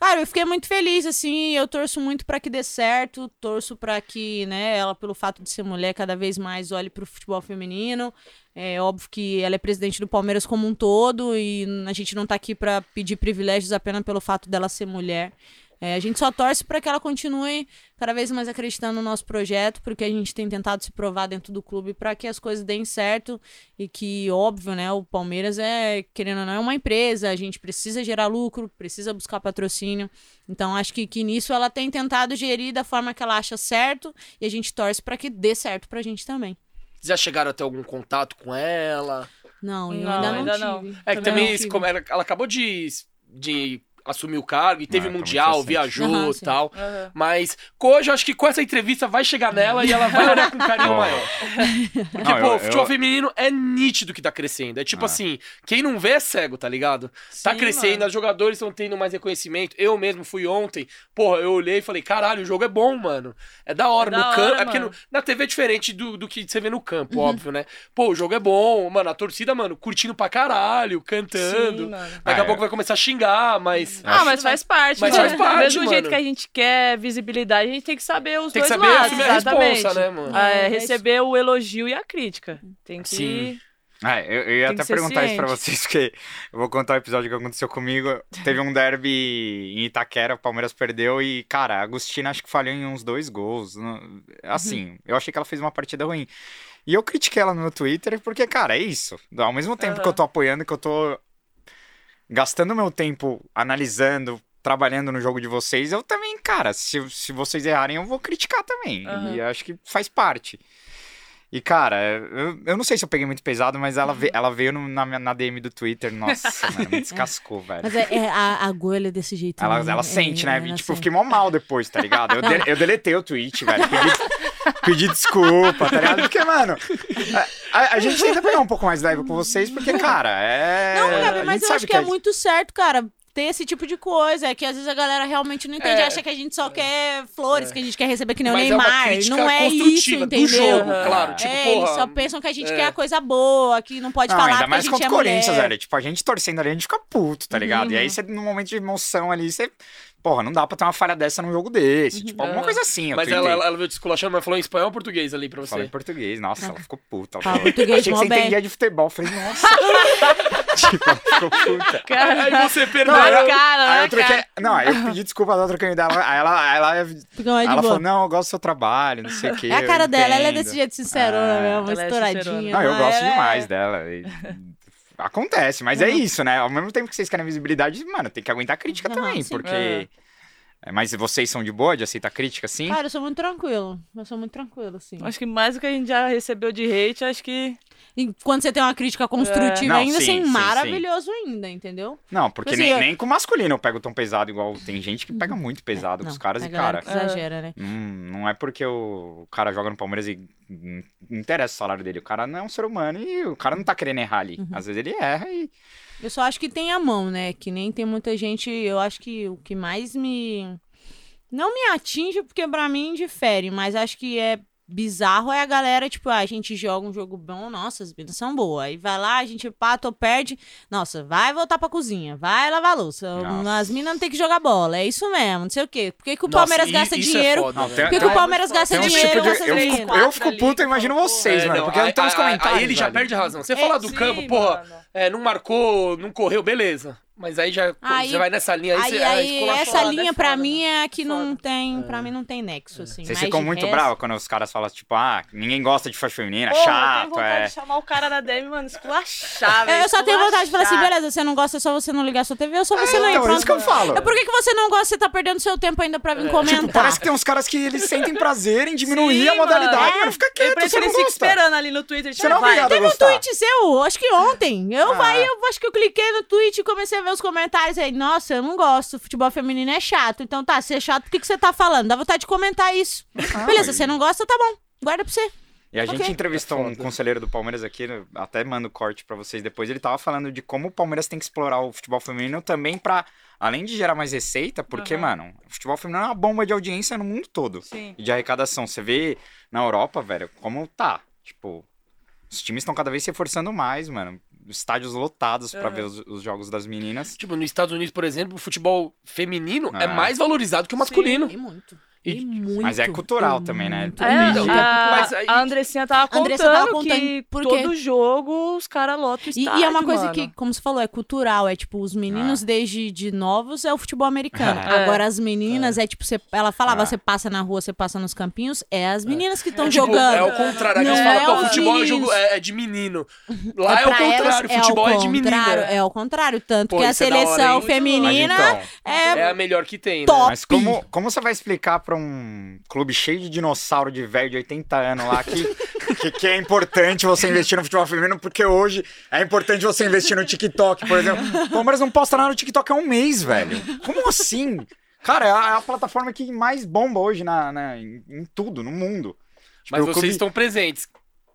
Speaker 4: Cara, eu fiquei muito feliz, assim, eu torço muito pra que dê certo, torço pra que, né, ela, pelo fato de ser mulher, cada vez mais olhe pro futebol feminino. É óbvio que ela é presidente do Palmeiras como um todo e a gente não tá aqui pra pedir privilégios apenas pelo fato dela ser mulher. É, a gente só torce para que ela continue cada vez mais acreditando no nosso projeto, porque a gente tem tentado se provar dentro do clube para que as coisas deem certo e que, óbvio, né, o Palmeiras é, querendo ou não, é uma empresa, a gente precisa gerar lucro, precisa buscar patrocínio. Então, acho que, que nisso ela tem tentado gerir da forma que ela acha certo e a gente torce para que dê certo pra gente também.
Speaker 1: Vocês já chegaram a ter algum contato com ela?
Speaker 4: Não, eu
Speaker 3: Não,
Speaker 4: ainda não
Speaker 3: ainda
Speaker 4: tive.
Speaker 3: não.
Speaker 1: É que
Speaker 4: não
Speaker 1: também,
Speaker 4: tive.
Speaker 1: esse- como ela, ela acabou de, de assumir o cargo e teve
Speaker 2: Ah, tá
Speaker 1: mundial, viajou
Speaker 4: Aham,
Speaker 1: e tal.
Speaker 3: Aham.
Speaker 1: Mas hoje eu acho que com essa entrevista vai chegar nela e ela vai olhar com carinho
Speaker 2: Ó.
Speaker 1: maior. (laughs) Porque,
Speaker 2: Não,
Speaker 1: pô,
Speaker 2: eu-
Speaker 1: o futebol
Speaker 2: eu-
Speaker 1: feminino é nítido que tá crescendo. É tipo
Speaker 2: Ah.
Speaker 1: assim, quem não vê é cego, tá ligado? tá
Speaker 3: Sim,
Speaker 1: crescendo,
Speaker 3: mano.
Speaker 1: os jogadores estão tendo mais reconhecimento. Eu mesmo fui ontem, porra, eu olhei e falei, caralho, o jogo é bom, mano. É da hora.
Speaker 3: É
Speaker 1: no
Speaker 3: da
Speaker 1: campo.
Speaker 3: hora,
Speaker 1: É porque no- na TV é diferente do, do que você vê no campo,
Speaker 3: Uhum.
Speaker 1: óbvio, né? Pô, o jogo é bom, mano. A torcida, mano, curtindo pra caralho, cantando.
Speaker 3: Sim.
Speaker 1: Daqui
Speaker 2: Ah,
Speaker 1: a pouco
Speaker 2: é.
Speaker 1: vai começar a xingar, mas mas.
Speaker 3: Ah, mas faz parte,
Speaker 1: Mas faz parte,
Speaker 3: Do mesmo
Speaker 1: mano.
Speaker 3: jeito que a gente quer visibilidade, a gente tem que saber os
Speaker 1: Tem
Speaker 3: dois
Speaker 1: saber
Speaker 3: lados, exatamente.
Speaker 1: responsa, né, mano?
Speaker 3: Ah, é,
Speaker 4: É,
Speaker 3: receber o elogio e a crítica. Tem que...
Speaker 1: Sim.
Speaker 2: É, eu, eu ia
Speaker 3: Tem
Speaker 2: até perguntar isso pra
Speaker 3: ciente.
Speaker 2: vocês, porque eu vou contar o episódio que aconteceu comigo. Teve um derby em Itaquera, o Palmeiras perdeu e, cara, a Agostina acho que falhou em uns dois gols. Assim, eu achei que ela fez uma partida ruim. E eu critiquei ela no meu Twitter, porque, cara, é isso. Ao mesmo tempo que eu tô apoiando, que eu tô gastando meu tempo analisando, trabalhando no jogo de vocês, eu também, cara, se, se vocês errarem, eu vou criticar também.
Speaker 3: Aham.
Speaker 2: E acho que faz parte. E, cara, eu, eu não sei se eu peguei muito pesado, mas ela, ve- ela veio no- na, minha- na DM do Twitter. Nossa, (laughs) mano, me descascou, velho.
Speaker 4: Mas é, é- a, a Goelha é desse jeito.
Speaker 2: Ela,
Speaker 4: mesmo,
Speaker 2: ela
Speaker 4: é,
Speaker 2: sente, né?
Speaker 4: ela
Speaker 2: E, tipo, eu
Speaker 4: sente.
Speaker 2: fiquei mó mal depois, tá ligado? Eu, de- eu deletei o tweet, velho. Pedi, (laughs) pedi desculpa, tá ligado? Porque, mano, a, a- a gente tenta pegar um pouco mais leve com vocês, porque, cara, é.
Speaker 4: Não,
Speaker 2: a
Speaker 4: Gabi, mas eu acho que é muito certo, cara. Ter esse tipo de coisa. É que às vezes a galera realmente não entende.
Speaker 1: É.
Speaker 4: Acha que a gente só quer flores, que a gente quer receber que nem o
Speaker 1: Mas é uma
Speaker 4: Neymar. não é isso, entendeu?
Speaker 1: jogo, claro. Tipo,
Speaker 4: é,
Speaker 1: porra,
Speaker 4: eles só pensam que a gente
Speaker 1: é.
Speaker 4: quer a coisa boa, que não pode
Speaker 2: Não,
Speaker 4: falar
Speaker 2: ainda
Speaker 4: porque a
Speaker 2: mais
Speaker 4: gente
Speaker 2: contra
Speaker 4: é
Speaker 2: o Corinthians,
Speaker 4: mulher.
Speaker 2: velho. Tipo, a gente torcendo ali, a gente fica puto, tá ligado? E aí, você, num momento de emoção ali, você. Porra, não dá pra ter uma falha dessa num jogo desse. Tipo, alguma
Speaker 1: É.
Speaker 2: coisa assim.
Speaker 1: Mas ela, ela, ela veio te esculachando, mas falou em espanhol ou português ali pra você?
Speaker 2: Falei em português, nossa, ela ficou puta. Ela
Speaker 4: Fala
Speaker 2: falou,
Speaker 4: português,
Speaker 2: Achei que você
Speaker 4: bem.
Speaker 2: entendia de futebol. Falei, nossa. (laughs) tipo, ela ficou puta.
Speaker 1: Aí você perdeu.
Speaker 2: Não, aí
Speaker 3: Na
Speaker 2: eu-
Speaker 3: cara,
Speaker 2: aí eu troquei.
Speaker 3: cara.
Speaker 2: Não, aí eu pedi desculpa da outra canhota dela. Aí ela, ela,
Speaker 4: Fica mais de
Speaker 2: ela falou: Não, eu gosto do seu trabalho, não sei o quê.
Speaker 4: É a cara dela, ela é
Speaker 2: entendo."
Speaker 4: desse jeito sincerona
Speaker 2: Ah.
Speaker 4: mesmo,
Speaker 3: Ela é
Speaker 4: estouradinha.
Speaker 3: sincerona.
Speaker 2: Não, eu
Speaker 4: Ela
Speaker 2: gosto
Speaker 4: é-
Speaker 2: demais dela. Acontece, mas é isso, né? Ao mesmo tempo que vocês querem visibilidade, mano, tem que aguentar a crítica
Speaker 4: Aham,
Speaker 2: também,
Speaker 4: sim.
Speaker 2: porque.
Speaker 3: É.
Speaker 2: É, Mas vocês são de boa de aceitar crítica, sim?
Speaker 4: Cara, eu sou muito tranquilo. Eu sou muito tranquilo, assim.
Speaker 3: Acho que mais do que a gente já recebeu de hate, acho que...
Speaker 4: E quando você tem uma crítica construtiva
Speaker 2: É. Não,
Speaker 4: ainda,
Speaker 2: sim,
Speaker 4: assim,
Speaker 2: sim,
Speaker 4: maravilhoso ainda, entendeu?
Speaker 2: Não, porque
Speaker 4: Assim,
Speaker 2: nem,
Speaker 4: eu-
Speaker 2: nem com masculino eu pego tão pesado igual. Tem gente que pega muito pesado com
Speaker 4: Não,
Speaker 2: os caras
Speaker 4: a
Speaker 2: e, cara.
Speaker 4: que exagera, né?
Speaker 2: Hum, não é porque o, cara joga no Palmeiras e não interessa o salário dele. O cara não é um ser humano e o cara não tá querendo errar ali.
Speaker 4: Uhum.
Speaker 2: Às vezes ele erra e.
Speaker 4: Eu só acho que tem a mão, né? Que nem tem muita gente. Eu acho que o que mais me. Não me atinge, porque pra mim difere, mas acho que é bizarro é a galera, tipo, ah, a gente joga um jogo bom, nossa, as vidas são boas. Aí vai lá, a gente pata ou perde, nossa, vai voltar pra cozinha, vai lavar a louça.
Speaker 2: Nossa.
Speaker 4: As minas não tem que jogar bola, é isso mesmo, não sei o quê. Por que, que o
Speaker 1: Nossa,
Speaker 4: Palmeiras gasta
Speaker 1: é
Speaker 4: dinheiro?
Speaker 1: foda, velho.
Speaker 2: tem-
Speaker 4: Por que, que
Speaker 2: tem-
Speaker 4: o Palmeiras gasta
Speaker 2: Tem um
Speaker 4: dinheiro
Speaker 2: tipo de. Eu fico, eu fico puto, imagino vocês,
Speaker 1: É,
Speaker 2: mano.
Speaker 1: não,
Speaker 2: Porque não tem
Speaker 1: aí-
Speaker 2: comentários.
Speaker 1: Aí ele já
Speaker 2: velho.
Speaker 1: perde a razão. Você
Speaker 3: É,
Speaker 1: falar do
Speaker 3: sim,
Speaker 1: campo, porra, é, não marcou, não correu, beleza. Mas aí já
Speaker 4: Aí-
Speaker 1: você vai nessa linha aí,
Speaker 4: Aí,
Speaker 1: você
Speaker 4: aí, essa
Speaker 3: foda,
Speaker 4: linha
Speaker 3: é
Speaker 4: pra
Speaker 3: foda,
Speaker 4: mim é a que não
Speaker 3: Foda.
Speaker 4: tem, pra mim não tem nexo, assim.
Speaker 2: Vocês ficam
Speaker 4: de
Speaker 2: muito
Speaker 4: resto-
Speaker 2: bravos quando os caras falam, tipo, ah, ninguém gosta de faixa feminina,
Speaker 3: Porra, eu tenho
Speaker 2: chato,
Speaker 3: vontade
Speaker 2: é.
Speaker 3: de chamar o cara na DM, mano, esculachar,
Speaker 4: Eu,
Speaker 3: velho.
Speaker 4: eu só tenho vontade de falar assim, beleza, você não gosta, é só você não ligar sua TV, ou só você não ir.
Speaker 2: Então, é isso que eu falo.
Speaker 4: É por que, que você não gosta, você tá perdendo seu tempo ainda pra vir comentar?
Speaker 2: Tipo, parece que tem uns caras que eles sentem prazer em diminuir
Speaker 3: Sim,
Speaker 2: a modalidade,
Speaker 3: mano.
Speaker 2: mano. Fica quieto, você não
Speaker 3: eles ficam
Speaker 2: gosta.
Speaker 3: esperando ali no Twitter.
Speaker 2: Você
Speaker 3: tipo,
Speaker 2: não é
Speaker 3: vai.
Speaker 4: Teve um tweet seu, acho que ontem. Eu,
Speaker 2: Ah.
Speaker 4: vai, eu acho que eu cliquei no tweet e comecei a ver os comentários aí. Nossa, eu não gosto, futebol feminino é chato. Então tá, se é chato, por que, que você tá falando? Dá vontade de comentar isso. Beleza,
Speaker 2: mas-
Speaker 4: você não gosta, tá bom. Guarda pra você.
Speaker 2: E a gente
Speaker 4: Ok.
Speaker 2: entrevistou um conselheiro do Palmeiras aqui, né, até mando corte pra vocês depois. Ele tava falando de como o Palmeiras tem que explorar o futebol feminino também pra, além de gerar mais receita, porque,
Speaker 3: Aham.
Speaker 2: mano, o futebol feminino é uma bomba de audiência no mundo todo.
Speaker 3: Sim.
Speaker 2: E de arrecadação. Você vê na Europa, velho, como tá. Tipo, os times estão cada vez se reforçando mais, mano. Estádios lotados pra
Speaker 3: Aham.
Speaker 2: ver os, os jogos das meninas.
Speaker 1: Tipo, nos Estados Unidos, por exemplo, o futebol feminino é
Speaker 2: Ah.
Speaker 1: mais valorizado que o masculino.
Speaker 4: E muito.
Speaker 1: E-
Speaker 4: E muito.
Speaker 2: Mas é cultural também, né?
Speaker 3: É, a,
Speaker 1: Mas aí-
Speaker 3: a Andressinha tava contando,
Speaker 4: tava contando
Speaker 3: que
Speaker 4: por quê?
Speaker 3: todo jogo os caras lotam o
Speaker 4: E,
Speaker 3: estádio,
Speaker 4: e é uma coisa
Speaker 3: mano.
Speaker 4: que, como você falou, é cultural. É tipo, os meninos desde de novos é o futebol americano. (laughs)
Speaker 3: É.
Speaker 4: Agora as meninas é, tipo, você, ela falava,
Speaker 2: Ah.
Speaker 4: você passa na rua, você passa nos campinhos, é as meninas que estão
Speaker 1: É, tipo,
Speaker 4: jogando.
Speaker 1: É o contrário. Aqui
Speaker 4: Não
Speaker 1: você fala,
Speaker 4: é
Speaker 1: pô, futebol é, jogo, é, é de menino. (laughs) Lá é, o contrário, futebol é, de menina.
Speaker 4: contrário, É ao contrário. Tanto
Speaker 1: Pô,
Speaker 4: que a
Speaker 1: é
Speaker 4: seleção feminina
Speaker 2: então,
Speaker 4: é,
Speaker 1: É a melhor que tem, né?
Speaker 4: Top.
Speaker 2: Mas como, você vai explicar pra um clube cheio de dinossauro de velho de 80 anos lá que, que, que é importante você investir no futebol feminino? Porque hoje é importante você investir no TikTok, por exemplo. O Palmeiras não posta nada no TikTok há um mês, velho. Como assim? Cara, é a, é a plataforma que mais bomba hoje na, na- em, em tudo, no mundo. Tipo,
Speaker 1: Mas vocês
Speaker 2: clube-
Speaker 1: estão presentes.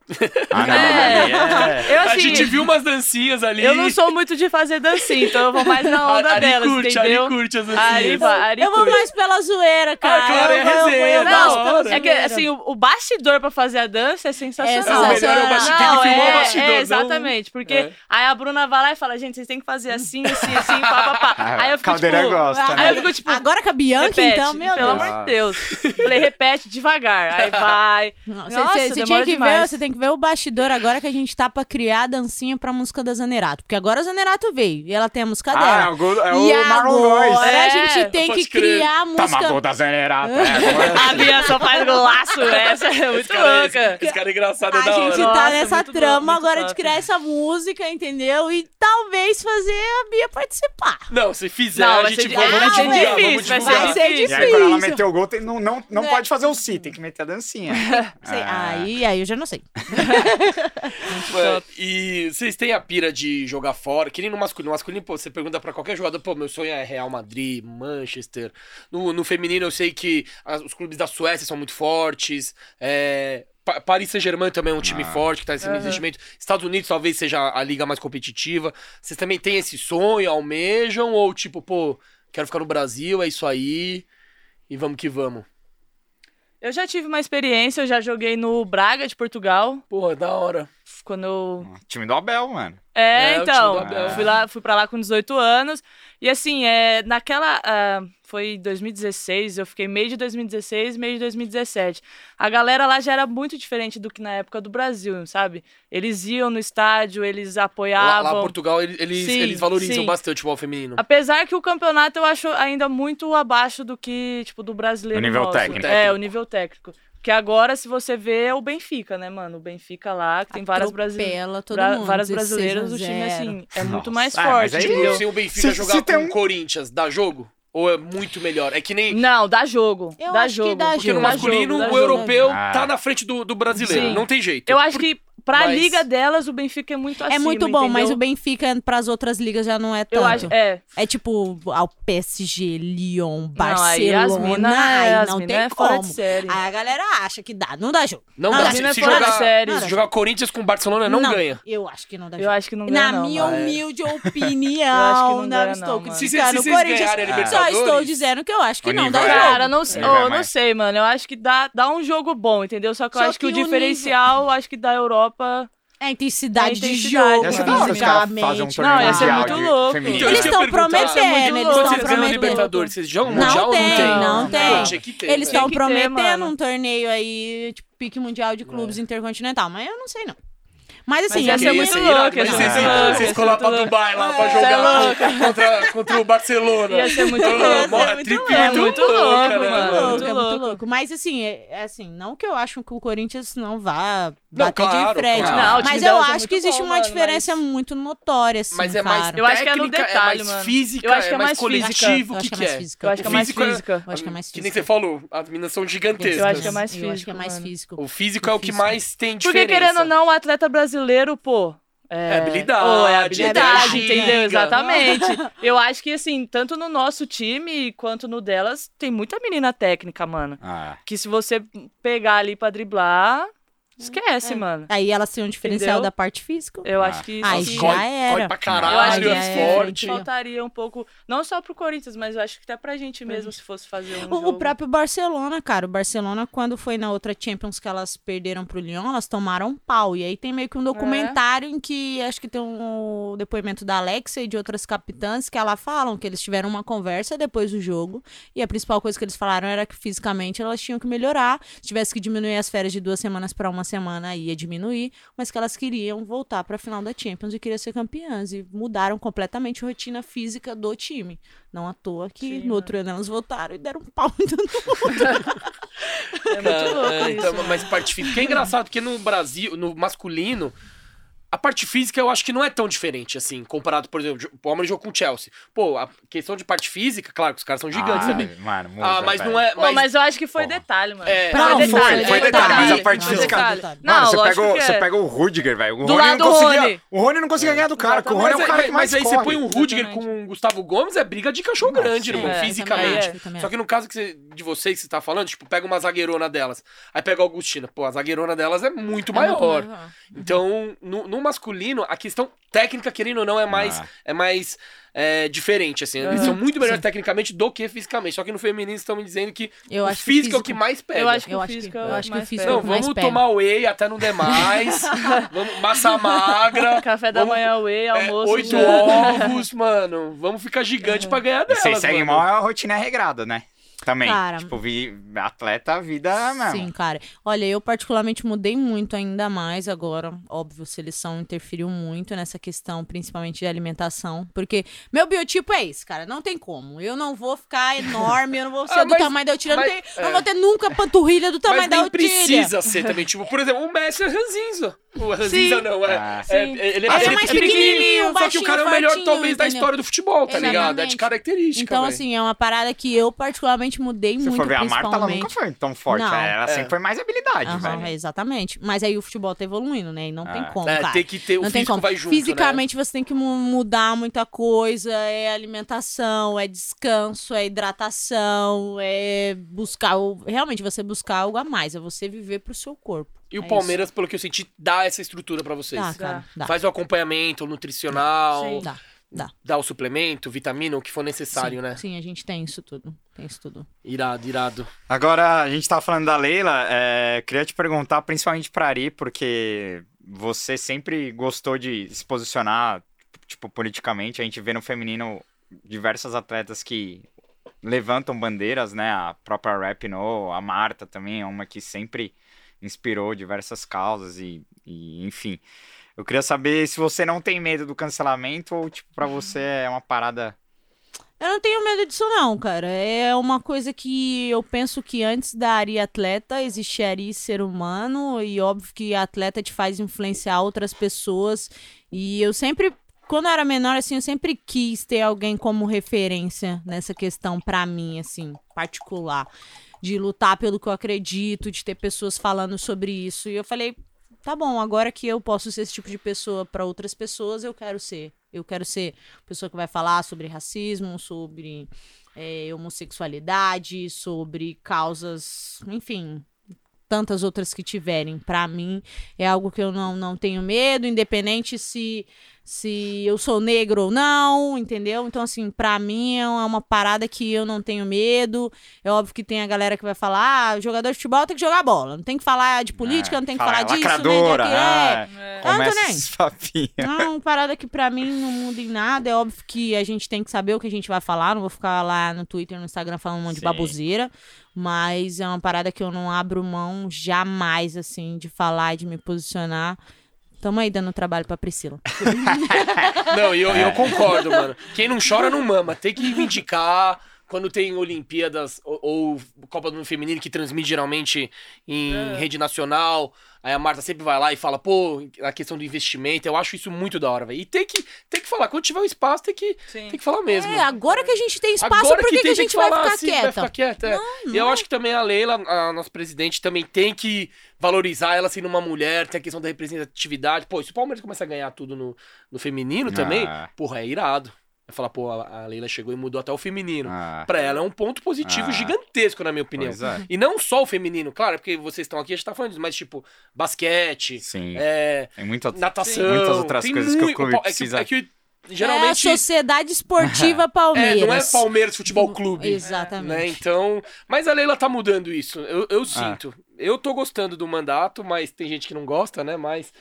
Speaker 1: (laughs)
Speaker 2: Ah, não.
Speaker 3: É.
Speaker 2: aí é.
Speaker 3: Eu,
Speaker 1: a
Speaker 3: assim,
Speaker 1: gente viu umas dancinhas ali.
Speaker 3: eu não sou muito de fazer dancinha, então eu vou mais na onda
Speaker 1: Ari
Speaker 3: delas,
Speaker 1: curte,
Speaker 3: entendeu?
Speaker 1: Ari curte as dancinhas.
Speaker 3: Ari
Speaker 4: eu vou
Speaker 3: curte.
Speaker 4: mais pela zoeira, cara.
Speaker 1: claro, é
Speaker 4: eu, vou- eu,
Speaker 1: resenha, hora.
Speaker 4: pela
Speaker 3: É que, assim, o, o bastidor pra fazer a dança é sensacional.
Speaker 4: É, é o
Speaker 1: bastidor,
Speaker 3: Não,
Speaker 1: tem que filmar o
Speaker 3: é,
Speaker 1: bastidor,
Speaker 3: é,
Speaker 1: não-
Speaker 3: exatamente. Porque
Speaker 1: É.
Speaker 3: aí a Bruna vai lá e fala, gente, vocês têm que fazer assim, assim, assim, pá, pá, pá. Aí eu fico,
Speaker 2: Caldeira
Speaker 3: tipo...
Speaker 2: gosta,
Speaker 4: Ah,
Speaker 2: né?
Speaker 3: Aí eu fico, tipo...
Speaker 4: Agora com a Bianca,
Speaker 3: repete,
Speaker 4: então, meu
Speaker 3: pelo
Speaker 4: Deus.
Speaker 3: amor de Deus. (laughs) Falei, repete devagar. Aí vai.
Speaker 4: Você,
Speaker 3: Nossa,
Speaker 4: você- tinha que ver, você tem que ver o bastidor agora que a gente tá pra criar a dancinha pra música da Zanerato. Porque agora a Zanerato veio e ela tem a música
Speaker 2: Ah,
Speaker 4: dela.
Speaker 2: é o, é
Speaker 4: e
Speaker 2: o Marlon Góes.
Speaker 4: agora a
Speaker 3: É,
Speaker 4: gente tem que
Speaker 1: crer.
Speaker 4: criar a
Speaker 2: Toma
Speaker 4: música.
Speaker 2: gol da Zenerata. É, (laughs)
Speaker 3: A Bia só faz golaço. (laughs) Essa é
Speaker 1: Esse
Speaker 3: muito
Speaker 1: cara, é-
Speaker 3: louca.
Speaker 1: esse cara é engraçado, é
Speaker 4: A
Speaker 1: da
Speaker 4: gente
Speaker 1: hora.
Speaker 4: tá
Speaker 3: Nossa,
Speaker 4: nessa
Speaker 3: muito
Speaker 4: trama agora de criar essa música, entendeu? E talvez fazer a Bia participar.
Speaker 1: Não, se fizer,
Speaker 3: Não,
Speaker 1: a
Speaker 3: vai
Speaker 1: gente
Speaker 3: ser-
Speaker 1: vamos
Speaker 3: é, vai
Speaker 1: divulgar,
Speaker 3: ser
Speaker 1: vamos
Speaker 3: difícil, vai
Speaker 1: divulgar.
Speaker 4: Vai ser
Speaker 2: E aí, quando ela
Speaker 4: difícil.
Speaker 2: meteu o gol, tem- não, não, não pode fazer o si, tem que meter a dancinha. (laughs)
Speaker 4: Sei,
Speaker 2: Ah.
Speaker 4: aí, aí eu já não sei. (laughs)
Speaker 1: Mano, E vocês têm a pira de jogar fora, que nem no masculino. No masculino, pô, você pergunta pra qualquer jogador, pô, meu sonho é Real Madrid, Manchester. No, no feminino, eu sei que as- os clubes da Suécia são muito fortes. É, Pa- Paris Saint-Germain também é um time
Speaker 2: Ah.
Speaker 1: forte, que tá recebendo
Speaker 3: Aham.
Speaker 1: investimento. Estados Unidos talvez seja a liga mais competitiva. Vocês também têm esse sonho, almejam? Ou tipo, pô, quero ficar no Brasil, é isso aí, e vamos que vamos?
Speaker 3: Eu já tive uma experiência, eu já joguei no Braga de Portugal.
Speaker 1: Porra, da hora.
Speaker 3: Quando eu
Speaker 2: Time do Abel, mano.
Speaker 3: É,
Speaker 1: É, o
Speaker 3: então,
Speaker 1: time do Abel.
Speaker 3: eu fui, lá, fui pra lá com 18 anos. E assim, é, naquela. ah, foi 2016, eu fiquei meio de 2016, meio de 2017. A galera lá já era muito diferente do que na época do Brasil, sabe? Eles iam no estádio, eles
Speaker 1: Lá,
Speaker 3: apoiavam.
Speaker 1: lá Portugal, eles, eles,
Speaker 3: Sim,
Speaker 1: eles valorizam
Speaker 3: sim.
Speaker 1: bastante o futebol feminino.
Speaker 3: Apesar que o campeonato eu acho ainda muito abaixo do que, tipo, do brasileiro.
Speaker 2: O nível
Speaker 3: nosso.
Speaker 2: técnico.
Speaker 3: É, o nível técnico. Porque agora, se você vê, é o Benfica, né, mano? O Benfica lá, que tem várias brasileiras.
Speaker 4: Todo
Speaker 3: Bra-
Speaker 4: mundo,
Speaker 3: várias
Speaker 4: 16
Speaker 3: brasileiras,
Speaker 4: a
Speaker 3: o time,
Speaker 4: 0.
Speaker 3: assim, é muito
Speaker 2: Nossa.
Speaker 3: mais
Speaker 2: Ah, mas
Speaker 3: forte,
Speaker 2: aí-
Speaker 3: entendeu?
Speaker 1: Se o Benfica
Speaker 2: Se-
Speaker 1: jogar
Speaker 2: se
Speaker 1: com
Speaker 2: um-
Speaker 1: o Corinthians, dá jogo? Ou é muito melhor? É que nem.
Speaker 3: Não, dá jogo.
Speaker 4: Eu
Speaker 3: dá
Speaker 4: acho que
Speaker 3: jogo.
Speaker 4: dá
Speaker 1: Porque no
Speaker 4: jogo.
Speaker 1: masculino,
Speaker 3: dá
Speaker 1: o
Speaker 3: jogo.
Speaker 1: europeu
Speaker 2: Ah.
Speaker 1: tá na frente do, do brasileiro.
Speaker 3: Sim.
Speaker 1: Não tem jeito.
Speaker 3: Eu acho que pra
Speaker 1: Mas-
Speaker 3: liga delas, o Benfica é muito acima,
Speaker 4: É muito bom, mas
Speaker 3: entendeu?
Speaker 4: o Benfica pras outras ligas já não é tanto.
Speaker 3: Eu acho, é.
Speaker 4: É tipo ao PSG, Lyon,
Speaker 3: Não,
Speaker 4: Barcelona.
Speaker 3: mina,
Speaker 4: ai,
Speaker 3: é, as
Speaker 4: não tem
Speaker 3: é
Speaker 4: como.
Speaker 3: fora de série.
Speaker 4: Aí a galera acha que dá, não dá jogo.
Speaker 1: Não
Speaker 4: Não,
Speaker 1: dá. Se,
Speaker 3: é
Speaker 1: se
Speaker 3: fora de
Speaker 1: jogar,
Speaker 3: série.
Speaker 1: se jogar Corinthians com Barcelona, não, ganha.
Speaker 4: Eu acho que não dá
Speaker 3: Eu
Speaker 4: jogo.
Speaker 3: acho que não ganha,
Speaker 4: Na
Speaker 3: não.
Speaker 4: minha
Speaker 1: Ah, é.
Speaker 4: humilde (laughs)
Speaker 3: Eu
Speaker 4: opinião,
Speaker 3: acho que não
Speaker 4: não,
Speaker 3: ganha,
Speaker 4: estou
Speaker 3: não.
Speaker 1: Se- se-
Speaker 4: criticando
Speaker 1: se
Speaker 4: o Corinthians. Só estou dizendo que eu acho que
Speaker 2: o
Speaker 4: não dá
Speaker 2: é-
Speaker 4: jogo.
Speaker 3: Cara, não, sei-
Speaker 2: é
Speaker 3: não sei, mano. Eu acho que dá, dá um jogo bom, entendeu? Só que eu acho que, o diferencial, eu acho que da Europa.
Speaker 4: É a intensidade,
Speaker 3: É
Speaker 4: de jogo,
Speaker 2: Ia ser
Speaker 3: mano.
Speaker 2: da hora os caras
Speaker 4: fisicamente.
Speaker 2: fazem um torneio
Speaker 3: Não, ia ser
Speaker 2: mundial
Speaker 3: muito
Speaker 2: de
Speaker 3: louco.
Speaker 2: feminino.
Speaker 1: Então,
Speaker 4: Eles estão
Speaker 3: é
Speaker 4: prometendo, eles.
Speaker 1: Quando
Speaker 4: estão
Speaker 1: vocês ganham a
Speaker 4: prometendo.
Speaker 1: Libertadores, vocês jogam
Speaker 4: Não
Speaker 1: Mundial ou
Speaker 4: tem,
Speaker 1: não tem?
Speaker 4: não tem.
Speaker 1: Tinha que ter,
Speaker 4: Eles estão
Speaker 3: que ter,
Speaker 4: prometendo
Speaker 3: mano.
Speaker 4: um torneio aí, tipo, pique mundial de clubes intercontinental, mas eu não sei não. Mas assim,
Speaker 3: Mas ia ser muito
Speaker 1: Isso é
Speaker 3: ser
Speaker 1: Vocês,
Speaker 3: muito louco, ia
Speaker 1: vocês
Speaker 3: ser
Speaker 1: colar
Speaker 3: muito
Speaker 1: pra. Dubai lá pra
Speaker 4: É,
Speaker 1: jogar
Speaker 3: é
Speaker 1: contra, contra o Barcelona.
Speaker 3: Ia ser muito louco. É muito louco,
Speaker 1: né,
Speaker 3: mano.
Speaker 4: é muito
Speaker 3: louco.
Speaker 4: Mas assim, é, é assim, não que eu acho que o Corinthians não vá
Speaker 1: Não,
Speaker 4: bater
Speaker 1: claro,
Speaker 4: de frente. mas eu
Speaker 3: é
Speaker 4: acho que existe
Speaker 3: bom,
Speaker 4: uma
Speaker 3: mano,
Speaker 4: diferença
Speaker 3: mas-
Speaker 4: muito notória, assim,
Speaker 1: Mas é mais.
Speaker 3: Eu acho que é no detalhe,
Speaker 1: é
Speaker 3: mano.
Speaker 1: física,
Speaker 3: Eu acho que é mais
Speaker 1: coletivo,
Speaker 4: Eu
Speaker 1: o
Speaker 4: acho
Speaker 1: que,
Speaker 4: que é mais
Speaker 1: é?
Speaker 4: física.
Speaker 3: Eu acho que é mais
Speaker 1: físico
Speaker 3: física.
Speaker 4: Eu acho que é mais
Speaker 1: Que nem
Speaker 4: física.
Speaker 1: você falou, as meninas são gigantescas.
Speaker 3: Eu acho que é mais
Speaker 4: Eu acho que é
Speaker 3: físico,
Speaker 4: mais
Speaker 3: mano.
Speaker 4: físico.
Speaker 1: O físico é o que mais tem
Speaker 3: Porque
Speaker 1: diferença.
Speaker 3: querendo ou não, o atleta brasileiro, pô. É,
Speaker 1: É habilidade,
Speaker 3: Pô, é
Speaker 1: é
Speaker 3: habilidade,
Speaker 1: ginga.
Speaker 3: entendeu? Exatamente. Eu acho que, assim, tanto no nosso time quanto no delas, tem muita menina técnica, mano.
Speaker 2: Ah,
Speaker 3: Que se você pegar ali pra driblar, esquece, mano.
Speaker 4: Aí elas têm um diferencial
Speaker 3: Entendeu?
Speaker 4: da parte física.
Speaker 3: Eu
Speaker 2: Ah.
Speaker 3: acho que
Speaker 4: Ai,
Speaker 3: isso
Speaker 4: já
Speaker 1: Corre,
Speaker 4: era.
Speaker 1: corre pra
Speaker 3: Eu acho
Speaker 1: caralho,
Speaker 3: que
Speaker 1: é forte.
Speaker 3: faltaria um pouco, não só pro Corinthians, mas eu acho que até pra gente mesmo, se fosse fazer um
Speaker 4: O, o próprio Barcelona, cara, o Barcelona, quando foi na outra Champions que elas perderam pro Lyon, elas tomaram um pau. E aí tem meio que um documentário em que acho que tem um depoimento da Alexa e de outras capitãs que ela falam que eles tiveram uma conversa depois do jogo. E a principal coisa que eles falaram era que fisicamente elas tinham que melhorar. Se tivesse que diminuir as férias de duas semanas pra uma semana, ia diminuir. Mas que elas queriam voltar pra final da Champions e queriam ser campeãs. E mudaram completamente a rotina física do time. Não à toa que
Speaker 3: Sim,
Speaker 4: no outro ano elas voltaram e deram um pau em todo mundo. (laughs)
Speaker 3: É muito louco
Speaker 1: É,
Speaker 3: isso.
Speaker 1: então,
Speaker 3: mano.
Speaker 1: mas parte física. Que é engraçado, porque no Brasil, no masculino, a parte física eu acho que não é tão diferente, assim, comparado, por exemplo, o Palmeiras jogou com o Chelsea. Pô, a questão de parte física, claro, que os caras são gigantes
Speaker 2: Ah,
Speaker 1: também.
Speaker 2: Mano, muda,
Speaker 1: Ah, mas
Speaker 2: velho.
Speaker 1: não é.
Speaker 3: Pô,
Speaker 1: Mas,
Speaker 3: mas eu acho que foi
Speaker 2: Porra.
Speaker 3: detalhe, mano.
Speaker 1: É.
Speaker 2: Não,
Speaker 4: Não,
Speaker 2: foi,
Speaker 4: foi,
Speaker 2: foi
Speaker 4: foi
Speaker 2: detalhe, mas a
Speaker 4: detalhe.
Speaker 2: parte
Speaker 4: Não,
Speaker 2: física.
Speaker 3: detalhe.
Speaker 2: Mano,
Speaker 3: Não,
Speaker 2: você, pega, o-
Speaker 3: que
Speaker 2: você
Speaker 3: é.
Speaker 2: pega o Rudiger, velho. O
Speaker 3: Do
Speaker 2: Rony
Speaker 3: lado
Speaker 2: não conseguia.
Speaker 3: Rony.
Speaker 2: O Rony não conseguia ganhar do cara, o Rony é o
Speaker 1: mas,
Speaker 2: cara que mais
Speaker 1: mas aí você
Speaker 2: corre.
Speaker 1: põe um Rudiger
Speaker 3: Exatamente.
Speaker 1: com o Gustavo Gomes, é briga de cachorro grande,
Speaker 2: sim.
Speaker 1: irmão,
Speaker 3: É,
Speaker 1: fisicamente. Só que no caso você- de vocês que você tá falando, tipo, pega uma zagueirona delas, aí pega a Augustina. Pô, a zagueirona delas é muito
Speaker 4: É muito
Speaker 1: maior. Então, no, no masculino, a questão técnica, querendo ou não, é mais,
Speaker 2: Ah.
Speaker 1: é mais é, diferente, assim. Eles são muito melhores
Speaker 4: Sim.
Speaker 1: tecnicamente do que fisicamente. Só que no feminino estão me dizendo que
Speaker 4: Eu
Speaker 1: o
Speaker 4: que
Speaker 1: físico é o que mais pega.
Speaker 3: Eu acho que
Speaker 4: Eu
Speaker 3: o físico
Speaker 4: eu
Speaker 3: é
Speaker 4: acho que o
Speaker 3: mais
Speaker 4: físico.
Speaker 1: Não,
Speaker 4: mais
Speaker 1: vamos
Speaker 4: pega.
Speaker 1: tomar whey até não demais. (laughs) vamos, massa magra. (laughs)
Speaker 3: Café da
Speaker 1: vamos-
Speaker 3: manhã, whey,
Speaker 1: é,
Speaker 3: almoço.
Speaker 1: oito
Speaker 3: já.
Speaker 1: ovos, mano. Vamos ficar gigante pra ganhar delas,
Speaker 2: Vocês seguem mal a rotina regrada, né? Também.
Speaker 4: Cara-
Speaker 2: tipo, vi, atleta, a vida mesmo.
Speaker 4: Sim, cara. Olha, eu particularmente mudei muito ainda mais agora. Óbvio, seleção interferiu muito nessa questão, principalmente de alimentação. Porque meu biotipo é esse, cara. Não tem como. Eu não vou ficar enorme, eu não vou (laughs) ser
Speaker 1: Ah,
Speaker 4: do
Speaker 1: mas-
Speaker 4: tamanho da Otília. Não, tem-
Speaker 1: é.
Speaker 4: não vou ter nunca panturrilha do tamanho
Speaker 1: Mas
Speaker 4: da Otília.
Speaker 1: precisa ser também. Tipo, por exemplo, o Messi é ranzinza. O ranzinza
Speaker 3: Sim.
Speaker 1: não, é.
Speaker 2: Ah,
Speaker 1: é-
Speaker 3: sim.
Speaker 1: ele
Speaker 4: é
Speaker 1: ele
Speaker 4: mais pequenininho,
Speaker 1: Só que o
Speaker 4: baixinho,
Speaker 1: cara é o melhor,
Speaker 4: fortinho,
Speaker 1: talvez, da
Speaker 4: entendeu?
Speaker 1: história do futebol, tá ligado? É de
Speaker 4: Exatamente.
Speaker 1: característica.
Speaker 4: Então,
Speaker 1: velho.
Speaker 4: assim, é uma parada que eu particularmente mudei
Speaker 2: Se
Speaker 4: muito,
Speaker 2: for ver a Marta, ela
Speaker 4: principalmente.
Speaker 2: nunca foi tão forte.
Speaker 4: Não.
Speaker 2: né? Ela
Speaker 1: É.
Speaker 2: sempre foi mais habilidade,
Speaker 4: Aham,
Speaker 2: velho.
Speaker 4: é, exatamente. Mas aí o futebol tá evoluindo, né? E não tem
Speaker 2: Ah.
Speaker 4: como,
Speaker 1: É, tem que ter, o
Speaker 4: não tem
Speaker 1: físico
Speaker 4: como.
Speaker 1: vai junto, né?
Speaker 4: Fisicamente você tem que mu- mudar muita coisa. É alimentação, é descanso, é hidratação, é buscar. o- Realmente, você buscar algo a mais. É você viver pro seu corpo.
Speaker 1: E o
Speaker 4: É
Speaker 1: Palmeiras, pelo que eu senti, dá essa estrutura pra vocês.
Speaker 4: Dá, cara. Dá.
Speaker 1: Faz o acompanhamento nutricional,
Speaker 3: Sim.
Speaker 4: Dá. Dá.
Speaker 1: dá o suplemento, vitamina, o que for necessário,
Speaker 4: sim,
Speaker 1: né?
Speaker 4: Sim, a gente tem isso tudo. Tem isso tudo.
Speaker 1: Irado, irado.
Speaker 2: Agora, a gente tava falando da Leila, é, queria te perguntar, principalmente pra Ari, porque você sempre gostou de se posicionar, tipo, politicamente. A gente vê no feminino diversas atletas que levantam bandeiras, né? A própria Rapinoe, a Marta também é uma que sempre inspirou diversas causas e, e, enfim. Eu queria saber se você não tem medo do cancelamento ou, tipo, pra você (laughs) é uma parada...
Speaker 4: Eu não tenho medo disso, não, cara. É uma coisa que eu penso que antes da Ari atleta, existia Ari ser humano, e óbvio que atleta te faz influenciar outras pessoas. E eu sempre, quando eu era menor, assim, eu sempre quis ter alguém como referência nessa questão pra mim, assim, particular. De lutar pelo que eu acredito, de ter pessoas falando sobre isso. E eu falei, tá bom, agora que eu posso ser esse tipo de pessoa pra outras pessoas, eu quero ser. Eu quero ser pessoa que vai falar sobre racismo, sobre é, homossexualidade, sobre causas, enfim, tantas outras que tiverem. Pra mim, é algo que eu não, não tenho medo, independente se se eu sou negro ou não, entendeu? Então, assim, pra mim é uma uma parada que eu não tenho medo. É óbvio que tem a galera que vai falar, ah, jogador de futebol tem que jogar bola. Não tem que falar de política,
Speaker 2: é,
Speaker 4: não tem que
Speaker 2: fala,
Speaker 4: falar disso,
Speaker 2: lacradora,
Speaker 4: nem daquilo. É.
Speaker 2: ah,
Speaker 3: É.
Speaker 4: Ah, não nem.
Speaker 2: esses papinhos.
Speaker 4: Não, uma parada que pra mim não muda em nada. É óbvio que a gente tem que saber o que a gente vai falar. Não vou ficar lá no Twitter, no Instagram falando um monte de
Speaker 2: Sim.
Speaker 4: baboseira. Mas é uma parada que eu não abro mão jamais, assim, de falar e de me posicionar. Tamo aí dando trabalho pra Priscila. (laughs)
Speaker 1: Não, e eu,
Speaker 2: É.
Speaker 1: eu concordo, mano. Quem não chora não mama. Tem que reivindicar quando tem Olimpíadas ou, ou Copa do Mundo Feminino que transmite geralmente em
Speaker 3: É.
Speaker 1: rede nacional. Aí a Marta sempre vai lá e fala, pô, a questão do investimento. Eu acho isso muito da hora, velho. E tem que, tem que falar. Quando tiver o espaço, tem que,
Speaker 3: Sim.
Speaker 1: tem que falar mesmo.
Speaker 4: É, agora que a gente tem espaço,
Speaker 1: Agora
Speaker 4: por que, que
Speaker 1: tem,
Speaker 4: a gente vai
Speaker 1: falar
Speaker 4: ficar
Speaker 1: assim,
Speaker 4: quieta?
Speaker 1: Vai ficar quieta, é. E eu
Speaker 4: não.
Speaker 1: acho que também a Leila, a nossa presidente, também tem que valorizar ela sendo uma mulher, tem a questão da representatividade. Pô, se o Palmeiras começa a ganhar tudo no, no feminino também,
Speaker 2: Ah.
Speaker 1: porra, é irado. Vai falar, pô, a, Leila chegou e mudou até o feminino.
Speaker 2: Ah,
Speaker 1: Pra ela é um ponto positivo
Speaker 2: Ah.
Speaker 1: gigantesco, na minha opinião.
Speaker 2: é.
Speaker 1: E não só o feminino, claro, é porque vocês estão aqui, a gente tá falando disso, mas tipo, basquete,
Speaker 2: Sim.
Speaker 1: é,
Speaker 2: Tem muita...
Speaker 1: natação.
Speaker 2: Muitas outras
Speaker 1: tem
Speaker 2: coisas que o
Speaker 1: muito-
Speaker 2: clube
Speaker 1: é que-
Speaker 4: É
Speaker 2: precisa-
Speaker 1: É que,
Speaker 4: a
Speaker 1: geralmente.
Speaker 4: Sociedade Esportiva (laughs) (laughs)
Speaker 1: É,
Speaker 4: Palmeiras.
Speaker 1: não é Palmeiras Futebol Clube.
Speaker 4: Exatamente.
Speaker 1: né? Então, mas a Leila tá mudando isso. Eu,
Speaker 2: Ah.
Speaker 1: eu sinto. Eu tô gostando do mandato, mas tem gente que não gosta, né? Mas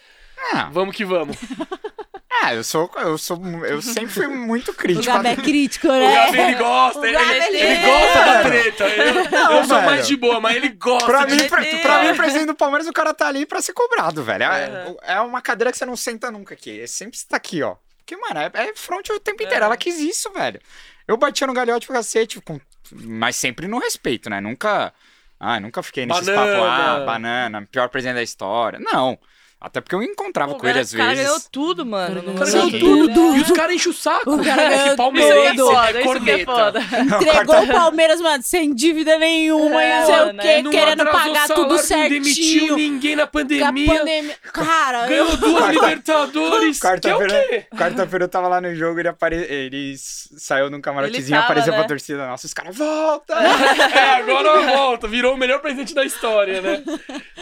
Speaker 2: Ah,
Speaker 1: vamos que vamos. (laughs)
Speaker 2: é, eu sou, eu sou, eu sempre fui muito
Speaker 4: O
Speaker 2: crítico.
Speaker 4: Gabi é (laughs) crítico,
Speaker 1: O
Speaker 4: né?
Speaker 1: Gabi ele gosta,
Speaker 4: O
Speaker 1: ele,
Speaker 4: Gabi,
Speaker 1: ele,
Speaker 4: ele-
Speaker 1: ele gosta da treta. Eu, eu sou mais de boa, mas ele gosta.
Speaker 2: Pra
Speaker 1: de
Speaker 2: mim, pra, pra mim, presidente do Palmeiras, o cara tá ali pra ser cobrado, velho. É, é uma cadeira que você não senta nunca aqui. É sempre você tá aqui, ó. Porque, mano, é, é front o tempo inteiro.
Speaker 3: É.
Speaker 2: Ela quis isso, velho. Eu batia no galhote pro cacete, com... mas sempre no respeito, né? Nunca. Ah, nunca fiquei nesses
Speaker 1: Banana.
Speaker 2: papos, ah, banana, pior presidente da história. Não. Até porque eu encontrava
Speaker 3: Pô,
Speaker 2: com ele
Speaker 3: o
Speaker 2: às
Speaker 3: cara ganhou
Speaker 2: vezes.
Speaker 3: tudo, mano.
Speaker 4: O cara
Speaker 1: ganhou tudo.
Speaker 3: né?
Speaker 1: E os caras enchem o saco.
Speaker 4: O cara
Speaker 1: É
Speaker 4: ganhou
Speaker 1: que palmeirense
Speaker 3: Isso é
Speaker 1: é
Speaker 3: isso é
Speaker 1: corneta.
Speaker 3: foda.
Speaker 4: Entregou o Palmeiras, mano, sem dívida nenhuma,
Speaker 3: É,
Speaker 4: e não sei o quê,
Speaker 3: é.
Speaker 4: Querendo pagar
Speaker 1: salário,
Speaker 4: tudo
Speaker 1: Não demitiu
Speaker 4: certinho.
Speaker 1: ninguém na pandemia.
Speaker 4: pandemia. Cara, eu...
Speaker 1: Ganhou duas (laughs) Libertadores. Que é o
Speaker 2: Quarta-feira
Speaker 1: quê?
Speaker 2: quarta-feira eu tava lá no jogo, ele, apare... ele saiu num camarotezinho apareceu
Speaker 3: né?
Speaker 2: pra torcida. Nossa, os caras, volta!
Speaker 1: É, agora volta. Virou o melhor presente da história, né?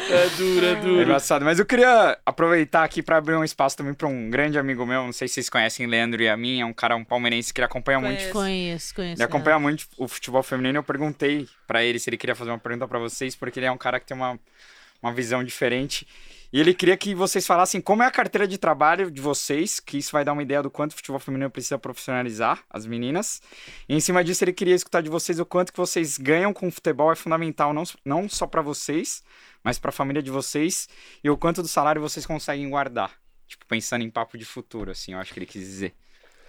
Speaker 1: É duro, é
Speaker 2: É
Speaker 1: duro.
Speaker 2: engraçado. Mas eu queria aproveitar aqui pra abrir um espaço também pra um grande amigo meu. Não sei se vocês conhecem Leandro e a mim. É um cara, um palmeirense que ele acompanha muito.
Speaker 3: Conheço.
Speaker 4: Conheço, conheço.
Speaker 2: Ele acompanha muito o futebol feminino. Eu perguntei pra ele se ele queria fazer uma pergunta pra vocês, porque ele é um cara que tem uma, uma visão diferente. E ele queria que vocês falassem como é a carteira de trabalho de vocês, que isso vai dar uma ideia do quanto o futebol feminino precisa profissionalizar as meninas. E em cima disso, ele queria escutar de vocês o quanto que vocês ganham com o futebol é fundamental, não, não só pra vocês, mas pra família de vocês, e o quanto do salário vocês conseguem guardar. Tipo, pensando em papo de futuro, assim, eu acho que ele quis dizer.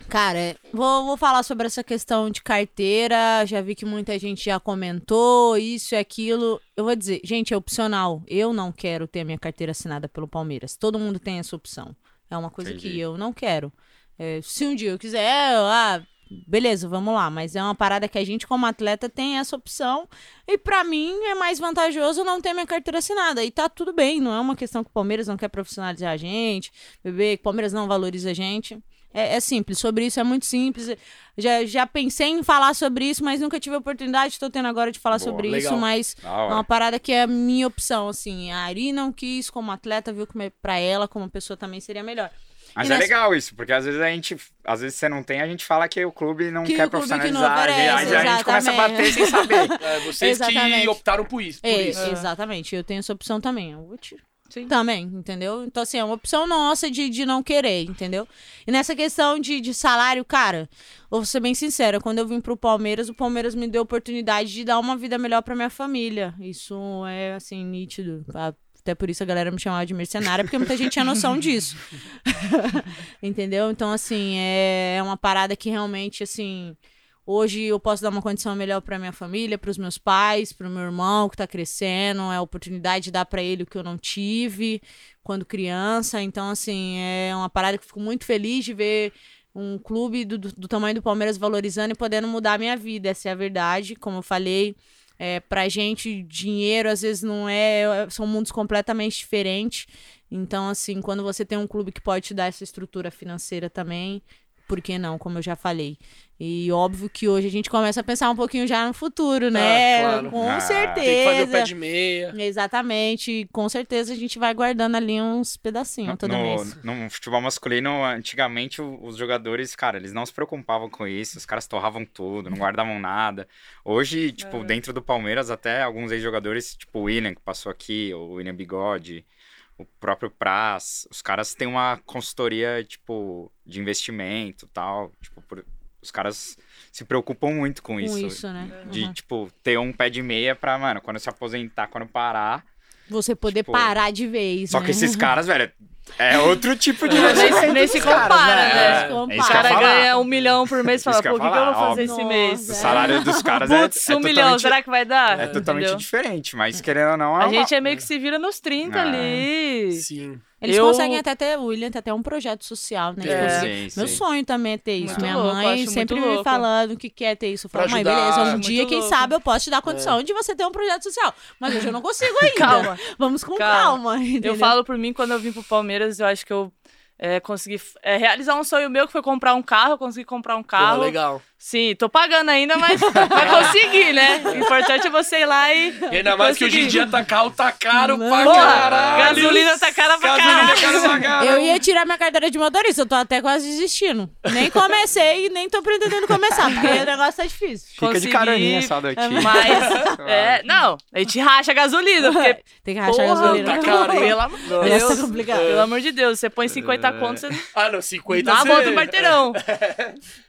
Speaker 4: Cara, vou, vou falar sobre essa questão de carteira. Já vi que muita gente já comentou isso e aquilo. Eu vou dizer, gente, é opcional. Eu não quero ter a minha carteira assinada pelo Palmeiras. Todo mundo tem essa opção. É uma coisa
Speaker 2: Entendi.
Speaker 4: que eu não quero. É, se um dia eu quiser, eu, ah, beleza, vamos lá. Mas é uma parada que a gente, como atleta, tem essa opção. E pra mim é mais vantajoso não ter minha carteira assinada. E tá tudo bem, não é uma questão que o Palmeiras não quer profissionalizar a gente, bebê, que o Palmeiras não valoriza a gente. É, é simples, sobre isso é muito simples. Já, já pensei em falar sobre isso, mas nunca tive a oportunidade. Estou tendo agora de falar
Speaker 2: Boa,
Speaker 4: sobre
Speaker 1: legal.
Speaker 4: isso, mas é uma parada que é a minha opção, assim. A Ari não quis como atleta, viu que pra ela, como pessoa, também seria melhor.
Speaker 2: Mas
Speaker 4: E
Speaker 2: é
Speaker 4: nessa-
Speaker 2: legal isso, porque às vezes a gente, às vezes você não tem, a gente fala que o clube não
Speaker 4: Que
Speaker 2: quer
Speaker 4: clube que não
Speaker 2: profissionalizar,
Speaker 4: oferece,
Speaker 2: aí a gente começa a bater sem saber. (laughs)
Speaker 1: É, vocês que
Speaker 4: Exatamente.
Speaker 1: optaram por isso. Por
Speaker 4: É,
Speaker 1: isso.
Speaker 4: exatamente. Eu tenho essa opção também. Eu vou te-
Speaker 3: Sim.
Speaker 4: Também, entendeu? Então, assim, é uma opção nossa de, de não querer, entendeu? E nessa questão de, de salário, cara, vou ser bem sincera, quando eu vim pro Palmeiras, o Palmeiras me deu a oportunidade de dar uma vida melhor pra minha família. Isso é, assim, nítido. tá? Até por isso a galera me chamava de mercenária, porque muita gente tinha noção (laughs) disso. (laughs) entendeu? Então, assim, é uma parada que realmente, assim. Hoje eu posso dar uma condição melhor para minha família, para os meus pais, para o meu irmão que está crescendo, é a oportunidade de dar para ele o que eu não tive quando criança. Então, assim, é uma parada que eu fico muito feliz de ver um clube do, do, do tamanho do Palmeiras valorizando e podendo mudar a minha vida. Essa é a verdade. Como eu falei, é, pra gente, dinheiro às vezes não é. São mundos completamente diferentes. Então, assim, quando você tem um clube que pode te dar essa estrutura financeira também, por que não? Como eu já falei. E óbvio que hoje a gente começa a pensar um pouquinho já no futuro, né?
Speaker 1: Ah, claro.
Speaker 4: Com
Speaker 2: Ah,
Speaker 4: certeza.
Speaker 1: Tem que fazer o pé de meia.
Speaker 4: Exatamente. E Com certeza a gente vai guardando ali uns pedacinhos toda
Speaker 2: no,
Speaker 4: mês.
Speaker 2: no futebol masculino, antigamente os jogadores, cara, eles não se preocupavam com isso, os caras torravam tudo, não guardavam nada. Hoje, tipo, dentro do Palmeiras, até alguns ex-jogadores, tipo o William, que passou aqui, o William Bigode, o próprio Praz, os caras têm uma consultoria, tipo, de investimento e tal, tipo, por- os caras se preocupam muito com,
Speaker 4: Com
Speaker 2: isso.
Speaker 4: isso, né?
Speaker 2: De,
Speaker 4: Uhum.
Speaker 2: tipo, ter um pé de meia pra, mano, quando se aposentar, quando parar.
Speaker 4: Você poder
Speaker 2: tipo,
Speaker 4: parar de vez.
Speaker 2: Só
Speaker 4: né?
Speaker 2: que esses (laughs) caras, velho, é outro tipo de
Speaker 3: Nem,
Speaker 2: investimento
Speaker 3: nem se
Speaker 2: dos caras,
Speaker 3: compara,
Speaker 2: né?
Speaker 3: né?
Speaker 2: É,
Speaker 4: Se compara.
Speaker 2: é
Speaker 3: O cara ganha um milhão por mês e fala,
Speaker 2: que eu
Speaker 3: pô, o que, que eu vou fazer
Speaker 2: óbvio.
Speaker 3: esse mês?
Speaker 2: O salário dos caras é,
Speaker 3: Putz,
Speaker 2: é
Speaker 3: um milhão,
Speaker 2: totalmente,
Speaker 3: será que vai dar?
Speaker 2: é totalmente
Speaker 3: Entendeu?
Speaker 2: diferente, mas querendo ou não, é
Speaker 3: A
Speaker 2: uma-
Speaker 3: gente é meio que se vira nos 30
Speaker 2: Ah.
Speaker 3: ali.
Speaker 1: Sim.
Speaker 4: Eles
Speaker 3: Eu-
Speaker 4: conseguem até ter, o William tem até um projeto social, né?
Speaker 1: É.
Speaker 4: Inclusive,
Speaker 2: Sim,
Speaker 4: Meu
Speaker 2: sim.
Speaker 4: sonho também é ter isso.
Speaker 3: Muito
Speaker 4: Minha
Speaker 3: louco,
Speaker 4: mãe sempre me
Speaker 3: louco.
Speaker 4: falando que quer ter isso. Eu falo, mãe, beleza, um
Speaker 1: acho
Speaker 4: dia,
Speaker 3: muito
Speaker 4: quem
Speaker 3: louco.
Speaker 4: sabe, eu posso te dar condição de você ter um projeto social. Mas hoje eu não consigo (laughs) ainda.
Speaker 3: Calma.
Speaker 4: Vamos com
Speaker 3: Calma.
Speaker 4: calma.
Speaker 3: Eu falo por mim, quando eu vim pro Palmeiras, eu acho que eu é, consegui é, realizar um sonho meu, que foi comprar um carro. Eu consegui comprar um
Speaker 1: Porra,
Speaker 3: carro.
Speaker 1: legal.
Speaker 3: Sim, tô pagando ainda, mas vai conseguir, né? O importante é você ir lá e.
Speaker 1: E ainda mais que hoje em
Speaker 3: conseguir.
Speaker 1: dia tá carro, tá caro pra
Speaker 3: Porra,
Speaker 1: caralho.
Speaker 3: gasolina tá cara pra
Speaker 1: Gasolina
Speaker 3: caralho.
Speaker 1: é cara pra caralho.
Speaker 4: Eu ia tirar minha carteira de motorista, eu tô até quase desistindo. Nem comecei e nem tô pretendendo começar, porque o negócio tá difícil.
Speaker 2: Fica de caroninha só do tio.
Speaker 3: Mas, (laughs) é, não, a gente racha a gasolina, porque. (laughs)
Speaker 4: Tem que rachar a
Speaker 3: Porra,
Speaker 4: gasolina.
Speaker 1: tá caro?
Speaker 3: Pelo amor de.
Speaker 4: Essa
Speaker 3: Deus.
Speaker 4: tá complicado.
Speaker 3: Pelo amor de Deus, você põe 50 contos, você
Speaker 1: Ah, não, 50
Speaker 3: dá a volta no quarteirão. (laughs)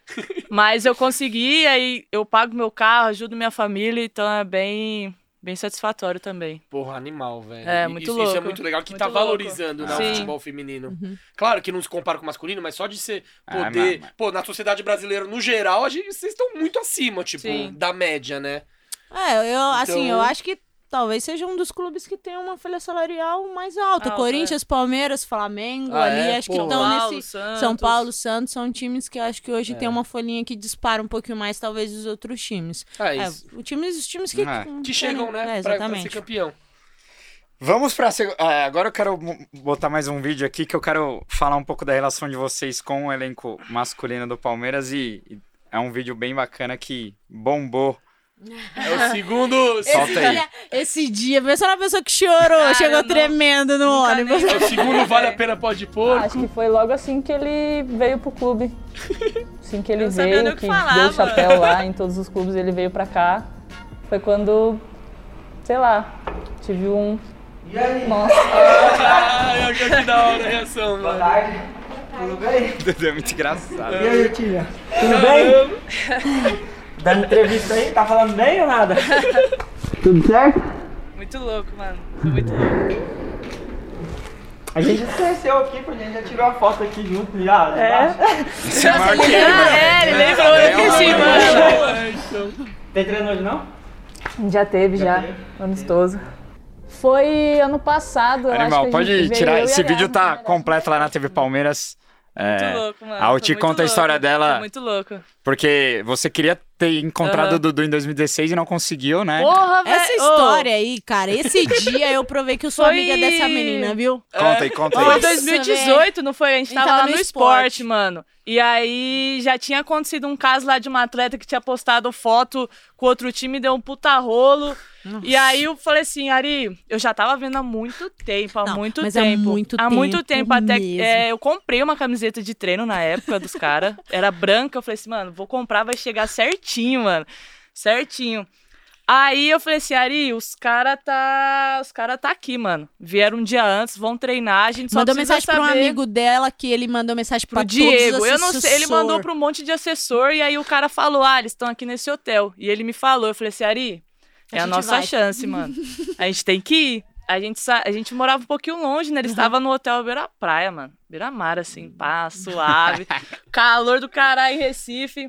Speaker 3: Mas eu consegui, aí eu pago meu carro, ajudo minha família, então é bem, bem satisfatório também.
Speaker 1: Porra, animal, velho.
Speaker 3: É, muito
Speaker 1: isso, Isso é
Speaker 3: louco.
Speaker 1: muito legal, que
Speaker 3: Muito
Speaker 1: tá
Speaker 3: louco.
Speaker 1: valorizando né, o futebol feminino.
Speaker 4: Uhum.
Speaker 1: Claro que não se compara com o masculino, mas só de você
Speaker 2: Ah,
Speaker 1: poder...
Speaker 2: mas-
Speaker 1: Pô, na sociedade brasileira, no geral, a gente, vocês estão muito acima, tipo,
Speaker 3: Sim.
Speaker 1: da média, né?
Speaker 4: É, eu, assim,
Speaker 1: Então-
Speaker 4: eu acho que talvez seja um dos clubes que tem uma folha salarial mais alta.
Speaker 3: Alta,
Speaker 4: Corinthians, Palmeiras, Flamengo,
Speaker 1: Ah,
Speaker 4: ali,
Speaker 1: é?
Speaker 4: acho
Speaker 1: Pô.
Speaker 4: que estão
Speaker 3: Paulo,
Speaker 4: nesse.
Speaker 3: Santos.
Speaker 4: São Paulo, Santos são times que eu acho que hoje
Speaker 1: É.
Speaker 4: tem uma folhinha que dispara um pouquinho mais, talvez, dos outros times.
Speaker 1: Ah,
Speaker 4: É,
Speaker 1: isso.
Speaker 4: o times, os times que.
Speaker 2: É.
Speaker 1: Que chegam, né?
Speaker 4: É,
Speaker 1: pra, pra ser
Speaker 4: exatamente.
Speaker 1: campeão.
Speaker 2: Vamos pra. seg- ah, agora eu quero botar mais um vídeo aqui que eu quero falar um pouco da relação de vocês com o elenco masculino do Palmeiras e, e é um vídeo bem bacana que bombou.
Speaker 1: É o segundo.
Speaker 2: Solta
Speaker 4: esse,
Speaker 2: aí.
Speaker 4: dia, esse dia, pensa na pessoa que chorou,
Speaker 3: Cara,
Speaker 4: chegou
Speaker 3: não-
Speaker 4: tremendo no ônibus.
Speaker 3: nem-
Speaker 1: É o segundo Vale a Pena Pode Porco.
Speaker 6: Acho que foi logo assim que ele veio pro clube. (laughs) Assim que ele
Speaker 3: Eu
Speaker 6: veio, que,
Speaker 3: que
Speaker 6: deu o chapéu lá em todos os clubes, ele veio pra cá. Foi quando, sei lá, tive um. Nossa,
Speaker 1: Ah, que da hora a reação, mano.
Speaker 7: tarde. Tudo bem?
Speaker 2: é muito engraçado.
Speaker 7: E aí, tia? Tudo bem? (laughs) Dando entrevista aí, tá falando bem ou nada? (laughs) Tudo certo?
Speaker 3: Muito louco, mano. Foi muito louco.
Speaker 7: A gente já se conheceu aqui, pô, a gente já tirou a foto aqui junto já. É?
Speaker 2: É que ele,
Speaker 3: Ah, é, ele lembrou
Speaker 2: É
Speaker 3: aqui
Speaker 2: uma
Speaker 3: sim,
Speaker 2: coisa.
Speaker 3: mano.
Speaker 1: É, então.
Speaker 7: Tem treino hoje não?
Speaker 6: já teve, já,
Speaker 7: teve?
Speaker 6: amistoso. Foi ano passado, eu acho
Speaker 2: Animal, pode tirar. Esse vídeo tá
Speaker 6: né?
Speaker 2: completo lá na TV Palmeiras. É,
Speaker 3: Muito louco, mano.
Speaker 2: a Uti conta a história
Speaker 3: louco.
Speaker 2: dela.
Speaker 3: Foi muito louco.
Speaker 2: Porque você queria ter encontrado o Dudu em 2016 e não conseguiu, né?
Speaker 3: Porra, velho.
Speaker 4: Essa história aí, cara, esse dia eu provei que eu sou
Speaker 3: Foi-
Speaker 4: amiga dessa menina, viu?
Speaker 2: Conta aí, conta
Speaker 3: Foi
Speaker 2: aí.
Speaker 3: em 2018, não foi? A gente
Speaker 4: A gente
Speaker 3: tava,
Speaker 4: tava
Speaker 3: lá
Speaker 4: no
Speaker 3: no
Speaker 4: esporte.
Speaker 3: esporte, mano. E aí já tinha acontecido um caso lá de uma atleta que tinha postado foto com outro time, deu um puta rolo. E aí eu falei assim, Ari, eu já tava vendo há muito tempo, há
Speaker 4: Não,
Speaker 3: muito
Speaker 4: mas há
Speaker 3: tempo.
Speaker 4: muito
Speaker 3: há muito
Speaker 4: tempo
Speaker 3: tempo até é, eu comprei uma camiseta de treino na época dos caras. Era branca, eu falei assim, mano, vou comprar, vai chegar certinho, mano. Certinho. Aí eu falei assim, Ari, os caras tá. Os caras tá aqui, mano. Vieram um dia antes, vão treinar, a gente só
Speaker 4: Mandou mensagem pra um
Speaker 3: saber
Speaker 4: amigo dela que ele mandou mensagem
Speaker 3: pro
Speaker 4: pra
Speaker 3: Diego. Eu não sei, ele mandou pra um monte de assessor e aí o cara falou: "Ah, eles estão aqui nesse hotel". E ele me falou, eu falei assim: "Ari, é
Speaker 4: A
Speaker 3: a, nossa
Speaker 4: vai."
Speaker 3: chance, mano. (laughs) A gente tem que ir". A gente, a gente morava um pouquinho longe, né? Eles estavam no hotel Beira Praia, mano. Beira Mar, assim, pá, suave. Calor do caralho em Recife.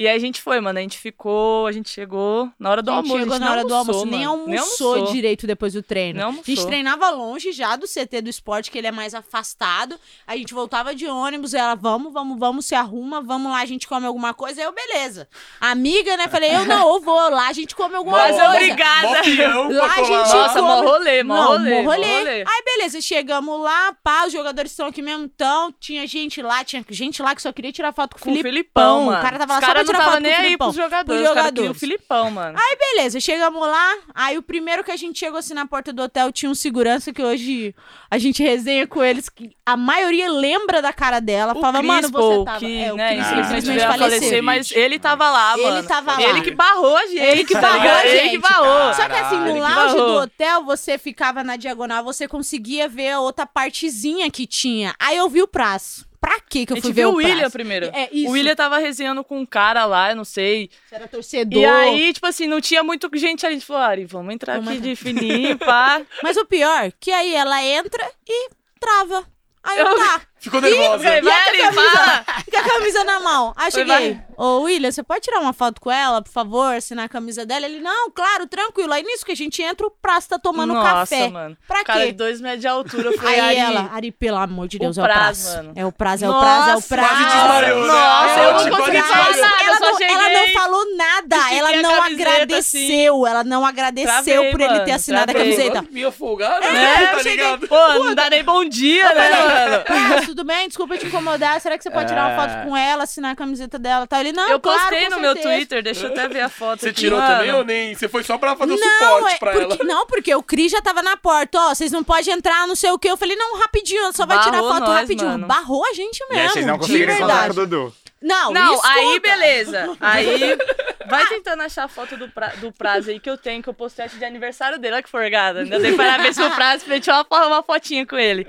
Speaker 3: E aí a gente foi, mano. A gente ficou, a gente chegou na hora do
Speaker 4: A gente
Speaker 3: almoço.
Speaker 4: chegou
Speaker 3: a gente
Speaker 4: na hora
Speaker 3: nem
Speaker 4: do almoço,
Speaker 3: almoçou,
Speaker 4: nem
Speaker 3: mano.
Speaker 4: almoçou, direito depois do treino.
Speaker 3: Nem
Speaker 4: A gente
Speaker 3: almoçou.
Speaker 4: treinava longe já do CT do esporte, que ele é mais afastado. A gente voltava de ônibus, ela, vamos, vamos, vamos, se arruma, vamos lá, a gente come alguma coisa. Aí eu, beleza. Amiga, né? Falei, eu não, eu vou lá, a gente come alguma
Speaker 3: Mas
Speaker 4: coisa.
Speaker 3: obrigada.
Speaker 1: Peão pra
Speaker 4: Lá a gente.
Speaker 3: Nossa, mó rolê, mó
Speaker 4: Não,
Speaker 3: rolê,
Speaker 4: mó rolê.
Speaker 3: mó rolê.
Speaker 4: Aí, beleza, chegamos lá, pá, os jogadores estão aqui mesmo, então, tinha gente lá, tinha gente lá que só queria tirar foto com,
Speaker 3: Com
Speaker 4: o
Speaker 3: o
Speaker 4: Filipão.
Speaker 3: Filipão, mano.
Speaker 4: O cara tava lá
Speaker 3: Os
Speaker 4: só tirar foto
Speaker 3: nem
Speaker 4: com o
Speaker 3: aí
Speaker 4: Filipão.
Speaker 3: pros jogadores.
Speaker 4: Pros jogadores.
Speaker 3: o Filipão, mano.
Speaker 4: Aí, beleza, chegamos lá. Aí, o primeiro que a gente chegou assim na porta do hotel tinha um segurança que hoje a gente resenha com eles, que a maioria lembra da cara dela.
Speaker 3: O
Speaker 4: Falava, mano,
Speaker 3: Crispo,
Speaker 4: você tava.
Speaker 3: que,
Speaker 4: é, o
Speaker 3: né,
Speaker 4: Cris,
Speaker 2: Ah,
Speaker 3: infelizmente
Speaker 4: faleceu.
Speaker 3: falecer, mas ele tava lá,
Speaker 4: Ele
Speaker 3: mano.
Speaker 4: tava lá.
Speaker 3: Ele que barrou a gente,
Speaker 4: Ele que barrou a
Speaker 3: Ele
Speaker 4: gente.
Speaker 3: que barrou.
Speaker 4: Só que assim, no lounge do hotel, você ficava na diagonal, você conseguia ver a outra partezinha que tinha. Aí eu vi o prazo. Pra quê que eu fui ver o
Speaker 3: William
Speaker 4: prazo?
Speaker 3: primeiro.
Speaker 4: É, isso.
Speaker 3: O William tava resenhando com um cara lá, eu não sei.
Speaker 4: Você era torcedor.
Speaker 3: E aí, tipo assim, não tinha muito gente ali. A gente falou, Ari, vamos entrar
Speaker 4: Vamos
Speaker 3: aqui
Speaker 4: entrar.
Speaker 3: de fininho, (laughs) pá.
Speaker 4: Mas o pior, que aí ela entra e trava. Aí eu,
Speaker 3: Eu-
Speaker 4: tá.
Speaker 1: Ficou nervosa.
Speaker 3: Vai,
Speaker 4: E a
Speaker 3: Ari,
Speaker 4: camisa?
Speaker 3: fala.
Speaker 4: Com a camisa na mão. Aí
Speaker 3: Foi,
Speaker 4: cheguei.
Speaker 3: vai.
Speaker 4: Ô, William, você pode tirar uma foto com ela, por favor? Assinar a camisa dela? Ele, não, claro, tranquilo. Aí nisso que a gente entra, o prazo tá tomando
Speaker 3: Nossa,
Speaker 4: café.
Speaker 3: mano.
Speaker 4: Pra
Speaker 3: Cara
Speaker 4: quê?
Speaker 3: de dois metros de altura. Falei,
Speaker 4: Aí
Speaker 3: Ari,
Speaker 4: ela, Ari, pelo amor de Deus, é o
Speaker 3: prazo,
Speaker 4: prazo.
Speaker 3: mano.
Speaker 4: É o prazo, é o prazo, é o prazo.
Speaker 1: quase desmaiou, né?
Speaker 3: Nossa, eu
Speaker 1: Ela
Speaker 3: não consegui falar nada,
Speaker 4: ela, não, ela não falou nada,
Speaker 3: estiquei
Speaker 4: ela
Speaker 3: a
Speaker 4: não
Speaker 3: camiseta,
Speaker 4: agradeceu, ela não agradeceu
Speaker 3: Travei,
Speaker 4: por ele ter assinado
Speaker 3: travei.
Speaker 4: a camiseta.
Speaker 1: Minha folgada,
Speaker 3: É,
Speaker 1: né? Tá
Speaker 3: cheguei-
Speaker 1: ligado?
Speaker 3: Pô, não dá nem bom dia, né, mano?
Speaker 4: Tudo bem? Desculpa te incomodar. Será que você pode tirar uma foto com ela, assinar a camiseta dela? Tá? Ele, não,
Speaker 3: Eu
Speaker 4: claro,
Speaker 3: postei no meu. Twitter, deixa eu até ver a foto
Speaker 1: Você
Speaker 3: aqui,
Speaker 1: tirou
Speaker 3: mano.
Speaker 1: também ou nem? Você foi só pra fazer o suporte
Speaker 4: é,
Speaker 1: pra
Speaker 4: porque,
Speaker 1: ela.
Speaker 4: não, porque o Cris já tava na porta, ó, vocês não podem entrar, não sei o que. Eu falei, não, rapidinho, só vai tirar
Speaker 3: Barrou
Speaker 4: foto
Speaker 3: nós,
Speaker 4: rapidinho.
Speaker 3: mano.
Speaker 4: Barrou a gente
Speaker 2: E aí
Speaker 4: mesmo,
Speaker 2: vocês não conseguiram encontrar com o. Dudu.
Speaker 4: Não,
Speaker 3: Não, aí beleza. Aí (laughs) vai tentando achar a foto do, pra, do prazo aí que eu tenho, que eu postei antes de aniversário dele. Olha que forgada. Ainda dei parabéns pro prazo, pra tirar uma, uma fotinha com ele.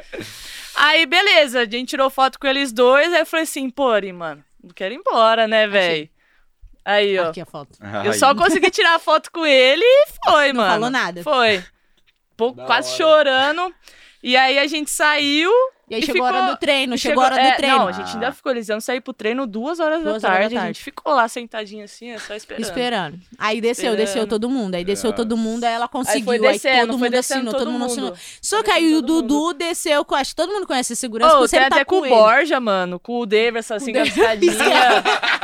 Speaker 3: Aí, beleza, a gente tirou foto com eles dois, aí eu falei assim, pô, Ari, mano, não quero ir embora, né, velho? Aí, ó.
Speaker 4: Aqui a foto.
Speaker 3: Eu só consegui tirar a foto com ele e foi,
Speaker 4: Não
Speaker 3: mano.
Speaker 4: falou nada.
Speaker 3: Foi. Pô,
Speaker 1: Da
Speaker 3: quase
Speaker 1: hora.
Speaker 3: chorando. E aí a gente saiu.
Speaker 4: E aí
Speaker 3: E
Speaker 4: chegou a hora
Speaker 3: ficou-
Speaker 4: do treino, chegou a hora do
Speaker 3: é,
Speaker 4: treino.
Speaker 3: Não, a gente ainda ficou, eles iam sair pro treino duas horas,
Speaker 4: Duas
Speaker 3: da,
Speaker 4: horas da
Speaker 3: tarde, A
Speaker 4: tarde.
Speaker 3: gente ficou lá sentadinho assim, só esperando.
Speaker 4: Esperando. Aí desceu, desceu
Speaker 3: Esperando.
Speaker 4: todo mundo. Aí desceu todo mundo, aí ela
Speaker 3: Aí
Speaker 4: conseguiu. Aí,
Speaker 3: descendo,
Speaker 4: todo
Speaker 3: foi
Speaker 4: mundo assinou,
Speaker 3: todo,
Speaker 4: todo mundo assinou.
Speaker 3: mundo.
Speaker 4: Só que aí o
Speaker 3: todo
Speaker 4: Dudu desceu com. Acho que todo mundo conhece a segurança, porque
Speaker 3: tem
Speaker 4: sempre
Speaker 3: até
Speaker 4: tá
Speaker 3: com
Speaker 4: com
Speaker 3: o
Speaker 4: ele.
Speaker 3: Borja, mano, com o Daverson, assim, com a (laughs) escadinha.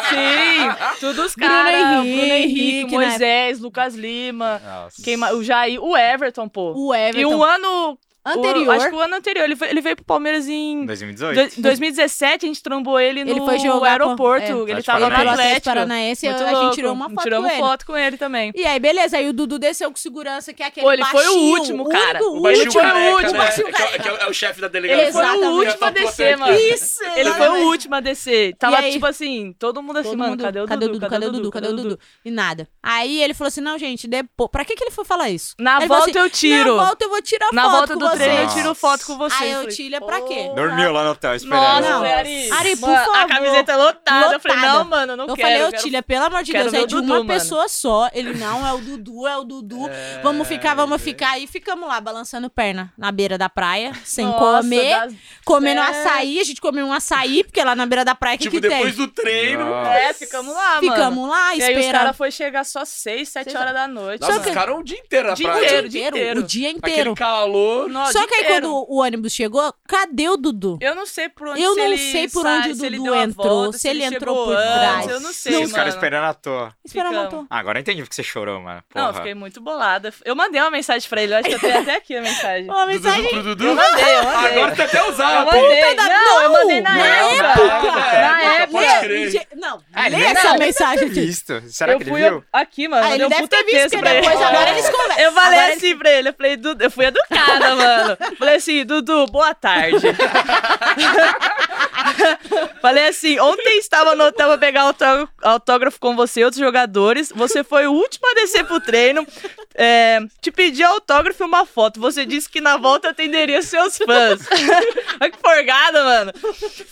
Speaker 3: Sim, todos os
Speaker 4: Bruno
Speaker 3: caras. Bruno
Speaker 4: Henrique,
Speaker 3: Henrique,
Speaker 4: né?
Speaker 3: Moisés, Lucas Lima, quem o Jair, o Everton, pô.
Speaker 4: O Everton.
Speaker 3: E um ano...
Speaker 4: Anterior.
Speaker 3: o- acho que o ano anterior. Ele, foi- ele veio pro Palmeiras em...
Speaker 2: 2018.
Speaker 3: do- 2017, a gente trombou ele no
Speaker 4: Ele foi jogar com-
Speaker 3: aeroporto.
Speaker 4: é.
Speaker 3: ele
Speaker 2: Atlético
Speaker 3: tava no. Atlético.
Speaker 4: Paranaense,
Speaker 3: Muito
Speaker 4: a gente tirou uma foto
Speaker 3: Tiramos
Speaker 4: com ele.
Speaker 3: foto com ele também.
Speaker 4: E aí, beleza. Aí o Dudu desceu com segurança, que é aquele
Speaker 3: Pô, ele foi o
Speaker 4: baixinho,
Speaker 3: último, cara.
Speaker 4: único,
Speaker 3: O baixinho
Speaker 4: último,
Speaker 3: careca,
Speaker 4: último,
Speaker 3: né?
Speaker 4: baixinho
Speaker 1: É que é- é que é o chefe da delegação.
Speaker 3: Ele foi o
Speaker 4: Exatamente.
Speaker 3: último a descer, mano.
Speaker 4: Isso,
Speaker 3: Ele foi o último a descer. Tava, tipo assim, todo mundo assim, mano, cadê o
Speaker 4: cadê o
Speaker 3: Dudu?
Speaker 4: Cadê o Dudu? Cadê o Dudu? E nada. Aí ele falou assim: não, gente, depois. Pra que, ele foi falar isso?
Speaker 3: Na
Speaker 4: Ele
Speaker 3: volta eu tiro.
Speaker 4: Na volta eu vou tirar
Speaker 3: Na
Speaker 4: foto
Speaker 3: volta
Speaker 4: com
Speaker 3: do treino eu tiro foto com vocês.
Speaker 4: Aí eu,
Speaker 3: Falei,
Speaker 4: Tília, pra quê?
Speaker 2: Dormiu lá no hotel esperando.
Speaker 3: Nossa,
Speaker 4: Não.
Speaker 3: falei, Ari,
Speaker 4: Ari, por
Speaker 3: mano,
Speaker 4: favor.
Speaker 3: A camiseta lotada. Eu falei, não, mano, não
Speaker 4: eu
Speaker 3: quero.
Speaker 4: falei, ô
Speaker 3: eu quero-
Speaker 4: Tília, pelo amor de Deus, é de
Speaker 3: Dudu,
Speaker 4: uma
Speaker 3: mano.
Speaker 4: pessoa só. Ele não é o Dudu, é o Dudu. Vamos ficar, vamos ficar. Aí ficamos lá, balançando perna na beira da praia, sem
Speaker 3: Nossa,
Speaker 4: comer.
Speaker 3: das-
Speaker 4: Comendo
Speaker 3: É.
Speaker 4: açaí, a gente comeu um açaí, porque lá na beira da praia, o que,
Speaker 1: Tipo,
Speaker 4: que
Speaker 1: depois
Speaker 4: tem?
Speaker 1: do treino.
Speaker 2: Nossa.
Speaker 3: É, ficamos lá, mano.
Speaker 4: Ficamos lá,
Speaker 3: E aí os
Speaker 4: esperando.
Speaker 3: caras foram chegar só 6, 7
Speaker 4: Seis
Speaker 3: horas da noite.
Speaker 1: Nossa,
Speaker 4: que-
Speaker 1: caras o dia inteiro na
Speaker 3: Dia
Speaker 1: praia.
Speaker 3: inteiro.
Speaker 4: o
Speaker 3: dia
Speaker 4: inteiro, o dia
Speaker 1: Aquele
Speaker 4: inteiro.
Speaker 1: calor.
Speaker 3: Não,
Speaker 4: Só
Speaker 3: dia
Speaker 4: que aí
Speaker 3: inteiro.
Speaker 4: quando o ônibus chegou, cadê o Dudu?
Speaker 3: Eu não sei por onde
Speaker 4: Eu não
Speaker 3: ele
Speaker 4: sei por
Speaker 3: sai,
Speaker 4: onde o Dudu entrou,
Speaker 3: volta,
Speaker 4: se ele entrou por
Speaker 3: antes,
Speaker 4: trás.
Speaker 3: Eu não sei,
Speaker 2: Os
Speaker 3: mano.
Speaker 2: caras esperando à toa.
Speaker 4: Espera,
Speaker 3: Ficamos.
Speaker 4: motor.
Speaker 2: Ah, agora eu entendi porque você chorou, mano.
Speaker 3: Não,
Speaker 2: Porra.
Speaker 3: eu fiquei muito bolada. Eu mandei uma mensagem pra ele, eu acho que eu tenho até aqui a mensagem.
Speaker 4: Ó, a
Speaker 1: Do Dudu
Speaker 4: mensagem...
Speaker 1: pro Dudu.
Speaker 3: Eu mandei, eu mandei.
Speaker 1: Agora tá até
Speaker 3: Eu
Speaker 1: usado.
Speaker 3: mandei.
Speaker 4: da-
Speaker 3: Não, eu mandei na
Speaker 4: Não,
Speaker 3: época.
Speaker 4: na época. Não,
Speaker 2: Ah, ele
Speaker 4: lê essa
Speaker 2: deve
Speaker 4: mensagem.
Speaker 2: ter visto. Será
Speaker 3: eu
Speaker 2: que ele
Speaker 3: fui
Speaker 2: viu?
Speaker 3: aqui, mano.
Speaker 4: Ah, ele deve ter visto, porque depois agora eles (laughs) conversam.
Speaker 3: Eu falei assim pra ele, eu falei, Dudu, eu fui educada, mano. (laughs) Falei assim, Dudu, boa tarde. (laughs) falei assim, ontem estava no hotel pra pegar autó- autógrafo com você e outros jogadores. Você foi o último a descer pro treino. É, te pedi autógrafo e uma foto. Você disse que na volta atenderia seus fãs. (laughs) Olha que forgada, mano.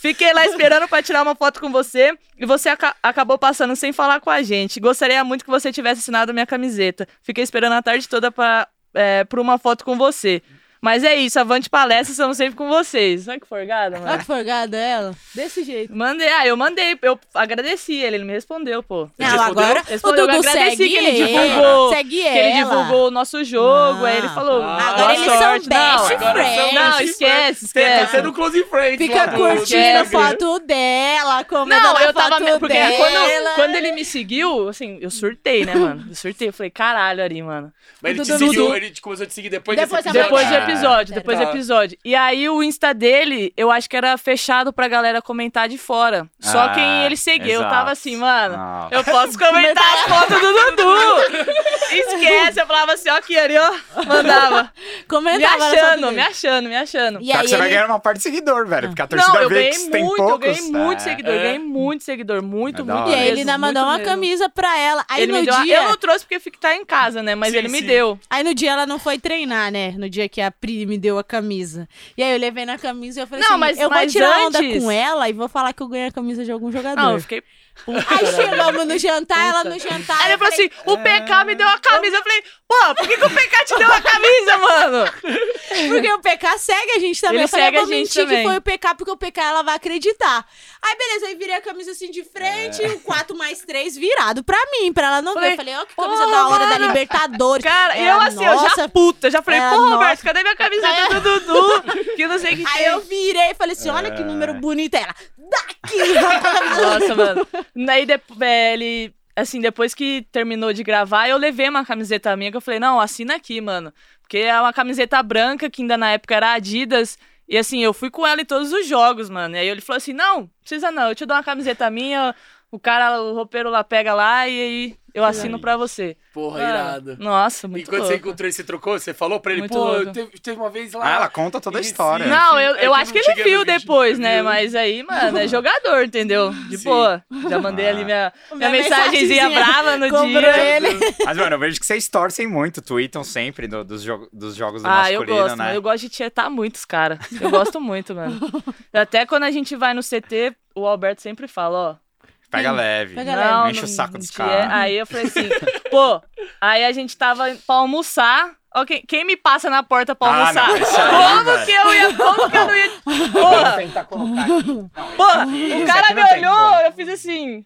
Speaker 3: Fiquei lá esperando pra tirar uma foto com você e você aca- acabou passando sem falar com a gente. Gostaria muito que você tivesse assinado minha camiseta. Fiquei esperando a tarde toda pra, é, por uma foto com você. Mas é isso, avante palestra, estamos sempre com vocês. Olha que forgada,
Speaker 4: Olha
Speaker 3: mano.
Speaker 4: que forgada ela. Desse jeito.
Speaker 3: Mandei, ah, eu mandei, eu agradeci ele, ele me respondeu, pô.
Speaker 1: Ele
Speaker 4: Não,
Speaker 1: respondeu?
Speaker 4: agora
Speaker 3: Respondeu,
Speaker 4: o
Speaker 3: eu
Speaker 4: Dudu
Speaker 3: agradeci
Speaker 4: segue
Speaker 3: que ele
Speaker 4: ele,
Speaker 3: divulgou-
Speaker 4: Segue
Speaker 3: Que ele divulgou o nosso jogo, aí ele
Speaker 4: Ah.
Speaker 3: falou.
Speaker 1: Ah,
Speaker 4: Agora eles são
Speaker 3: sorte. Não,
Speaker 4: best
Speaker 1: são
Speaker 4: friends.
Speaker 3: Não, esquece,
Speaker 1: Tá
Speaker 3: esquece.
Speaker 1: sendo close friends
Speaker 4: Fica curtindo a foto dela, comendo
Speaker 3: Não, eu tava. Porque
Speaker 4: dela.
Speaker 3: quando, quando ele me seguiu, assim, eu surtei, né, mano? Eu surtei. Eu falei, caralho, Ari, mano.
Speaker 1: Mas ele te seguiu, ele começou a te seguir depois,
Speaker 4: Depois
Speaker 1: desse episódio.
Speaker 3: Depois do
Speaker 2: Ah,
Speaker 3: episódio, depois
Speaker 1: tá.
Speaker 3: do episódio. E aí o Insta dele, eu acho que era fechado pra galera comentar de fora. Só
Speaker 2: Ah,
Speaker 3: quem ele seguiu. Eu
Speaker 2: exato.
Speaker 3: tava assim, mano,
Speaker 2: Não.
Speaker 3: eu posso comentar as fotos do Dudu. (laughs) Esquece, eu falava assim, ó, aqui, Ari, ó. Mandava. Me
Speaker 4: Comentava foto
Speaker 3: achando, me achando, me achando.
Speaker 4: E
Speaker 2: Só
Speaker 4: aí
Speaker 2: que você vai ganhar uma parte de seguidor, velho. Porque a torcida
Speaker 3: Não, eu
Speaker 2: vê
Speaker 3: ganhei
Speaker 2: que tem
Speaker 3: muito,
Speaker 2: poucos.
Speaker 3: eu ganhei muito
Speaker 2: É.
Speaker 3: seguidor,
Speaker 1: É.
Speaker 3: ganhei muito seguidor, muito,
Speaker 2: É
Speaker 3: muito.
Speaker 4: E aí ele ainda mandou uma
Speaker 3: mesmo.
Speaker 4: camisa pra ela. Aí
Speaker 3: Ele
Speaker 4: no
Speaker 3: me deu uma-
Speaker 4: dia...
Speaker 3: Eu não trouxe porque fica tá em casa, né? Mas
Speaker 1: Sim,
Speaker 3: ele me
Speaker 1: sim.
Speaker 3: deu.
Speaker 4: Aí no dia ela não foi treinar, né? No dia que a Pri me deu a camisa. E aí eu levei na camisa e eu falei
Speaker 3: Não,
Speaker 4: assim,
Speaker 3: mas-
Speaker 4: eu vou
Speaker 3: mas
Speaker 4: tirar onda
Speaker 3: antes-
Speaker 4: com ela e vou falar que eu ganhei a camisa de algum jogador.
Speaker 3: Não, eu fiquei puta.
Speaker 4: Aí chegamos no jantar, ela
Speaker 3: Puta.
Speaker 4: no jantar.
Speaker 3: Aí
Speaker 4: eu
Speaker 3: ele falou
Speaker 4: falei,
Speaker 3: assim: o PK me deu a camisa. Eu falei, pô, por que, que o PK te deu a camisa, (laughs) mano?
Speaker 4: Porque o PK segue a gente também.
Speaker 3: Ele
Speaker 4: eu falei,
Speaker 3: segue
Speaker 4: eu
Speaker 3: a
Speaker 4: vou
Speaker 3: gente
Speaker 4: mentir
Speaker 3: também.
Speaker 4: que foi o PK, porque o PK ela vai acreditar. Aí beleza, aí virei a camisa assim de frente,
Speaker 3: É.
Speaker 4: o 4 mais 3 virado pra mim, pra ela não ver.
Speaker 3: Falei,
Speaker 4: Eu falei, ó, que camisa
Speaker 3: "Porra,
Speaker 4: da hora da
Speaker 3: mano."
Speaker 4: Libertadores.
Speaker 3: Cara, e
Speaker 4: Ela,
Speaker 3: eu assim, eu já
Speaker 4: "Nossa."
Speaker 3: puta, já falei,
Speaker 4: Ela,
Speaker 3: pô, Roberto,
Speaker 4: "Nossa."
Speaker 3: cadê minha camiseta do Dudu? (laughs) Que não sei o que
Speaker 4: Aí
Speaker 3: tem.
Speaker 4: eu virei e falei assim, olha que
Speaker 3: É.
Speaker 4: número bonito. Ela, daqui! (laughs)
Speaker 3: Nossa, mano. Aí de- é, ele. Assim, depois que terminou de gravar, eu levei uma camiseta minha que eu falei, não, assina aqui, mano. Porque é uma camiseta branca, que ainda na época era Adidas. E assim, eu fui com ela em todos os jogos, mano. E aí ele falou assim: não, precisa não, eu te dou uma camiseta minha, o cara, o roupeiro lá pega lá e aí eu assino pra você.
Speaker 1: Porra,
Speaker 3: Mano,
Speaker 1: irado.
Speaker 3: Nossa,
Speaker 1: E
Speaker 3: muito
Speaker 1: quando você
Speaker 3: louco.
Speaker 1: encontrou ele, você trocou? Você falou pra ele,
Speaker 3: Muito
Speaker 1: pô, teve, teve uma vez lá.
Speaker 2: Ah, ela conta toda a história.
Speaker 3: Não, eu, eu acho que ele viu depois, né?
Speaker 1: viu?
Speaker 3: Mas aí, mano, é (laughs) jogador, entendeu? De
Speaker 1: Sim.
Speaker 3: boa. Já mandei ali minha, (laughs) minha,
Speaker 4: Minha
Speaker 3: mensagenzinha brava no
Speaker 4: Comprou
Speaker 3: dia.
Speaker 4: ele.
Speaker 2: Mas, mano, eu vejo que vocês torcem muito, tweetam sempre do- dos, jo- dos jogos do
Speaker 3: Ah, eu
Speaker 2: masculino,
Speaker 3: gosto,
Speaker 2: né?
Speaker 3: mas eu gosto de tietar muitos, cara. Eu gosto muito, mano. (laughs) Até quando a gente vai no CT, o Alberto sempre fala, ó.
Speaker 2: Pega leve.
Speaker 4: Pega
Speaker 3: Não,
Speaker 2: Enche o
Speaker 3: não-
Speaker 2: saco dos
Speaker 3: não
Speaker 2: caras.
Speaker 3: Aí eu falei assim, pô, aí a gente tava pra almoçar, Ó, quem, me passa na porta pra
Speaker 2: Ah,
Speaker 3: almoçar?
Speaker 2: não, isso aí,
Speaker 3: como
Speaker 2: velho.
Speaker 3: que eu ia. Como que eu não ia. Porra!
Speaker 2: Não,
Speaker 3: Porra!
Speaker 2: isso
Speaker 3: O cara me
Speaker 2: não tem
Speaker 3: olhou, eu fiz assim.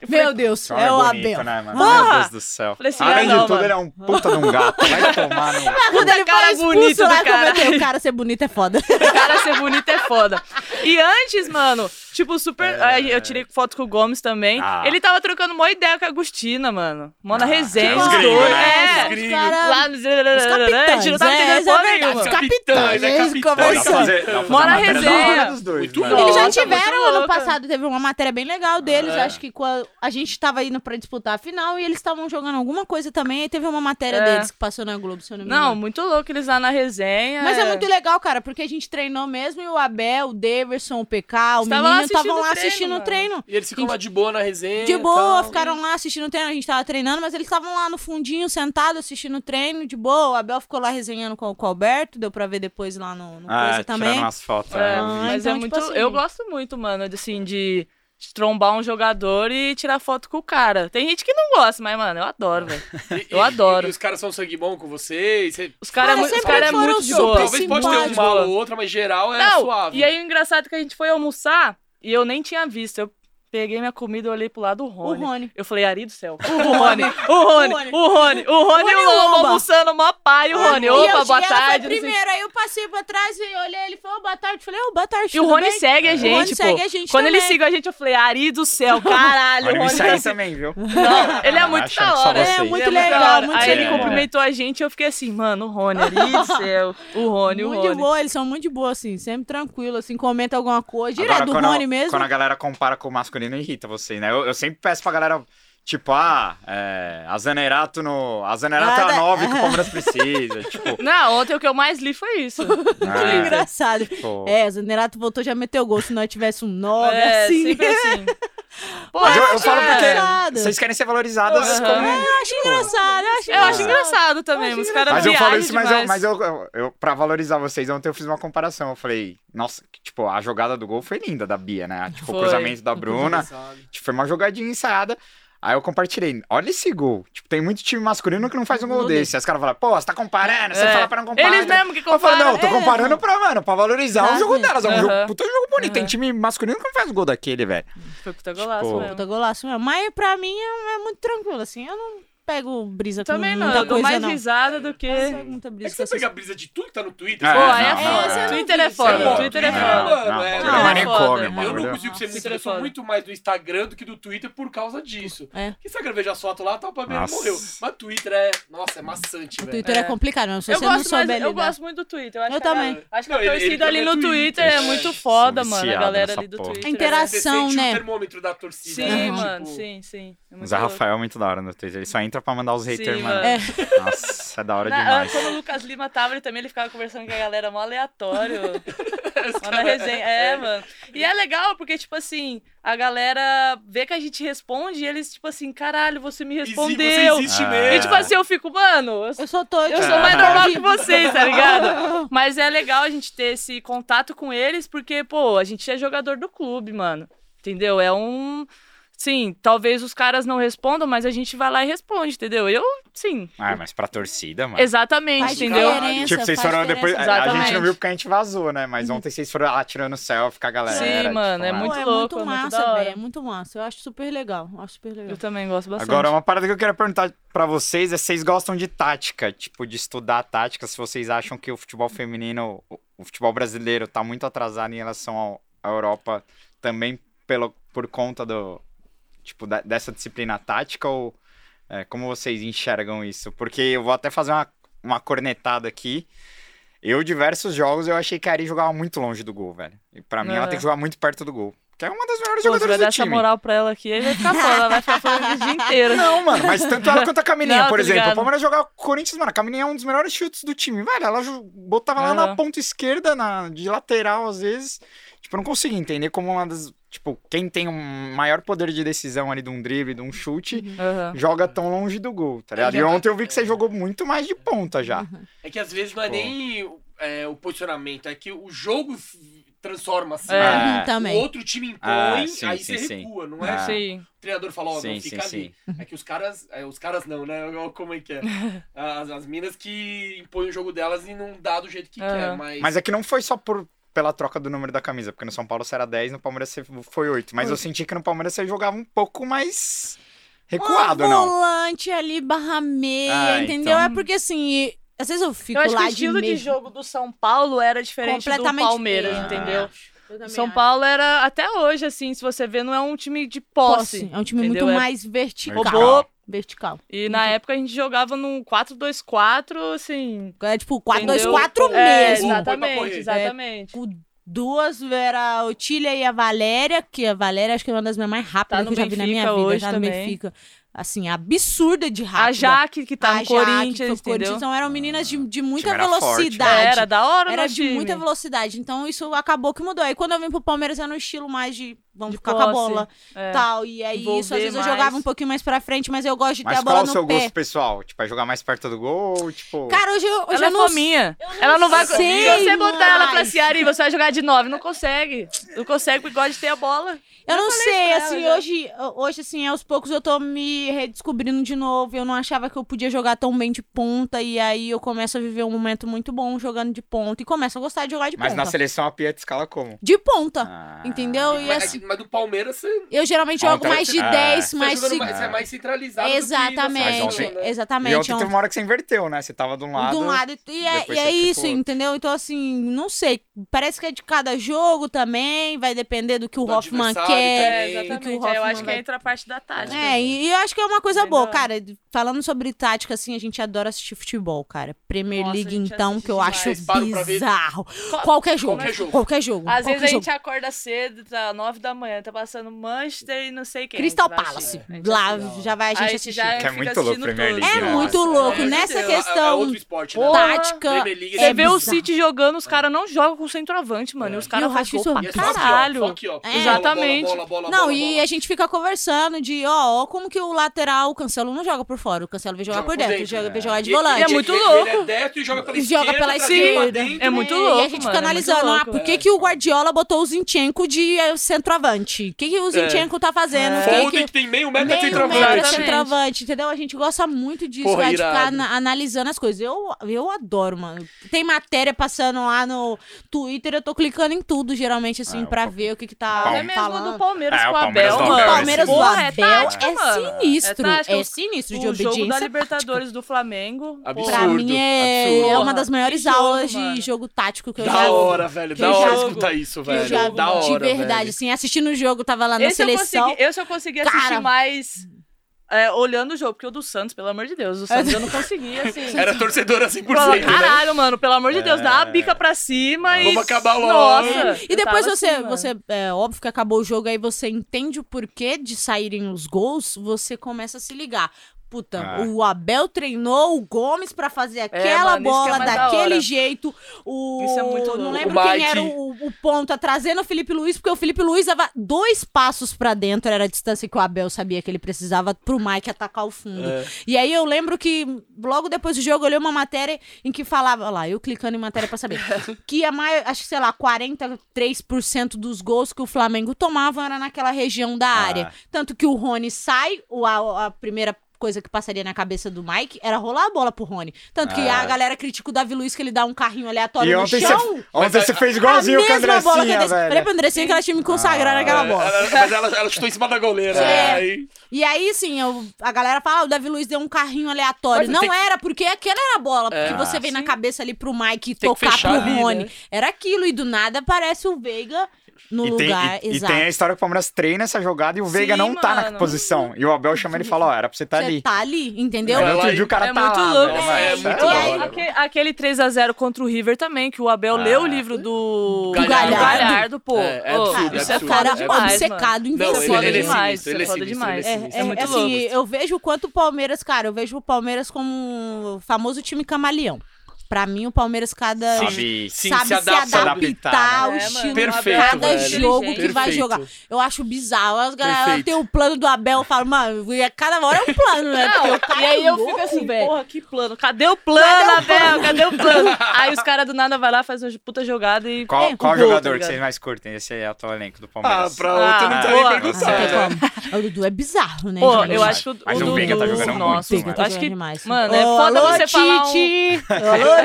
Speaker 3: Eu falei,
Speaker 4: Meu Deus, é o
Speaker 2: bonito,
Speaker 4: Abel.
Speaker 2: né! Meu Deus do céu.
Speaker 3: Falei assim,
Speaker 2: Além
Speaker 3: ah, não,
Speaker 2: de tudo,
Speaker 3: mano.
Speaker 2: ele é um puta de um gato. Vai (laughs) tomar no...
Speaker 4: Quando ele
Speaker 3: cara
Speaker 4: foi expulso
Speaker 3: bonito
Speaker 4: lá,
Speaker 3: cara.
Speaker 4: cometeu. O cara ser bonito é foda.
Speaker 3: O cara ser bonito é foda. E antes, mano, tipo, super. aí Eu tirei foto com o Gomes também.
Speaker 2: Ah.
Speaker 3: Ele tava trocando uma ideia com a Agostina, mano. Mó na resenha.
Speaker 2: os
Speaker 3: os
Speaker 2: gringos, né?
Speaker 3: É.
Speaker 1: Os gringos.
Speaker 3: Lá no.
Speaker 4: Os capitães,
Speaker 3: A gente não tava
Speaker 4: é,
Speaker 3: entendendo
Speaker 4: é
Speaker 3: porra
Speaker 4: verdade,
Speaker 3: nenhuma.
Speaker 4: os
Speaker 1: Capitães,
Speaker 4: capitães,
Speaker 1: é
Speaker 4: eles
Speaker 1: capitães.
Speaker 4: Conversando.
Speaker 2: matéria da
Speaker 3: resenha.
Speaker 2: dos dois,
Speaker 1: Muito bom.
Speaker 4: Eles já tiveram ano
Speaker 3: louca.
Speaker 4: passado, teve uma matéria bem legal deles.
Speaker 1: É.
Speaker 4: Acho que a gente tava indo pra disputar a final e eles estavam jogando alguma coisa também. E teve uma matéria
Speaker 3: É.
Speaker 4: deles que passou na Globo, se eu não me
Speaker 3: Não,
Speaker 4: engano.
Speaker 3: muito louco eles lá na resenha.
Speaker 4: Mas é muito legal, cara, porque a gente treinou mesmo e o Abel, o Daverson, o PK, o
Speaker 3: Estavam lá
Speaker 4: menino estavam lá
Speaker 3: treino,
Speaker 4: assistindo o treino.
Speaker 1: E eles ficam lá de boa na resenha.
Speaker 4: De boa,
Speaker 1: tal.
Speaker 4: ficaram lá assistindo o treino. A gente tava treinando, mas eles estavam lá no fundinho, sentado, assistindo o treino, de boa. O Abel ficou lá resenhando com, com o Alberto, deu pra ver depois lá no, no
Speaker 2: Ah,
Speaker 4: coisa também.
Speaker 2: umas fotos.
Speaker 3: É,
Speaker 2: é,
Speaker 4: Ah,
Speaker 3: mas
Speaker 4: então,
Speaker 3: é
Speaker 4: tipo
Speaker 3: muito.
Speaker 4: assim-
Speaker 3: Eu gosto muito, mano, de, assim, de, trombar um jogador e tirar foto com o cara. Tem gente que não gosta, mas, mano, eu adoro, velho. (laughs)
Speaker 1: E-
Speaker 3: Eu
Speaker 1: e-
Speaker 3: adoro.
Speaker 1: E os caras são sangue bom com vocês. Você...
Speaker 3: Os caras
Speaker 4: Cara,
Speaker 3: é,
Speaker 4: sempre
Speaker 3: cara é
Speaker 4: foram
Speaker 3: muito de boa.
Speaker 1: Talvez pode ter um mal ou outra, mas geral é
Speaker 3: Não,
Speaker 1: suave.
Speaker 3: e aí o engraçado é que a gente foi almoçar e eu nem tinha visto. Eu peguei minha comida e olhei pro lado do
Speaker 4: O
Speaker 3: Rony.
Speaker 4: Rony.
Speaker 3: Eu falei, Ari do céu. O Rony, o Rony, o Rony, o Rony e o
Speaker 4: Rony
Speaker 3: Lomba
Speaker 4: Lomba.
Speaker 3: almoçando mó pai. O Rony, opa, boa tarde.
Speaker 4: Primeiro, aí eu passei pra trás e olhei ele falou, "Ô, boa tarde. Falei, ô, boa tarde.
Speaker 3: E o Rony
Speaker 4: bem?"
Speaker 3: segue a
Speaker 4: O
Speaker 3: gente,
Speaker 4: Rony
Speaker 3: pô.
Speaker 4: segue a gente
Speaker 3: Quando ele seguiu a gente, eu falei, Ari do céu, (laughs) caralho.
Speaker 2: Me
Speaker 3: Rony
Speaker 2: sair
Speaker 3: tá-
Speaker 2: também, viu?
Speaker 3: Não, ele é muito da hora.
Speaker 4: É, muito
Speaker 3: muito
Speaker 4: legal, muito
Speaker 3: Aí ele cumprimentou a gente e eu fiquei assim, mano, o Rony, Ari do céu. O Rony, o
Speaker 4: Muito de
Speaker 3: Rony.
Speaker 4: boa, eles são muito de boa, assim, sempre tranquilo, assim, comenta alguma coisa. Direto do Rony mesmo.
Speaker 2: quando a galera compara com o masculino, irrita vocês, né? Eu, eu sempre peço pra galera, tipo, ah, é, a Zanerato no... A Zanerato é
Speaker 4: Nada-
Speaker 2: a 9 que o Palmeiras (laughs) precisa, tipo...
Speaker 3: Não, ontem o que eu mais li foi isso. (laughs)
Speaker 2: ah,
Speaker 4: É engraçado.
Speaker 2: tipo,
Speaker 4: É, o Zanerato voltou, já meteu gol. Se nós tivesse um 9,
Speaker 3: É,
Speaker 4: assim.
Speaker 3: sempre assim. (laughs) (laughs) Pô,
Speaker 2: Mas eu, eu falo
Speaker 3: que-
Speaker 2: porque
Speaker 4: engraçado.
Speaker 2: vocês querem ser valorizadas
Speaker 3: Aham.
Speaker 2: como...
Speaker 4: Eu acho engraçado, eu acho
Speaker 3: Eu acho engraçado também, os caras
Speaker 2: Mas eu falo isso, mas, eu, mas eu, eu, eu, pra valorizar vocês, ontem eu fiz uma comparação. Eu falei, nossa, tipo, a jogada do gol foi linda da Bia, né? Tipo,
Speaker 3: Foi.
Speaker 2: o cruzamento da Bruna. Tipo, foi uma jogadinha ensaiada. Aí eu compartilhei. Olha esse gol. Tipo, tem muito time masculino que não faz um gol
Speaker 4: Gol
Speaker 2: desse. Aí os caras falam, pô, você tá comparando, você
Speaker 3: É.
Speaker 2: fala pra não comparar.
Speaker 3: Eles mesmo que
Speaker 2: Eu falo,
Speaker 3: comparam.
Speaker 2: não, tô
Speaker 4: É,
Speaker 2: comparando pra, mano, pra valorizar o jogo
Speaker 4: Exato.
Speaker 2: delas. É um jogo, puta jogo bonito. Tem time masculino que não faz um gol daquele, velho.
Speaker 3: Foi puta golaço
Speaker 2: Tipo,
Speaker 3: mesmo.
Speaker 4: Puta golaço mesmo. Mas pra mim é, é muito tranquilo, assim. Eu não pego brisa com
Speaker 3: Também não,
Speaker 4: muita
Speaker 3: eu dou
Speaker 4: coisa,
Speaker 3: mais
Speaker 4: não.
Speaker 3: risada do que...
Speaker 4: Eu pego muita
Speaker 1: É
Speaker 4: brisa
Speaker 1: que
Speaker 4: com
Speaker 1: você
Speaker 4: essas
Speaker 1: pega a brisa de tudo que tá no Twitter.
Speaker 2: É,
Speaker 3: Pô, aí é
Speaker 2: não,
Speaker 3: foda.
Speaker 2: não,
Speaker 4: é.
Speaker 3: Twitter é
Speaker 1: Isso é
Speaker 3: foda,
Speaker 1: bom.
Speaker 3: Twitter é
Speaker 1: Não,
Speaker 3: foda.
Speaker 1: mano,
Speaker 2: não,
Speaker 1: é-
Speaker 3: Não, é
Speaker 2: nem
Speaker 3: foda.
Speaker 2: come,
Speaker 3: Eu
Speaker 1: não consigo ser
Speaker 3: Twitter
Speaker 1: muito,
Speaker 3: é
Speaker 1: eu sou
Speaker 3: foda.
Speaker 1: muito mais do Instagram do que do Twitter por causa disso.
Speaker 4: É.
Speaker 1: Que Instagram veja as fotos lá, tá, o Palmeiras
Speaker 2: Nossa.
Speaker 1: morreu. Mas Twitter é, nossa, é maçante,
Speaker 4: O
Speaker 1: velho.
Speaker 4: Twitter é,
Speaker 3: É.
Speaker 4: complicado, mas se
Speaker 3: Eu
Speaker 4: você não
Speaker 3: gosto, mas eu
Speaker 4: lidar...
Speaker 3: gosto muito do Twitter. Eu, acho
Speaker 4: Eu
Speaker 3: que a-
Speaker 4: também.
Speaker 3: acho que
Speaker 1: Não,
Speaker 3: a
Speaker 1: ele- ele
Speaker 3: torcida ali
Speaker 1: também
Speaker 3: no
Speaker 1: é
Speaker 3: Twitter
Speaker 1: Twitter,
Speaker 3: é
Speaker 1: é.
Speaker 3: muito foda, mano. A
Speaker 2: viciado
Speaker 3: galera
Speaker 2: nessa
Speaker 3: ali do
Speaker 2: porra.
Speaker 3: Twitter.
Speaker 4: A interação,
Speaker 1: Você sente
Speaker 4: né?
Speaker 1: o termômetro da torcida.
Speaker 3: Sim,
Speaker 1: né?
Speaker 3: mano,
Speaker 1: Tipo,
Speaker 3: sim, sim. É muito
Speaker 2: Zé
Speaker 3: louco.
Speaker 2: Rafael é muito da hora no Twitter. Ele só entra pra mandar os haters,
Speaker 3: Sim,
Speaker 2: mano.
Speaker 3: mano.
Speaker 4: É.
Speaker 2: Nossa, é da hora
Speaker 3: Na-
Speaker 2: demais.
Speaker 3: quando o Lucas Lima tava, ele também ele ficava conversando com a galera mó aleatório.
Speaker 1: Os (laughs)
Speaker 3: Mó na
Speaker 1: caras-
Speaker 3: resenha. É, mano. E é legal porque, tipo assim, a galera vê que a gente responde e eles, tipo assim, caralho, você me respondeu.
Speaker 1: Você existe
Speaker 2: Ah.
Speaker 1: mesmo.
Speaker 3: E tipo assim, eu fico, mano, eu
Speaker 4: Eu sou todo.
Speaker 3: Eu sou mais normal que (laughs) vocês, tá ligado? (laughs) Mas é legal a gente ter esse contato com eles, porque, pô, a gente é jogador do clube, mano. Entendeu? É um. Sim, talvez os caras não respondam, mas a gente vai lá e responde, entendeu? Eu, sim.
Speaker 2: Ah, mas pra torcida, mano.
Speaker 3: Exatamente,
Speaker 4: Faz
Speaker 3: entendeu?
Speaker 2: Tipo, vocês
Speaker 4: faz
Speaker 2: foram depois. A, a gente não viu porque a gente vazou, né? Mas ontem vocês foram lá tirando selfie com a galera.
Speaker 3: Sim, mano, é muito
Speaker 4: é
Speaker 3: louco, é muito
Speaker 4: massa, velho. É muito massa. Eu acho super legal. eu Acho super legal.
Speaker 3: Eu também gosto bastante.
Speaker 2: Agora, uma parada que eu queria perguntar pra vocês é se vocês gostam de tática, tipo, de estudar tática, se vocês acham que o futebol feminino, o- futebol brasileiro tá muito atrasado em relação ao- à Europa também pelo, por conta do, tipo, da- dessa disciplina tática ou é, como vocês enxergam isso? Porque eu vou até fazer uma, uma cornetada aqui. Eu, diversos jogos, eu achei que a Ari jogava muito longe do gol, velho. E pra mim, ela
Speaker 3: É.
Speaker 2: tem que jogar muito perto do gol. Que é uma das melhores
Speaker 3: Pô,
Speaker 2: jogadoras do
Speaker 3: essa
Speaker 2: time.
Speaker 3: moral pra ela aqui, aí vai ficar foda, ela vai ficar falando o dia inteiro.
Speaker 2: Não, mano, mas tanto ela quanto a Camininha, por exemplo.
Speaker 3: ligado.
Speaker 2: O Palmeiras jogava com o Corinthians, mano. A Camininha é um dos melhores chutes do time. Velho, ela botava lá na
Speaker 3: Aham.
Speaker 2: ponta esquerda, na, de lateral, às vezes. Tipo, eu não consigo entender como uma das. Tipo, quem tem um maior poder de decisão ali de um drible, de um chute,
Speaker 3: Aham.
Speaker 2: joga tão longe do gol, tá ligado? E
Speaker 1: já-
Speaker 2: ontem eu vi que você jogou muito mais de ponta já.
Speaker 1: É que às vezes não é
Speaker 2: Pô.
Speaker 1: nem é, o posicionamento, é que o jogo f- transforma-se.
Speaker 3: É.
Speaker 1: né?
Speaker 4: Uhum, (laughs) também.
Speaker 1: O outro time impõe,
Speaker 2: Ah, sim,
Speaker 1: aí
Speaker 2: sim,
Speaker 1: você
Speaker 2: sim.
Speaker 1: recua, não é?
Speaker 3: Sim.
Speaker 1: O treinador fala, ó,
Speaker 2: Sim,
Speaker 1: não,
Speaker 2: sim,
Speaker 1: fica ali. É que os caras. é, os caras não, né? Como é que é? (laughs) As, as minas que impõem o jogo delas e não dá do jeito que quer. Mas,
Speaker 2: Mas é que não foi só por, pela troca do número da camisa, porque no São Paulo você era 10, no Palmeiras você foi 8. Mas eu senti que no Palmeiras você jogava um pouco mais recuado,
Speaker 4: um
Speaker 2: não?
Speaker 4: volante ali, barra meia,
Speaker 2: Ah,
Speaker 4: entendeu?
Speaker 2: então.
Speaker 4: É porque assim, às vezes eu fico
Speaker 3: Eu acho que
Speaker 4: lá
Speaker 3: o estilo de,
Speaker 4: meio-
Speaker 3: jogo do São Paulo era diferente do Palmeiras, entendeu?
Speaker 4: eu também
Speaker 3: São
Speaker 4: acho.
Speaker 3: Paulo era, até hoje, assim, se você ver, não é um time de posse.
Speaker 4: Posse. É um time
Speaker 3: entendeu?
Speaker 4: muito
Speaker 3: É-
Speaker 4: mais vertical.
Speaker 3: Robô.
Speaker 4: Vertical.
Speaker 3: E na época a gente jogava num 4-2-4, assim.
Speaker 4: É tipo 4-2-4
Speaker 3: entendeu? É,
Speaker 4: mesmo.
Speaker 1: Pra
Speaker 3: exatamente, exatamente.
Speaker 4: O Duas era a Otília e a Valéria, que a Valéria acho que é uma das minhas mais rápidas
Speaker 3: Tá
Speaker 4: que eu já vi na minha vida.
Speaker 3: hoje
Speaker 4: já no
Speaker 3: também.
Speaker 4: Benfica. Assim, absurda de rápida.
Speaker 3: A Jaque, que tá
Speaker 4: A
Speaker 3: no
Speaker 4: Jaque, que
Speaker 3: Corinthians?
Speaker 4: Corinthians, então eram meninas de, de muita
Speaker 2: era forte, né?
Speaker 4: velocidade.
Speaker 3: Era da hora
Speaker 4: Era
Speaker 3: no
Speaker 4: de
Speaker 3: time.
Speaker 4: muita velocidade. Então isso acabou que mudou. Aí quando eu vim pro Palmeiras era no estilo mais de vamos
Speaker 3: De
Speaker 4: ficar com a
Speaker 3: posse.
Speaker 4: bola
Speaker 3: É.
Speaker 4: tal. E aí isso às vezes eu
Speaker 3: mais.
Speaker 4: jogava um pouquinho mais pra frente, mas eu gosto de ter
Speaker 2: Mas
Speaker 4: a bola
Speaker 2: qual o
Speaker 4: no
Speaker 2: seu
Speaker 4: pé.
Speaker 2: gosto pessoal? Tipo, é jogar mais perto do gol? Tipo.
Speaker 4: Cara, hoje, eu- hoje
Speaker 3: Ela
Speaker 4: eu
Speaker 3: é
Speaker 4: não
Speaker 3: fominha. Ela não vai.
Speaker 4: sei
Speaker 3: se você botar ela pra se Ari, você vai jogar de 9. Não consegue. Não consegue porque gosta de ter a bola.
Speaker 4: Eu
Speaker 3: Já
Speaker 4: não sei,
Speaker 3: ela,
Speaker 4: assim,
Speaker 3: já.
Speaker 4: hoje, hoje, assim, aos poucos eu tô me redescobrindo de novo. Eu não achava que eu podia jogar tão bem de ponta. E aí eu começo a viver um momento muito bom jogando de ponta. E começo a gostar de jogar de
Speaker 2: Mas
Speaker 4: ponta.
Speaker 2: na seleção a Pia te escala como?
Speaker 4: De ponta.
Speaker 2: Ah.
Speaker 4: Entendeu? E
Speaker 1: mas,
Speaker 4: assim,
Speaker 1: mas do Palmeiras você,
Speaker 4: eu geralmente jogo mais de
Speaker 2: Ah,
Speaker 4: 10,
Speaker 1: você,
Speaker 4: mais
Speaker 1: tá jogando
Speaker 4: seg-
Speaker 1: mais, você é mais centralizado. do que na
Speaker 4: Exatamente,
Speaker 2: ontem-
Speaker 1: né?
Speaker 2: E
Speaker 4: exatamente.
Speaker 2: ontem teve uma hora que você inverteu, né? Você tava de um lado.
Speaker 4: de um lado. E é, e é isso, entendeu? Então, assim, não sei. Parece que é de cada jogo também. Vai depender do que o
Speaker 1: Do
Speaker 4: Hoffman quer.
Speaker 1: também.
Speaker 3: É,
Speaker 1: do que o
Speaker 3: exatamente.
Speaker 4: Hoffman
Speaker 3: eu acho que
Speaker 4: vai-
Speaker 3: entra a parte da tática.
Speaker 4: É, e, e eu acho que é uma coisa boa, cara. Falando sobre tática, assim, a gente adora assistir futebol, cara. Premier
Speaker 3: Nossa,
Speaker 4: League, então, que eu
Speaker 3: demais.
Speaker 4: acho bizarro. Qualquer jogo.
Speaker 1: Qualquer jogo.
Speaker 3: Às vezes a gente acorda cedo, tá 9 da manhã, tá passando Manchester e não sei quem.
Speaker 4: Crystal Palace.
Speaker 3: assistir.
Speaker 4: Lá já vai a gente
Speaker 3: Aí a gente
Speaker 4: assistir.
Speaker 3: já
Speaker 2: Que é muito louco, Premier. League,
Speaker 4: É
Speaker 2: né?
Speaker 4: muito
Speaker 2: Nossa,
Speaker 4: louco.
Speaker 1: É,
Speaker 4: Nessa
Speaker 1: é- é
Speaker 4: questão
Speaker 1: outro esporte, né?
Speaker 4: Tática.
Speaker 3: Você
Speaker 4: é
Speaker 3: vê o. City jogando, os caras não jogam com centroavante, mano. E os
Speaker 4: E
Speaker 3: caras
Speaker 4: isso
Speaker 3: pra
Speaker 1: E é só aqui, ó,
Speaker 3: caralho.
Speaker 1: só aqui, ó.
Speaker 4: É.
Speaker 3: Exatamente.
Speaker 1: Bola, bola, bola,
Speaker 4: Não, e a gente fica conversando de, ó, ó, como que o lateral, o Cancelo não joga por fora, o Cancelo vem jogar
Speaker 1: Joga
Speaker 4: por dentro, joga,
Speaker 2: é.
Speaker 4: vem jogar de
Speaker 1: E-
Speaker 4: volante.
Speaker 3: E é muito louco.
Speaker 1: É e joga pela
Speaker 4: E
Speaker 1: esquerda.
Speaker 3: É muito
Speaker 4: E
Speaker 3: louco,
Speaker 4: a gente fica
Speaker 3: é
Speaker 4: analisando, ah, por que, que o Guardiola botou o Zinchenko de eh, centroavante? O que, que o Zinchenko tá fazendo?
Speaker 3: É.
Speaker 4: O que
Speaker 1: Foden
Speaker 4: que...
Speaker 1: que tem meio metro de
Speaker 4: Meio
Speaker 1: centroavante.
Speaker 4: metro
Speaker 3: Exatamente.
Speaker 4: centroavante, entendeu? A gente gosta muito disso,
Speaker 1: Porra,
Speaker 4: lá, de ficar analisando as coisas. Eu, eu adoro, mano. Tem matéria passando lá no Twitter, eu tô clicando em tudo, geralmente, assim,
Speaker 2: Ah,
Speaker 4: pra
Speaker 2: o-
Speaker 4: ver o que que tá
Speaker 3: Até mesmo
Speaker 4: falando.
Speaker 3: do Palmeiras
Speaker 2: É,
Speaker 3: com
Speaker 2: o
Speaker 3: o
Speaker 2: Palmeiras
Speaker 3: Abel, mano.
Speaker 4: O Palmeiras do
Speaker 3: é
Speaker 4: Abel
Speaker 3: tática,
Speaker 4: é
Speaker 3: mano.
Speaker 4: sinistro.
Speaker 3: É.
Speaker 4: É sinistro de
Speaker 3: O jogo da
Speaker 4: obediência.
Speaker 3: Libertadores do Flamengo. (laughs)
Speaker 1: Absurdo.
Speaker 4: Pra mim é, é uma das maiores
Speaker 3: jogo,
Speaker 4: aulas
Speaker 3: mano.
Speaker 4: de jogo tático que eu
Speaker 1: Da
Speaker 4: já vi.
Speaker 1: hora, velho. Da hora escutar isso, velho. Da hora,
Speaker 4: de verdade, assim, assistindo o jogo, tava lá na
Speaker 3: Esse eu
Speaker 4: seleção.
Speaker 3: consegui, esse eu consegui assistir
Speaker 4: Cara.
Speaker 3: mais é, olhando o jogo, porque o do Santos, pelo amor de Deus, o (laughs) Santos eu não conseguia, assim.
Speaker 1: Era torcedora 100%,
Speaker 3: Fala,
Speaker 1: né?
Speaker 3: Caralho, mano, pelo amor de Deus, dá a bica pra cima e.
Speaker 1: Vamos acabar logo.
Speaker 3: Nossa.
Speaker 4: E
Speaker 3: eu
Speaker 4: depois
Speaker 3: tava
Speaker 4: você,
Speaker 3: assim,
Speaker 4: você é óbvio que acabou o jogo, aí você entende o porquê de saírem os gols, você começa a se ligar. Puta,
Speaker 2: Ah.
Speaker 4: o Abel treinou o Gomes pra fazer aquela
Speaker 3: É, mano, é
Speaker 4: bola
Speaker 3: da
Speaker 4: daquele
Speaker 3: hora.
Speaker 4: jeito. O
Speaker 3: Isso é muito louco.
Speaker 4: não lembro
Speaker 1: O
Speaker 4: quem
Speaker 1: Mike.
Speaker 4: era o, o ponta trazendo o Felipe Luiz, porque o Felipe Luiz dava dois passos pra dentro, era a distância que o Abel sabia que ele precisava pro Mike atacar o fundo.
Speaker 1: É.
Speaker 4: E aí eu lembro que logo depois do jogo eu li uma matéria em que falava, olha lá, eu clicando em matéria pra saber, (laughs) que a maior, acho que sei lá, 43% dos gols que o Flamengo tomava era naquela região da área. Tanto que o Rony sai, o, a, a primeira coisa que passaria na cabeça do Mike era rolar a bola pro Rony. Tanto que
Speaker 2: Ah.
Speaker 4: a galera critica o Davi Luiz que ele dá um carrinho aleatório
Speaker 2: E
Speaker 4: no
Speaker 2: ontem
Speaker 4: chão.
Speaker 2: você, ontem
Speaker 1: Mas
Speaker 2: você
Speaker 1: a-
Speaker 2: fez
Speaker 4: A
Speaker 2: igualzinho com a
Speaker 4: mesma bola que eu. Falei pra Andressinha que ela tinha me consagrar naquela bola.
Speaker 1: Ela- mas ela, ela chutou em cima da goleira.
Speaker 4: É.
Speaker 1: né? Aí-
Speaker 4: E aí, assim, eu- a galera fala, ah, o Davi Luiz deu um carrinho aleatório.
Speaker 1: Mas
Speaker 4: Não
Speaker 1: tem que-
Speaker 4: era, porque aquela era a bola. Porque
Speaker 1: É.
Speaker 4: você
Speaker 2: Ah,
Speaker 4: vem na
Speaker 3: sim.
Speaker 4: cabeça ali pro Mike
Speaker 1: Tem que
Speaker 4: tocar
Speaker 1: fechar
Speaker 4: pro
Speaker 1: ali,
Speaker 4: Rony.
Speaker 1: né?
Speaker 4: Era aquilo, e do nada aparece o Veiga no
Speaker 2: E tem,
Speaker 4: lugar
Speaker 2: e- e
Speaker 4: exato.
Speaker 2: tem a história que o Palmeiras treina essa jogada e o Veiga
Speaker 3: Sim,
Speaker 2: não tá na
Speaker 3: mano.
Speaker 2: posição. E o Abel chama ele e fala, ó, era pra você estar
Speaker 4: Você
Speaker 2: ali.
Speaker 4: tá ali, entendeu?
Speaker 1: É,
Speaker 2: outro dia o cara
Speaker 3: é
Speaker 2: tá
Speaker 3: muito
Speaker 2: lá,
Speaker 3: louco.
Speaker 2: velho.
Speaker 1: É,
Speaker 2: Isso
Speaker 1: muito
Speaker 3: E
Speaker 1: da
Speaker 3: aí,
Speaker 1: hora.
Speaker 3: aque- aquele 3x0 contra o River também, que o Abel
Speaker 2: Ah.
Speaker 3: leu o livro do,
Speaker 1: Do
Speaker 4: Galhardo.
Speaker 3: Galhardo, pô.
Speaker 1: É, é absurdo,
Speaker 3: isso
Speaker 1: é
Speaker 3: é
Speaker 4: cara obcecado em
Speaker 3: Isso é
Speaker 1: ele-
Speaker 3: foda
Speaker 1: é
Speaker 3: demais,
Speaker 1: é
Speaker 3: isso é foda demais.
Speaker 1: é
Speaker 4: É,
Speaker 3: é
Speaker 4: é,
Speaker 3: muito
Speaker 4: assim,
Speaker 3: louco.
Speaker 4: eu vejo o quanto o Palmeiras, cara, eu vejo o Palmeiras como o famoso time camaleão. Pra mim, o Palmeiras cada
Speaker 2: sabe,
Speaker 1: sim,
Speaker 4: sabe
Speaker 1: se, adapta,
Speaker 4: se adaptar
Speaker 2: né?
Speaker 4: ao
Speaker 3: né?
Speaker 4: estilo
Speaker 1: é,
Speaker 4: cada
Speaker 1: velho.
Speaker 4: jogo que
Speaker 1: Perfeito.
Speaker 4: vai jogar. Eu acho bizarro. As galera tem o plano do Abel, eu falo, mano, cada hora é um plano, né? Não, Porque
Speaker 3: e aí
Speaker 4: é
Speaker 3: eu fico assim,
Speaker 4: velho.
Speaker 3: porra, que plano? Cadê o plano, Cadê Abel? O plano? Cadê o plano? aí os caras do nada vai lá, faz uma puta jogada e.
Speaker 2: Qual,
Speaker 3: é,
Speaker 2: qual jogador
Speaker 3: outro,
Speaker 2: que vocês mais curtem? Esse é o teu elenco do Palmeiras.
Speaker 1: Ah, pra outro
Speaker 3: ah,
Speaker 1: não
Speaker 3: tá
Speaker 1: nem perguntando.
Speaker 4: Né? O Dudu é bizarro, né?
Speaker 3: Pô, eu acho que o Dudu.
Speaker 2: Mas
Speaker 3: o
Speaker 2: Veiga tá jogando muito.
Speaker 4: Nossa,
Speaker 3: acho
Speaker 4: tá que.
Speaker 3: Mano, é foda você falar. (laughs)
Speaker 4: Alô,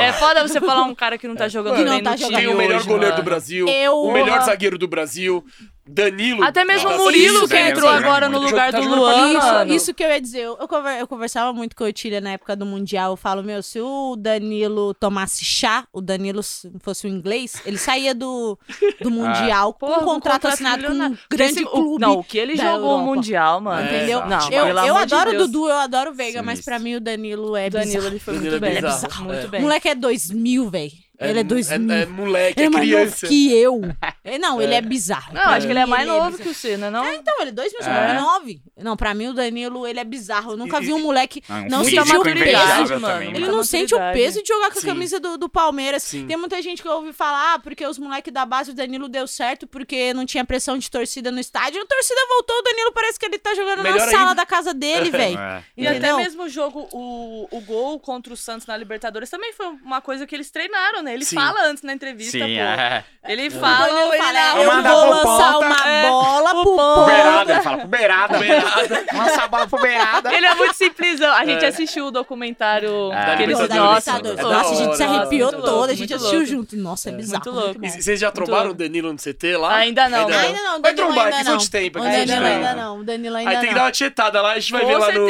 Speaker 3: é foda você falar um cara que não tá é. jogando
Speaker 4: que não tá
Speaker 3: no
Speaker 4: jogando.
Speaker 1: time Tem o melhor
Speaker 3: hoje,
Speaker 1: goleiro
Speaker 3: mano.
Speaker 1: do Brasil,
Speaker 4: Eu-
Speaker 1: o melhor zagueiro do Brasil, Danilo.
Speaker 3: Até mesmo o Murilo que
Speaker 1: né?
Speaker 3: entrou
Speaker 1: é
Speaker 3: agora no lugar do Luan.
Speaker 4: Isso, isso, que eu ia dizer. Eu, eu conversava muito com o Otília na época do Mundial. Eu falo, meu, se o Danilo tomasse chá, o Danilo fosse o inglês, ele saía do, do (laughs) ah. Mundial ah. com
Speaker 3: Porra,
Speaker 4: um contrato assinado com um grande
Speaker 3: Esse,
Speaker 4: clube.
Speaker 3: não, o que ele jogou o Mundial, mano.
Speaker 1: É,
Speaker 3: entendeu?
Speaker 1: Não,
Speaker 4: eu, eu
Speaker 3: adoro de
Speaker 4: o Dudu, eu adoro o Veiga, Sim,
Speaker 2: mas
Speaker 4: pra mim o Danilo é
Speaker 3: Danilo,
Speaker 4: bizarro.
Speaker 3: ele foi
Speaker 1: Danilo é
Speaker 3: muito
Speaker 1: é
Speaker 3: bem.
Speaker 1: Bizarro. É.
Speaker 3: Muito bem.
Speaker 4: O moleque é 2000, velho. É, ele é, é mil
Speaker 1: É, é moleque,
Speaker 4: ele
Speaker 1: é,
Speaker 4: é criança. mais novo que eu. Não, ele é bizarro.
Speaker 3: Não, acho que ele é mais ele
Speaker 4: é novo
Speaker 3: que o né? não?
Speaker 4: É, então, ele é 2009. É. Não, pra mim o Danilo, ele é bizarro. Eu nunca vi um moleque
Speaker 2: ah,
Speaker 4: não,
Speaker 2: não
Speaker 4: sentir o peso,
Speaker 3: mano.
Speaker 2: Né?
Speaker 4: Ele não sente o peso de jogar com a
Speaker 1: Sim.
Speaker 4: camisa do, do Palmeiras.
Speaker 1: Sim.
Speaker 4: Tem muita gente que ouve falar, ah, porque os moleques da base, o Danilo deu certo, porque não tinha pressão de torcida no estádio. A torcida voltou, o Danilo parece que ele tá jogando
Speaker 1: Melhor
Speaker 4: na
Speaker 1: ainda.
Speaker 4: sala da casa dele, (laughs) velho.
Speaker 3: E até mesmo o jogo, o, o gol contra o Santos na Libertadores também foi uma coisa que eles treinaram, né? Ele
Speaker 1: Sim.
Speaker 3: fala antes na entrevista,
Speaker 2: Sim,
Speaker 3: pô.
Speaker 2: É.
Speaker 3: Ele
Speaker 4: é.
Speaker 3: fala,
Speaker 4: eu,
Speaker 3: ele
Speaker 4: fala,
Speaker 3: ah,
Speaker 4: eu,
Speaker 2: eu
Speaker 4: vou lançar
Speaker 2: ponta,
Speaker 4: uma
Speaker 3: é, (laughs)
Speaker 4: bola
Speaker 3: pro ponta.
Speaker 2: Beirada, ele fala, pro beirada. (laughs) Lança a bola pro beirada.
Speaker 3: Ele é muito simplesão. A gente
Speaker 1: é.
Speaker 3: assistiu o documentário
Speaker 2: é.
Speaker 3: que
Speaker 1: ele.
Speaker 3: Nossa,
Speaker 1: é
Speaker 4: nossa, a gente se arrepiou toda, a gente assistiu junto. Nossa, é, é bizarro.
Speaker 3: Muito louco.
Speaker 1: E né? vocês já trombaram o Danilo no CT lá?
Speaker 3: Ainda não.
Speaker 1: Ainda
Speaker 4: não.
Speaker 1: Vai trombar, que são de tempo.
Speaker 4: Ainda
Speaker 1: não,
Speaker 4: ainda não, o Danilo ainda não.
Speaker 1: Aí tem que dar uma tietada lá, a gente vai ver lá no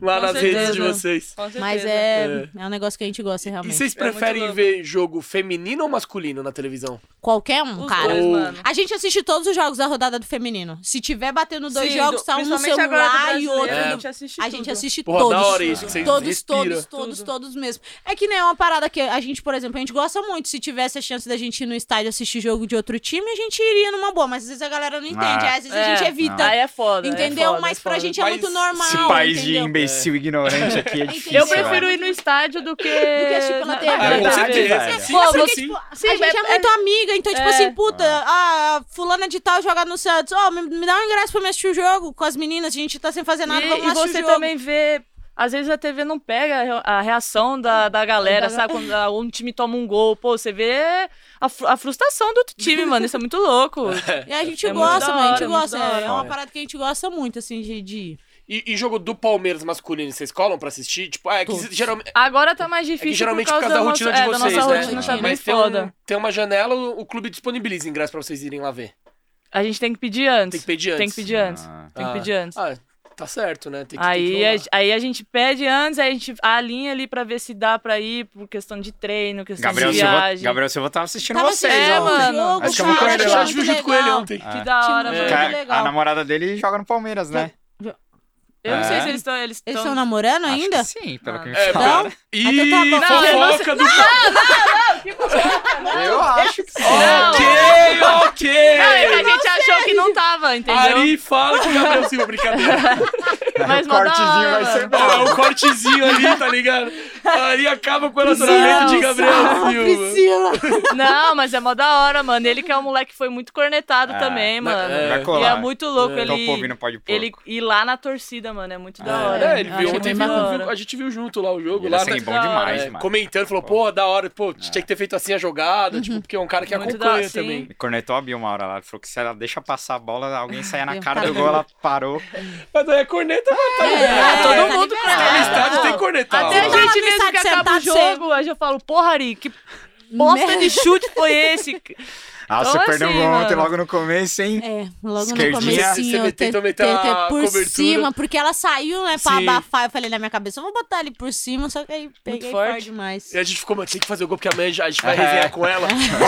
Speaker 1: lá nas redes de vocês.
Speaker 4: Mas é um negócio que a gente gosta, realmente.
Speaker 3: E vocês
Speaker 1: preferem ver jogo jogo feminino ou masculino na televisão?
Speaker 4: Qualquer um,
Speaker 3: Os
Speaker 4: cara.
Speaker 3: dois, mano.
Speaker 4: A gente assiste todos os jogos da rodada do feminino. Se tiver batendo dois
Speaker 3: Sim,
Speaker 4: jogos, tá um no
Speaker 3: principalmente agora
Speaker 4: celular e outro.
Speaker 3: A gente assiste
Speaker 4: A gente assiste todos. todos, todos, todos, todos mesmo. É que nem uma parada que a gente, por exemplo, a gente gosta muito. Se tivesse a chance da gente ir no estádio assistir jogo de outro time, a gente iria numa boa. Mas às vezes a galera não entende.
Speaker 2: Ah,
Speaker 4: às vezes a gente
Speaker 3: é.
Speaker 4: evita.
Speaker 3: Aí é foda. é entendeu? foda,
Speaker 4: Mas
Speaker 3: é
Speaker 4: pra gente é muito normal.
Speaker 2: Esse país
Speaker 4: entendeu?
Speaker 2: de imbecil ignorante aqui é (laughs) difícil.
Speaker 3: Eu prefiro ir no estádio do que.
Speaker 4: Do que assistir pela TV.
Speaker 1: É
Speaker 2: Tipo,
Speaker 1: assim,
Speaker 3: Pô, porque,
Speaker 1: assim.
Speaker 4: Tipo,
Speaker 3: sim,
Speaker 4: a gente é,
Speaker 3: é, é
Speaker 4: muito amiga, então, tipo
Speaker 3: é.
Speaker 4: assim, puta, ah. fulana de tal joga no Santos. Ó, oh, me, me, dá um ingresso pra me assistir o jogo com as meninas, a gente tá sem fazer nada,
Speaker 3: e,
Speaker 4: vamos
Speaker 3: e
Speaker 4: o jogo.
Speaker 3: E você também vê às vezes a TV não pega a reação da, da galera, sabe? Quando um time toma um gol, pô, você vê a, a frustração do outro time, mano. Isso é muito louco. (laughs)
Speaker 4: e a gente
Speaker 3: é
Speaker 4: gosta, mano. A gente
Speaker 3: é
Speaker 4: gosta. É, é, uma parada que a gente gosta muito, assim, de. de...
Speaker 1: E, e, jogo do Palmeiras masculino, vocês colam pra assistir? Tipo, é que geralmente.
Speaker 3: Agora tá mais difícil.
Speaker 1: É que geralmente
Speaker 3: por causa, por causa da, da,
Speaker 1: rotina
Speaker 3: nossa,
Speaker 1: de vocês,
Speaker 3: é, da nossa
Speaker 1: né?
Speaker 3: Rotina tá
Speaker 1: Mas
Speaker 3: foda.
Speaker 1: Tem, um, tem uma janela, o clube disponibiliza ingresso pra vocês irem lá ver.
Speaker 3: A gente tem que pedir antes.
Speaker 1: Tem que pedir antes.
Speaker 3: Tem que pedir antes.
Speaker 2: Ah.
Speaker 3: Tem que
Speaker 1: ah.
Speaker 3: pedir antes.
Speaker 1: Ah, tá certo, né? Tem que, aí, tem que
Speaker 3: a, aí a gente pede antes, aí a gente alinha ali pra ver se dá pra ir por questão de treino, questão
Speaker 2: Gabriel
Speaker 3: de viagem.
Speaker 2: Silva, Gabriel Silva tava assistindo
Speaker 4: tava
Speaker 2: vocês
Speaker 3: é. Mano,
Speaker 4: jogo,
Speaker 2: acho que eu vou
Speaker 4: congelar.
Speaker 1: junto com ele ontem.
Speaker 3: Que da hora,
Speaker 4: é,
Speaker 3: mano.
Speaker 4: legal.
Speaker 2: A namorada dele joga no Palmeiras, né?
Speaker 3: Eu não sei
Speaker 2: é.
Speaker 3: se eles estão. Eles,
Speaker 4: eles
Speaker 3: estão
Speaker 4: namorando
Speaker 2: Acho
Speaker 4: ainda?
Speaker 2: que sim, pelo ah, que me tá.
Speaker 1: É,
Speaker 2: E
Speaker 4: Não?
Speaker 1: fofoca
Speaker 4: Então tá bom.
Speaker 3: Não, eu não
Speaker 1: fofoca.
Speaker 2: Eu acho que sim.
Speaker 1: Ok, ok.
Speaker 3: É a gente achou que não tava, entendeu?
Speaker 1: Ari, fala com o Gabriel Silva, brincadeira. (laughs)
Speaker 3: Mas
Speaker 2: o
Speaker 3: mó O
Speaker 2: cortezinho vai ser bom.
Speaker 1: É um cortezinho ali, tá ligado? Ari acaba com o relacionamento de Gabriel Silva.
Speaker 3: Não, mas é mó da hora, mano. Ele que é um moleque que foi muito cornetado
Speaker 2: é.
Speaker 3: também, mano.
Speaker 1: é.
Speaker 3: E é muito louco
Speaker 1: é.
Speaker 3: ele, ele ir lá na torcida doida, mano. É muito da é. hora.
Speaker 1: É, ele viu ontem, viu, viu, a gente viu junto lá o jogo.
Speaker 2: Ele
Speaker 1: lá,
Speaker 2: é
Speaker 1: assim,
Speaker 2: bom demais,
Speaker 1: é. Comentando, falou, pô, é. da hora, pô, tinha que ter feito assim a jogada, tipo, porque é um cara que
Speaker 3: muito
Speaker 1: acompanha
Speaker 3: da,
Speaker 1: também.
Speaker 2: Cornetou a Bia uma hora lá, ele falou que se ela deixa passar a bola, alguém saia na cara do gol, ela parou.
Speaker 1: Mas aí a corneta, mano, tá
Speaker 4: é,
Speaker 3: Todo mundo
Speaker 4: que tá
Speaker 1: no estádio tem cornetado.
Speaker 3: Até a gente mesmo que acaba o jogo, aí eu falo, porra, Ari, que bosta de chute foi esse? (laughs)
Speaker 2: Ah, você assim, perdeu um ontem logo no começo, hein?
Speaker 4: É, logo
Speaker 2: Esquerdinha.
Speaker 4: no começo, Você
Speaker 1: tentou meter a
Speaker 4: por
Speaker 1: cobertura.
Speaker 4: cima, porque ela saiu, né, pra
Speaker 1: Sim.
Speaker 4: abafar. Eu falei na minha cabeça, eu vou botar ele por cima, só que aí peguei
Speaker 3: forte.
Speaker 4: forte demais.
Speaker 1: E a gente ficou, mas tem que fazer o gol, porque amanhã a gente vai
Speaker 2: é.
Speaker 1: resenhar com ela. (laughs)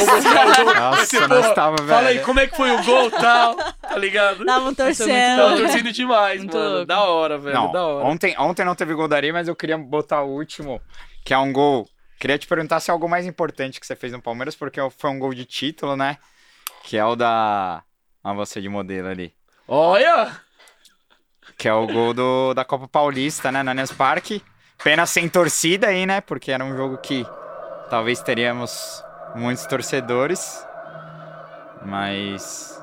Speaker 2: Nossa,
Speaker 1: você,
Speaker 2: nós tava, velho.
Speaker 1: Fala aí, como é que foi o gol e tal, tá ligado?
Speaker 4: Tavam
Speaker 1: é
Speaker 4: torcendo.
Speaker 1: Tavam torcendo demais,
Speaker 3: Muito
Speaker 1: mano.
Speaker 3: Louco.
Speaker 1: Da hora, velho,
Speaker 2: não,
Speaker 1: da hora.
Speaker 2: Ontem, ontem não teve gol da areia, mas eu queria botar o último, que é um gol Queria te perguntar se é algo mais importante que você fez no Palmeiras, porque é foi um gol de título, né? Que é o da. Ah, você de modelo ali.
Speaker 1: Olha!
Speaker 2: Que é o gol do, da Copa Paulista, né? No Allianz Parque. Pena sem torcida aí, né? Porque era um jogo que talvez teríamos muitos torcedores. Mas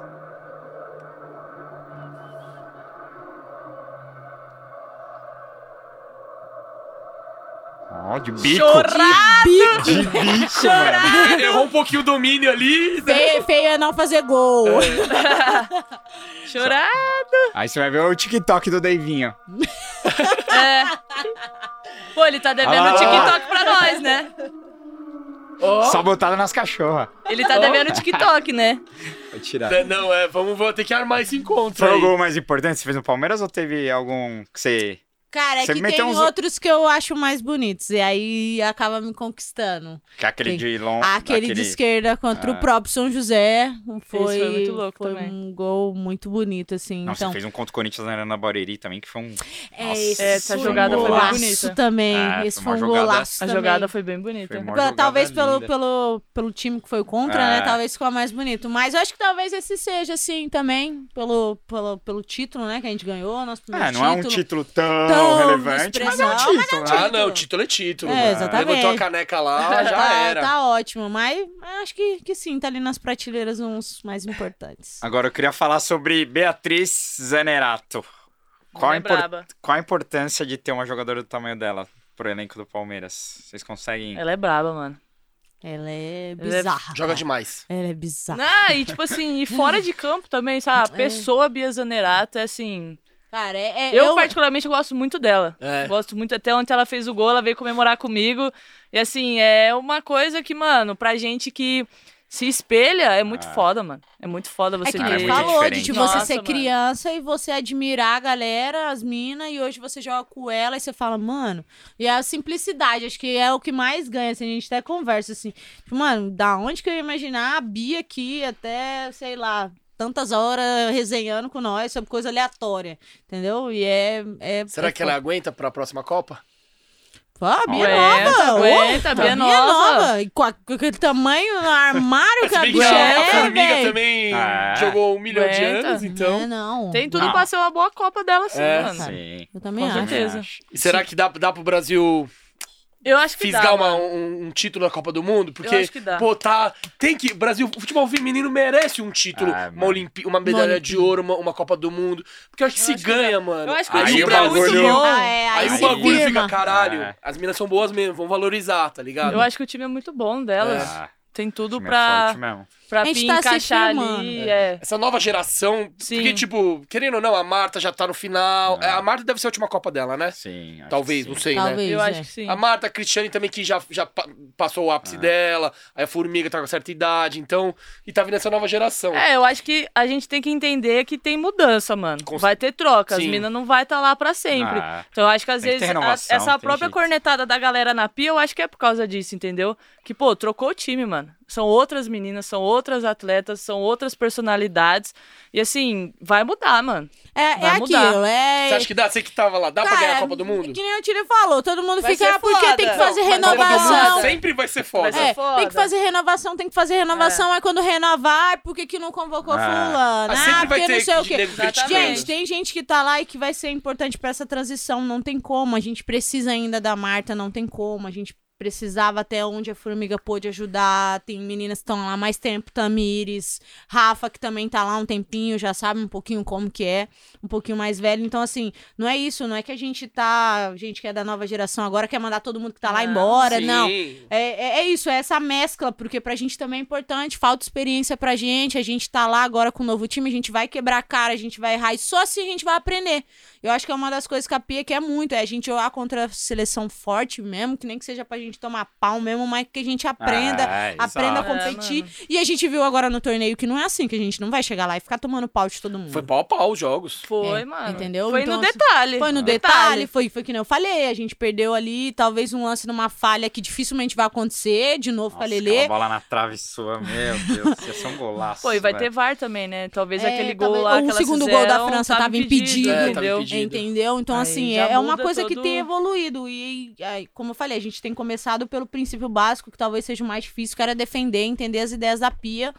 Speaker 2: Ó, de bico.
Speaker 3: Chorado!
Speaker 2: De bico, mano.
Speaker 1: Errou um pouquinho o domínio ali.
Speaker 4: Feio, feio é não fazer gol. (laughs)
Speaker 3: Chorado!
Speaker 2: Aí você vai ver o TikTok do Davinho.
Speaker 3: É. Pô, ele tá devendo
Speaker 2: Ah
Speaker 3: o TikTok pra nós, né?
Speaker 1: Ó.
Speaker 2: Só botada nas cachorras.
Speaker 3: Ele tá devendo o TikTok, né? (laughs)
Speaker 2: Vou tirar.
Speaker 1: É, Não, é, vamos, ter que armar esse encontro
Speaker 2: Foi o
Speaker 1: aí.
Speaker 2: gol mais importante que você fez no Palmeiras ou teve algum que você.
Speaker 4: Cara, é
Speaker 2: Você
Speaker 4: que
Speaker 2: meteu
Speaker 4: tem
Speaker 2: uns-
Speaker 4: outros que eu acho mais bonitos. E aí acaba me conquistando.
Speaker 2: Que é aquele
Speaker 4: Sim.
Speaker 2: de long.
Speaker 4: Aquele de esquerda contra
Speaker 2: Ah.
Speaker 4: o próprio São José. Foi,
Speaker 3: foi muito louco
Speaker 4: foi
Speaker 3: também.
Speaker 4: um gol muito bonito, assim.
Speaker 2: Nossa,
Speaker 4: então,
Speaker 2: fez um contra o Corinthians na Arena também, que foi um.
Speaker 4: é,
Speaker 2: Nossa,
Speaker 4: esse
Speaker 3: essa
Speaker 4: foi
Speaker 3: jogada
Speaker 4: um
Speaker 3: foi bem bonita.
Speaker 4: também.
Speaker 2: É,
Speaker 4: esse
Speaker 2: foi
Speaker 4: um
Speaker 2: jogada-
Speaker 4: golaço
Speaker 3: A
Speaker 4: também.
Speaker 3: jogada foi bem bonita.
Speaker 2: Foi
Speaker 4: talvez pelo,
Speaker 2: linda.
Speaker 4: pelo, pelo time que foi contra,
Speaker 2: É.
Speaker 4: né? Talvez ficou mais bonito. Mas eu acho que talvez esse seja, assim, também, pelo, pelo, pelo título, né? Que a gente ganhou, nosso primeiro
Speaker 2: É, não é um
Speaker 4: título.
Speaker 2: título tão,
Speaker 4: Tão
Speaker 2: relevante, mas é um
Speaker 4: mas
Speaker 2: título. né?
Speaker 1: Ah, não, título é título.
Speaker 4: É, exatamente.
Speaker 1: Levantou a caneca lá, (laughs) já
Speaker 4: tá,
Speaker 1: era.
Speaker 4: tá ótimo, mas acho que, que sim, tá ali nas prateleiras uns mais importantes.
Speaker 2: Agora eu queria falar sobre Beatriz Zenerato. Qual a,
Speaker 3: é
Speaker 2: impor- qual a importância de ter uma jogadora do tamanho dela pro elenco do Palmeiras? Vocês conseguem.
Speaker 3: Ela é braba, mano.
Speaker 4: Ela é
Speaker 3: é-
Speaker 4: bizarra.
Speaker 1: Joga demais.
Speaker 4: Ela é bizarra.
Speaker 3: Ah, e tipo assim, e fora de campo também, sabe? A (laughs)
Speaker 4: É.
Speaker 3: pessoa Bia Zanerato é assim.
Speaker 4: Cara, é, é-
Speaker 3: Eu, particularmente, gosto muito dela.
Speaker 1: É.
Speaker 3: Gosto muito. Até ontem ela fez o gol, ela veio comemorar comigo. E assim, é uma coisa que, mano, pra gente que se espelha, é muito
Speaker 2: Ah.
Speaker 3: foda, mano. É muito foda
Speaker 4: É
Speaker 3: você
Speaker 4: que
Speaker 2: Ah,
Speaker 4: nem
Speaker 2: é
Speaker 3: ter.
Speaker 2: muito
Speaker 4: falou, de
Speaker 2: diferente.
Speaker 4: tipo,
Speaker 3: Nossa,
Speaker 4: você ser
Speaker 3: mano.
Speaker 4: criança e você admirar a galera, as minas, e hoje você joga com ela e você fala, mano. E a simplicidade, acho que é o que mais ganha, assim, a gente até conversa assim. Tipo, mano, da onde que eu ia imaginar a Bia aqui até, sei lá, tantas horas resenhando com nós sobre coisa aleatória, entendeu? E é. é
Speaker 1: Será
Speaker 4: é
Speaker 1: que ela
Speaker 4: foda.
Speaker 1: aguenta pra próxima Copa?
Speaker 4: Pô, a Bia
Speaker 3: Aguenta,
Speaker 4: nova!
Speaker 3: aguenta,
Speaker 4: ô,
Speaker 3: a Bia nova.
Speaker 4: E com, a- com aquele tamanho no armário que a Bia
Speaker 1: a, a
Speaker 4: é,
Speaker 1: Formiga
Speaker 4: velho.
Speaker 1: também
Speaker 2: Ah, é.
Speaker 1: jogou um milhão de
Speaker 3: Aguenta.
Speaker 1: anos, então...
Speaker 4: É, não.
Speaker 3: Tem tudo
Speaker 2: Não.
Speaker 3: pra ser uma boa Copa dela, sim,
Speaker 1: É.
Speaker 3: mano.
Speaker 2: Sim.
Speaker 4: Eu também
Speaker 3: Com
Speaker 4: acho.
Speaker 3: certeza.
Speaker 2: acho.
Speaker 1: E será que dá, dá pro Brasil
Speaker 3: Eu acho que
Speaker 1: fisgar
Speaker 3: dá,
Speaker 1: uma-
Speaker 3: mano.
Speaker 1: um, um título na Copa do Mundo? Porque,
Speaker 3: acho que dá.
Speaker 1: pô, tá... Tem que... Brasil, o futebol feminino merece um título,
Speaker 2: Ah,
Speaker 1: uma,
Speaker 2: mano.
Speaker 1: Olimpi, uma medalha
Speaker 4: Uma
Speaker 1: de ouro, uma, uma Copa do Mundo. Porque eu acho que
Speaker 3: Eu
Speaker 1: se
Speaker 3: acho que
Speaker 1: ganha, mano.
Speaker 3: Eu acho que
Speaker 2: Aí
Speaker 3: o é muito
Speaker 2: bagulho-
Speaker 3: bom.
Speaker 4: Ah, é,
Speaker 1: Aí,
Speaker 4: aí
Speaker 1: o bagulho
Speaker 4: firma.
Speaker 1: fica, caralho,
Speaker 2: É.
Speaker 1: as minas são boas mesmo, vão valorizar, tá ligado?
Speaker 3: Eu acho que o time é muito bom delas.
Speaker 2: Ah,
Speaker 3: Tem
Speaker 2: o
Speaker 3: tudo
Speaker 2: é
Speaker 3: pra,
Speaker 2: forte mesmo.
Speaker 3: Pra
Speaker 4: A gente tá se
Speaker 3: encaixar ali. É.
Speaker 1: Essa nova geração,
Speaker 3: Sim.
Speaker 1: porque, tipo, querendo ou não, a Marta já tá no final.
Speaker 2: É.
Speaker 1: A Marta deve ser a última Copa dela, né?
Speaker 2: Sim. acho
Speaker 1: Talvez,
Speaker 2: que
Speaker 1: não
Speaker 2: sim.
Speaker 1: sei, né?
Speaker 4: Talvez.
Speaker 3: Eu
Speaker 4: é.
Speaker 3: acho que sim.
Speaker 1: A Marta, a Cristiane também, que já, já pa- passou o ápice
Speaker 2: Ah.
Speaker 1: dela. Aí a Formiga tá com certa idade, então... E tá vindo essa nova geração.
Speaker 3: É, eu acho que a gente tem que entender que tem mudança, mano.
Speaker 1: Com-
Speaker 3: Vai ter troca, as
Speaker 1: Sim.
Speaker 3: minas não vai estar lá pra sempre.
Speaker 2: Ah,
Speaker 3: Então eu acho que às
Speaker 2: Tem que
Speaker 3: vezes a-
Speaker 2: renovação,
Speaker 3: essa própria
Speaker 2: jeito.
Speaker 3: cornetada da galera na pia, eu acho que é por causa disso, entendeu? Que, pô, trocou o time, mano. São outras meninas, são outras atletas, são outras personalidades. E assim, vai mudar, mano.
Speaker 4: É, é
Speaker 3: Vai mudar.
Speaker 4: aquilo, é.
Speaker 1: Você acha que dá? Você que tava lá, dá pra
Speaker 4: Cara,
Speaker 1: ganhar a Copa do Mundo?
Speaker 4: Que nem o Tire falou, todo mundo
Speaker 3: Vai
Speaker 4: fica, ah, porque tem que fazer
Speaker 3: Não,
Speaker 4: renovação.
Speaker 1: sempre vai ser foda.
Speaker 3: Vai ser
Speaker 4: É,
Speaker 3: foda.
Speaker 4: tem que fazer renovação, tem que fazer renovação. Aí quando renovar, é por que que não convocou
Speaker 2: Ah.
Speaker 4: fulano?
Speaker 1: Ah, sempre
Speaker 4: Ah,
Speaker 1: vai
Speaker 4: porque
Speaker 1: ter
Speaker 4: não sei o quê. Gente, tem gente que tá lá e que vai ser importante pra essa transição. Não tem como. A gente precisa ainda da Marta, não tem como. A gente precisava até onde a Formiga pôde ajudar. Tem meninas que estão lá mais tempo, Tamires, Rafa, que também tá lá um tempinho, já sabe um pouquinho como que é, um pouquinho mais velho. Então, assim, não é isso, não é que a gente tá. A gente que é da nova geração agora quer mandar todo mundo que tá lá
Speaker 3: Não,
Speaker 4: embora.
Speaker 1: Sim.
Speaker 4: Não. É, é, é isso, é essa mescla, porque pra gente também é importante, falta experiência pra gente, a gente tá lá agora com o novo time, a gente vai quebrar a cara, a gente vai errar, e só assim a gente vai aprender. Eu acho que é uma das coisas que a Pia quer muito, é a gente jogar contra a seleção forte mesmo, que nem que seja pra gente tomar pau mesmo, mas que a gente aprenda,
Speaker 2: Ah,
Speaker 4: aprenda a
Speaker 2: exato.
Speaker 4: competir.
Speaker 3: É,
Speaker 4: e a gente viu agora no torneio que não é assim, que a gente não vai chegar lá e ficar tomando pau de todo mundo.
Speaker 1: Foi pau a pau os jogos.
Speaker 3: Foi,
Speaker 4: É,
Speaker 3: mano.
Speaker 4: entendeu?
Speaker 3: Foi
Speaker 4: Então,
Speaker 3: no
Speaker 4: assim,
Speaker 3: detalhe.
Speaker 4: Foi no detalhe, foi, foi que nem eu falei. A gente perdeu ali, talvez um lance numa falha que dificilmente vai acontecer, de novo com a
Speaker 2: Nossa,
Speaker 4: Lelê.
Speaker 2: aquela bola na trave sua, meu (laughs) Deus, ia ser um golaço.
Speaker 3: Pô, e vai
Speaker 2: velho.
Speaker 3: ter VAR também, né? Talvez
Speaker 4: É,
Speaker 3: aquele gol
Speaker 4: talvez-
Speaker 3: lá
Speaker 4: o
Speaker 3: que
Speaker 4: segundo gol da
Speaker 3: fizeram
Speaker 4: França tava impedido.
Speaker 1: É, tava
Speaker 3: entendeu?
Speaker 1: impedido.
Speaker 4: Entendeu? Então,
Speaker 3: Aí
Speaker 4: assim, é é uma coisa que
Speaker 3: todo-
Speaker 4: tem evoluído. E, aí, como eu falei, a gente tem começado pelo princípio básico, que talvez seja o mais difícil, que era defender, entender as ideias da pia.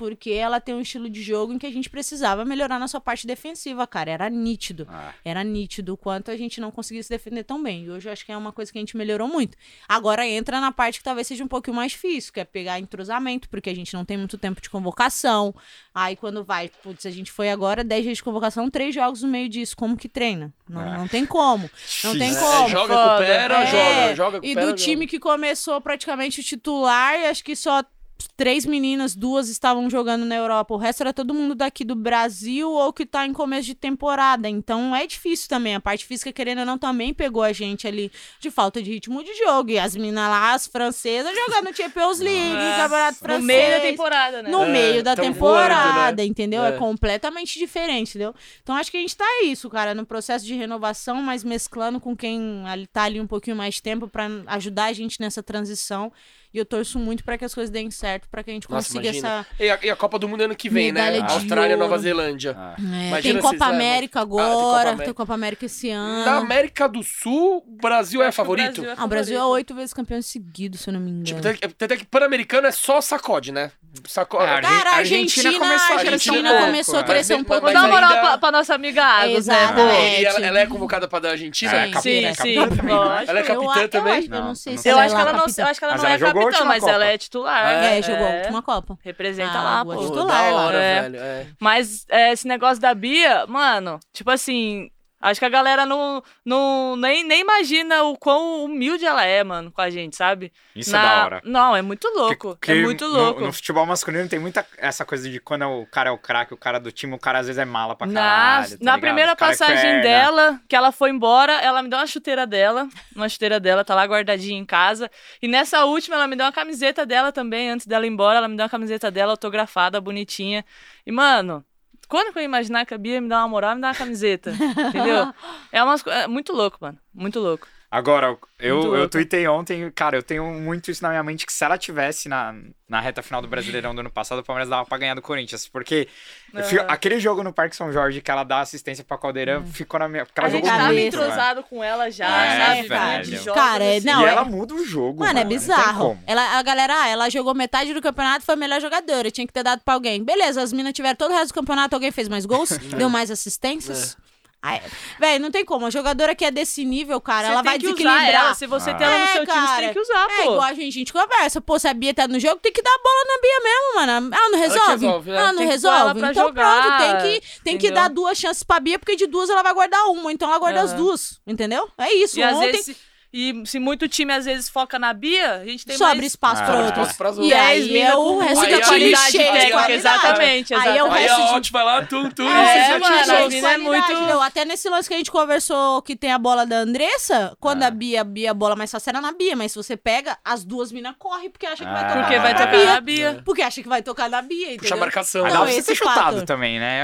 Speaker 4: Porque ela tem um estilo de jogo em que a gente precisava melhorar na sua parte defensiva, cara. Era nítido.
Speaker 2: Ah.
Speaker 4: Era nítido o quanto a gente não conseguia se defender tão bem. E hoje eu acho que é uma coisa que a gente melhorou muito. Agora entra na parte que talvez seja um pouquinho mais difícil, que é pegar entrosamento, porque a gente não tem muito tempo de convocação. Aí quando vai, putz, a gente foi agora 10 dias de convocação, três jogos no meio disso. Como que treina? Não,
Speaker 2: É.
Speaker 4: não tem como. Não tem como.
Speaker 1: É, joga, recupera,
Speaker 4: É,
Speaker 1: joga, joga,
Speaker 4: E
Speaker 1: recupera,
Speaker 4: do time que começou praticamente o titular, e acho que só três meninas, duas estavam jogando na Europa. O resto era todo mundo daqui do Brasil ou que tá em começo de temporada. Então é difícil também. A parte física, querendo ou não, também pegou a gente ali de falta de ritmo de jogo. E as meninas lá, as francesas, jogando (laughs) Champions League,
Speaker 3: É,
Speaker 4: Campeonato Francês.
Speaker 3: No meio da temporada, né?
Speaker 4: No
Speaker 1: É,
Speaker 4: meio da temporada,
Speaker 1: voando, né?
Speaker 4: entendeu?
Speaker 1: É.
Speaker 4: É. completamente diferente, entendeu? Então acho que a gente tá isso, cara, no processo de renovação, mas mesclando com quem tá ali um pouquinho mais de tempo pra ajudar a gente nessa transição. E eu torço muito pra que as coisas deem certo, pra que a gente
Speaker 1: Nossa,
Speaker 4: consiga
Speaker 1: imagina.
Speaker 4: essa.
Speaker 1: E a, e a Copa do Mundo ano que vem,
Speaker 4: Medalha
Speaker 1: né? Austrália e Nova. Zelândia.
Speaker 2: Ah.
Speaker 4: É, tem Copa
Speaker 1: levam.
Speaker 4: América
Speaker 1: Ah, tem Copa
Speaker 4: agora,
Speaker 1: América.
Speaker 4: tem Copa América esse ano.
Speaker 1: Da América do Sul, o Brasil é
Speaker 3: Acho que o
Speaker 1: favorito?
Speaker 3: Brasil
Speaker 4: Ah, o Brasil é
Speaker 3: favorito.
Speaker 4: oito vezes campeão seguido, se eu não me engano.
Speaker 1: Tipo, até, que Pan-Americano é só sacode, né? Sacode.
Speaker 2: É,
Speaker 4: Cara, a
Speaker 2: A Argentina
Speaker 4: Argentina,
Speaker 2: começou a
Speaker 4: a
Speaker 1: crescer um
Speaker 4: Argentina
Speaker 1: pouco,
Speaker 4: começou a
Speaker 2: é.
Speaker 4: crescer um pouco.
Speaker 3: Uma moral
Speaker 1: ainda-
Speaker 3: pra, pra nossa amiga Agos, né?
Speaker 1: E ela, ela é convocada pra da Argentina?
Speaker 2: É,
Speaker 4: Sim,
Speaker 2: cap-
Speaker 4: sim,
Speaker 2: é
Speaker 3: sim,
Speaker 2: capitã também, né?
Speaker 3: lógico.
Speaker 1: Ela é
Speaker 4: Eu
Speaker 1: capitã
Speaker 4: a- eu
Speaker 1: também?
Speaker 4: acho- Eu
Speaker 2: Não,
Speaker 4: não sei
Speaker 2: não
Speaker 4: se.
Speaker 3: Eu
Speaker 4: ela
Speaker 3: acho
Speaker 4: é
Speaker 3: que ela não,
Speaker 4: capitã.
Speaker 3: eu acho que ela
Speaker 2: Mas
Speaker 3: não
Speaker 2: ela
Speaker 3: é
Speaker 2: jogou a
Speaker 3: capitã,
Speaker 2: última
Speaker 3: mas
Speaker 2: Copa.
Speaker 3: ela é titular.
Speaker 4: É, jogou a última Copa.
Speaker 3: Representa
Speaker 4: Ah,
Speaker 3: lá, pô.
Speaker 1: Pô,
Speaker 4: titular
Speaker 1: da hora,
Speaker 3: É.
Speaker 1: velho. É.
Speaker 3: Mas é, esse negócio da Bia, mano, tipo assim, acho que a galera não, não nem, nem imagina o quão humilde ela é, mano, com a gente, sabe?
Speaker 2: Isso
Speaker 3: Na-
Speaker 2: é da hora.
Speaker 3: Não, é muito louco.
Speaker 2: Porque
Speaker 3: é muito
Speaker 2: no-
Speaker 3: louco.
Speaker 2: No, futebol masculino tem muita essa coisa de quando o cara é o craque, o cara do time, o cara às vezes é mala pra
Speaker 3: Na,
Speaker 2: caralho. tá
Speaker 3: na primeira
Speaker 2: é
Speaker 3: passagem
Speaker 2: perna.
Speaker 3: dela, que ela foi embora, ela me deu uma chuteira dela. Uma chuteira dela, tá lá guardadinha em casa. E nessa última, ela me deu uma camiseta dela também. Antes dela ir embora, ela me deu uma camiseta dela autografada, bonitinha. E, mano, quando que eu ia imaginar que a Bia ia me dar uma moral, me dar uma camiseta? entendeu? É, umas, é muito louco, mano. Muito louco.
Speaker 2: Agora, eu, eu tuitei ontem, cara, eu tenho muito isso na minha mente, que se ela tivesse na, na reta final do Brasileirão do ano passado, o Palmeiras dava pra ganhar do Corinthians. Porque
Speaker 3: Aham.
Speaker 2: aquele jogo no Parque São Jorge que ela dá assistência pra Caldeirão ficou na minha... Porque ela
Speaker 3: a gente
Speaker 2: jogou
Speaker 3: tava
Speaker 2: muito, velho.
Speaker 3: entrosado com ela já,
Speaker 2: É,
Speaker 3: sabe?
Speaker 2: velho.
Speaker 3: De jogos,
Speaker 4: Cara, é-
Speaker 3: assim.
Speaker 4: não,
Speaker 2: e
Speaker 4: é-
Speaker 2: ela muda o jogo,
Speaker 4: Mano, é
Speaker 2: não tem
Speaker 4: bizarro. Ela, a galera, ah, ela jogou metade do campeonato, foi a melhor jogadora. Tinha que ter dado pra alguém. Beleza, as minas tiveram todo o resto do campeonato, alguém fez mais gols, (laughs) deu mais assistências. Ai, Véi, não tem como. A jogadora que é desse nível, cara,
Speaker 3: Você
Speaker 4: ela vai desequilibrar.
Speaker 3: ela. Se você
Speaker 2: Ah.
Speaker 3: tem ela no
Speaker 4: É,
Speaker 3: seu time, você
Speaker 4: cara.
Speaker 3: tem que usar,
Speaker 4: É
Speaker 3: pô.
Speaker 4: igual a gente, a gente conversa. Pô, se a Bia tá no jogo, tem que dar a bola na Bia mesmo, mano. Ela não resolve?
Speaker 1: resolve, né?
Speaker 4: Ela não
Speaker 3: ela
Speaker 4: resolve? Então
Speaker 3: jogar,
Speaker 4: pronto, tem que, tem que dar duas chances pra Bia, porque de duas ela vai guardar uma. Então ela guarda as duas, entendeu? É isso.
Speaker 3: E às
Speaker 4: Ontem
Speaker 3: vezes, se- e se muito time às vezes foca na Bia, a gente tem
Speaker 4: sobra
Speaker 3: mais
Speaker 4: espaço
Speaker 2: Ah,
Speaker 4: pra
Speaker 2: sobra
Speaker 4: outros.
Speaker 1: pras
Speaker 4: E aí é o resto do time
Speaker 1: qualidade
Speaker 4: cheio de
Speaker 1: técnica,
Speaker 4: qualidade.
Speaker 3: exatamente,
Speaker 4: Aí é o
Speaker 3: exatamente.
Speaker 1: Aí
Speaker 4: resto
Speaker 1: a
Speaker 4: de
Speaker 1: Alt vai lá, tum, tum,
Speaker 4: É,
Speaker 1: você
Speaker 4: mano,
Speaker 3: a mina é muito-.
Speaker 4: Até nesse lance que a gente conversou que tem a bola da Andressa, quando
Speaker 2: Ah.
Speaker 4: a Bia, Bia, a bola mais fácil era na Bia, mas se você pega, as duas minas correm porque acha que vai
Speaker 2: Ah.
Speaker 4: tocar
Speaker 3: Porque vai
Speaker 4: na
Speaker 3: tocar
Speaker 4: Bia.
Speaker 3: na Bia.
Speaker 4: Porque acha que vai tocar na Bia, entendeu?
Speaker 1: Puxa a marcação.
Speaker 2: Você
Speaker 4: esse
Speaker 2: ter chutado também, né?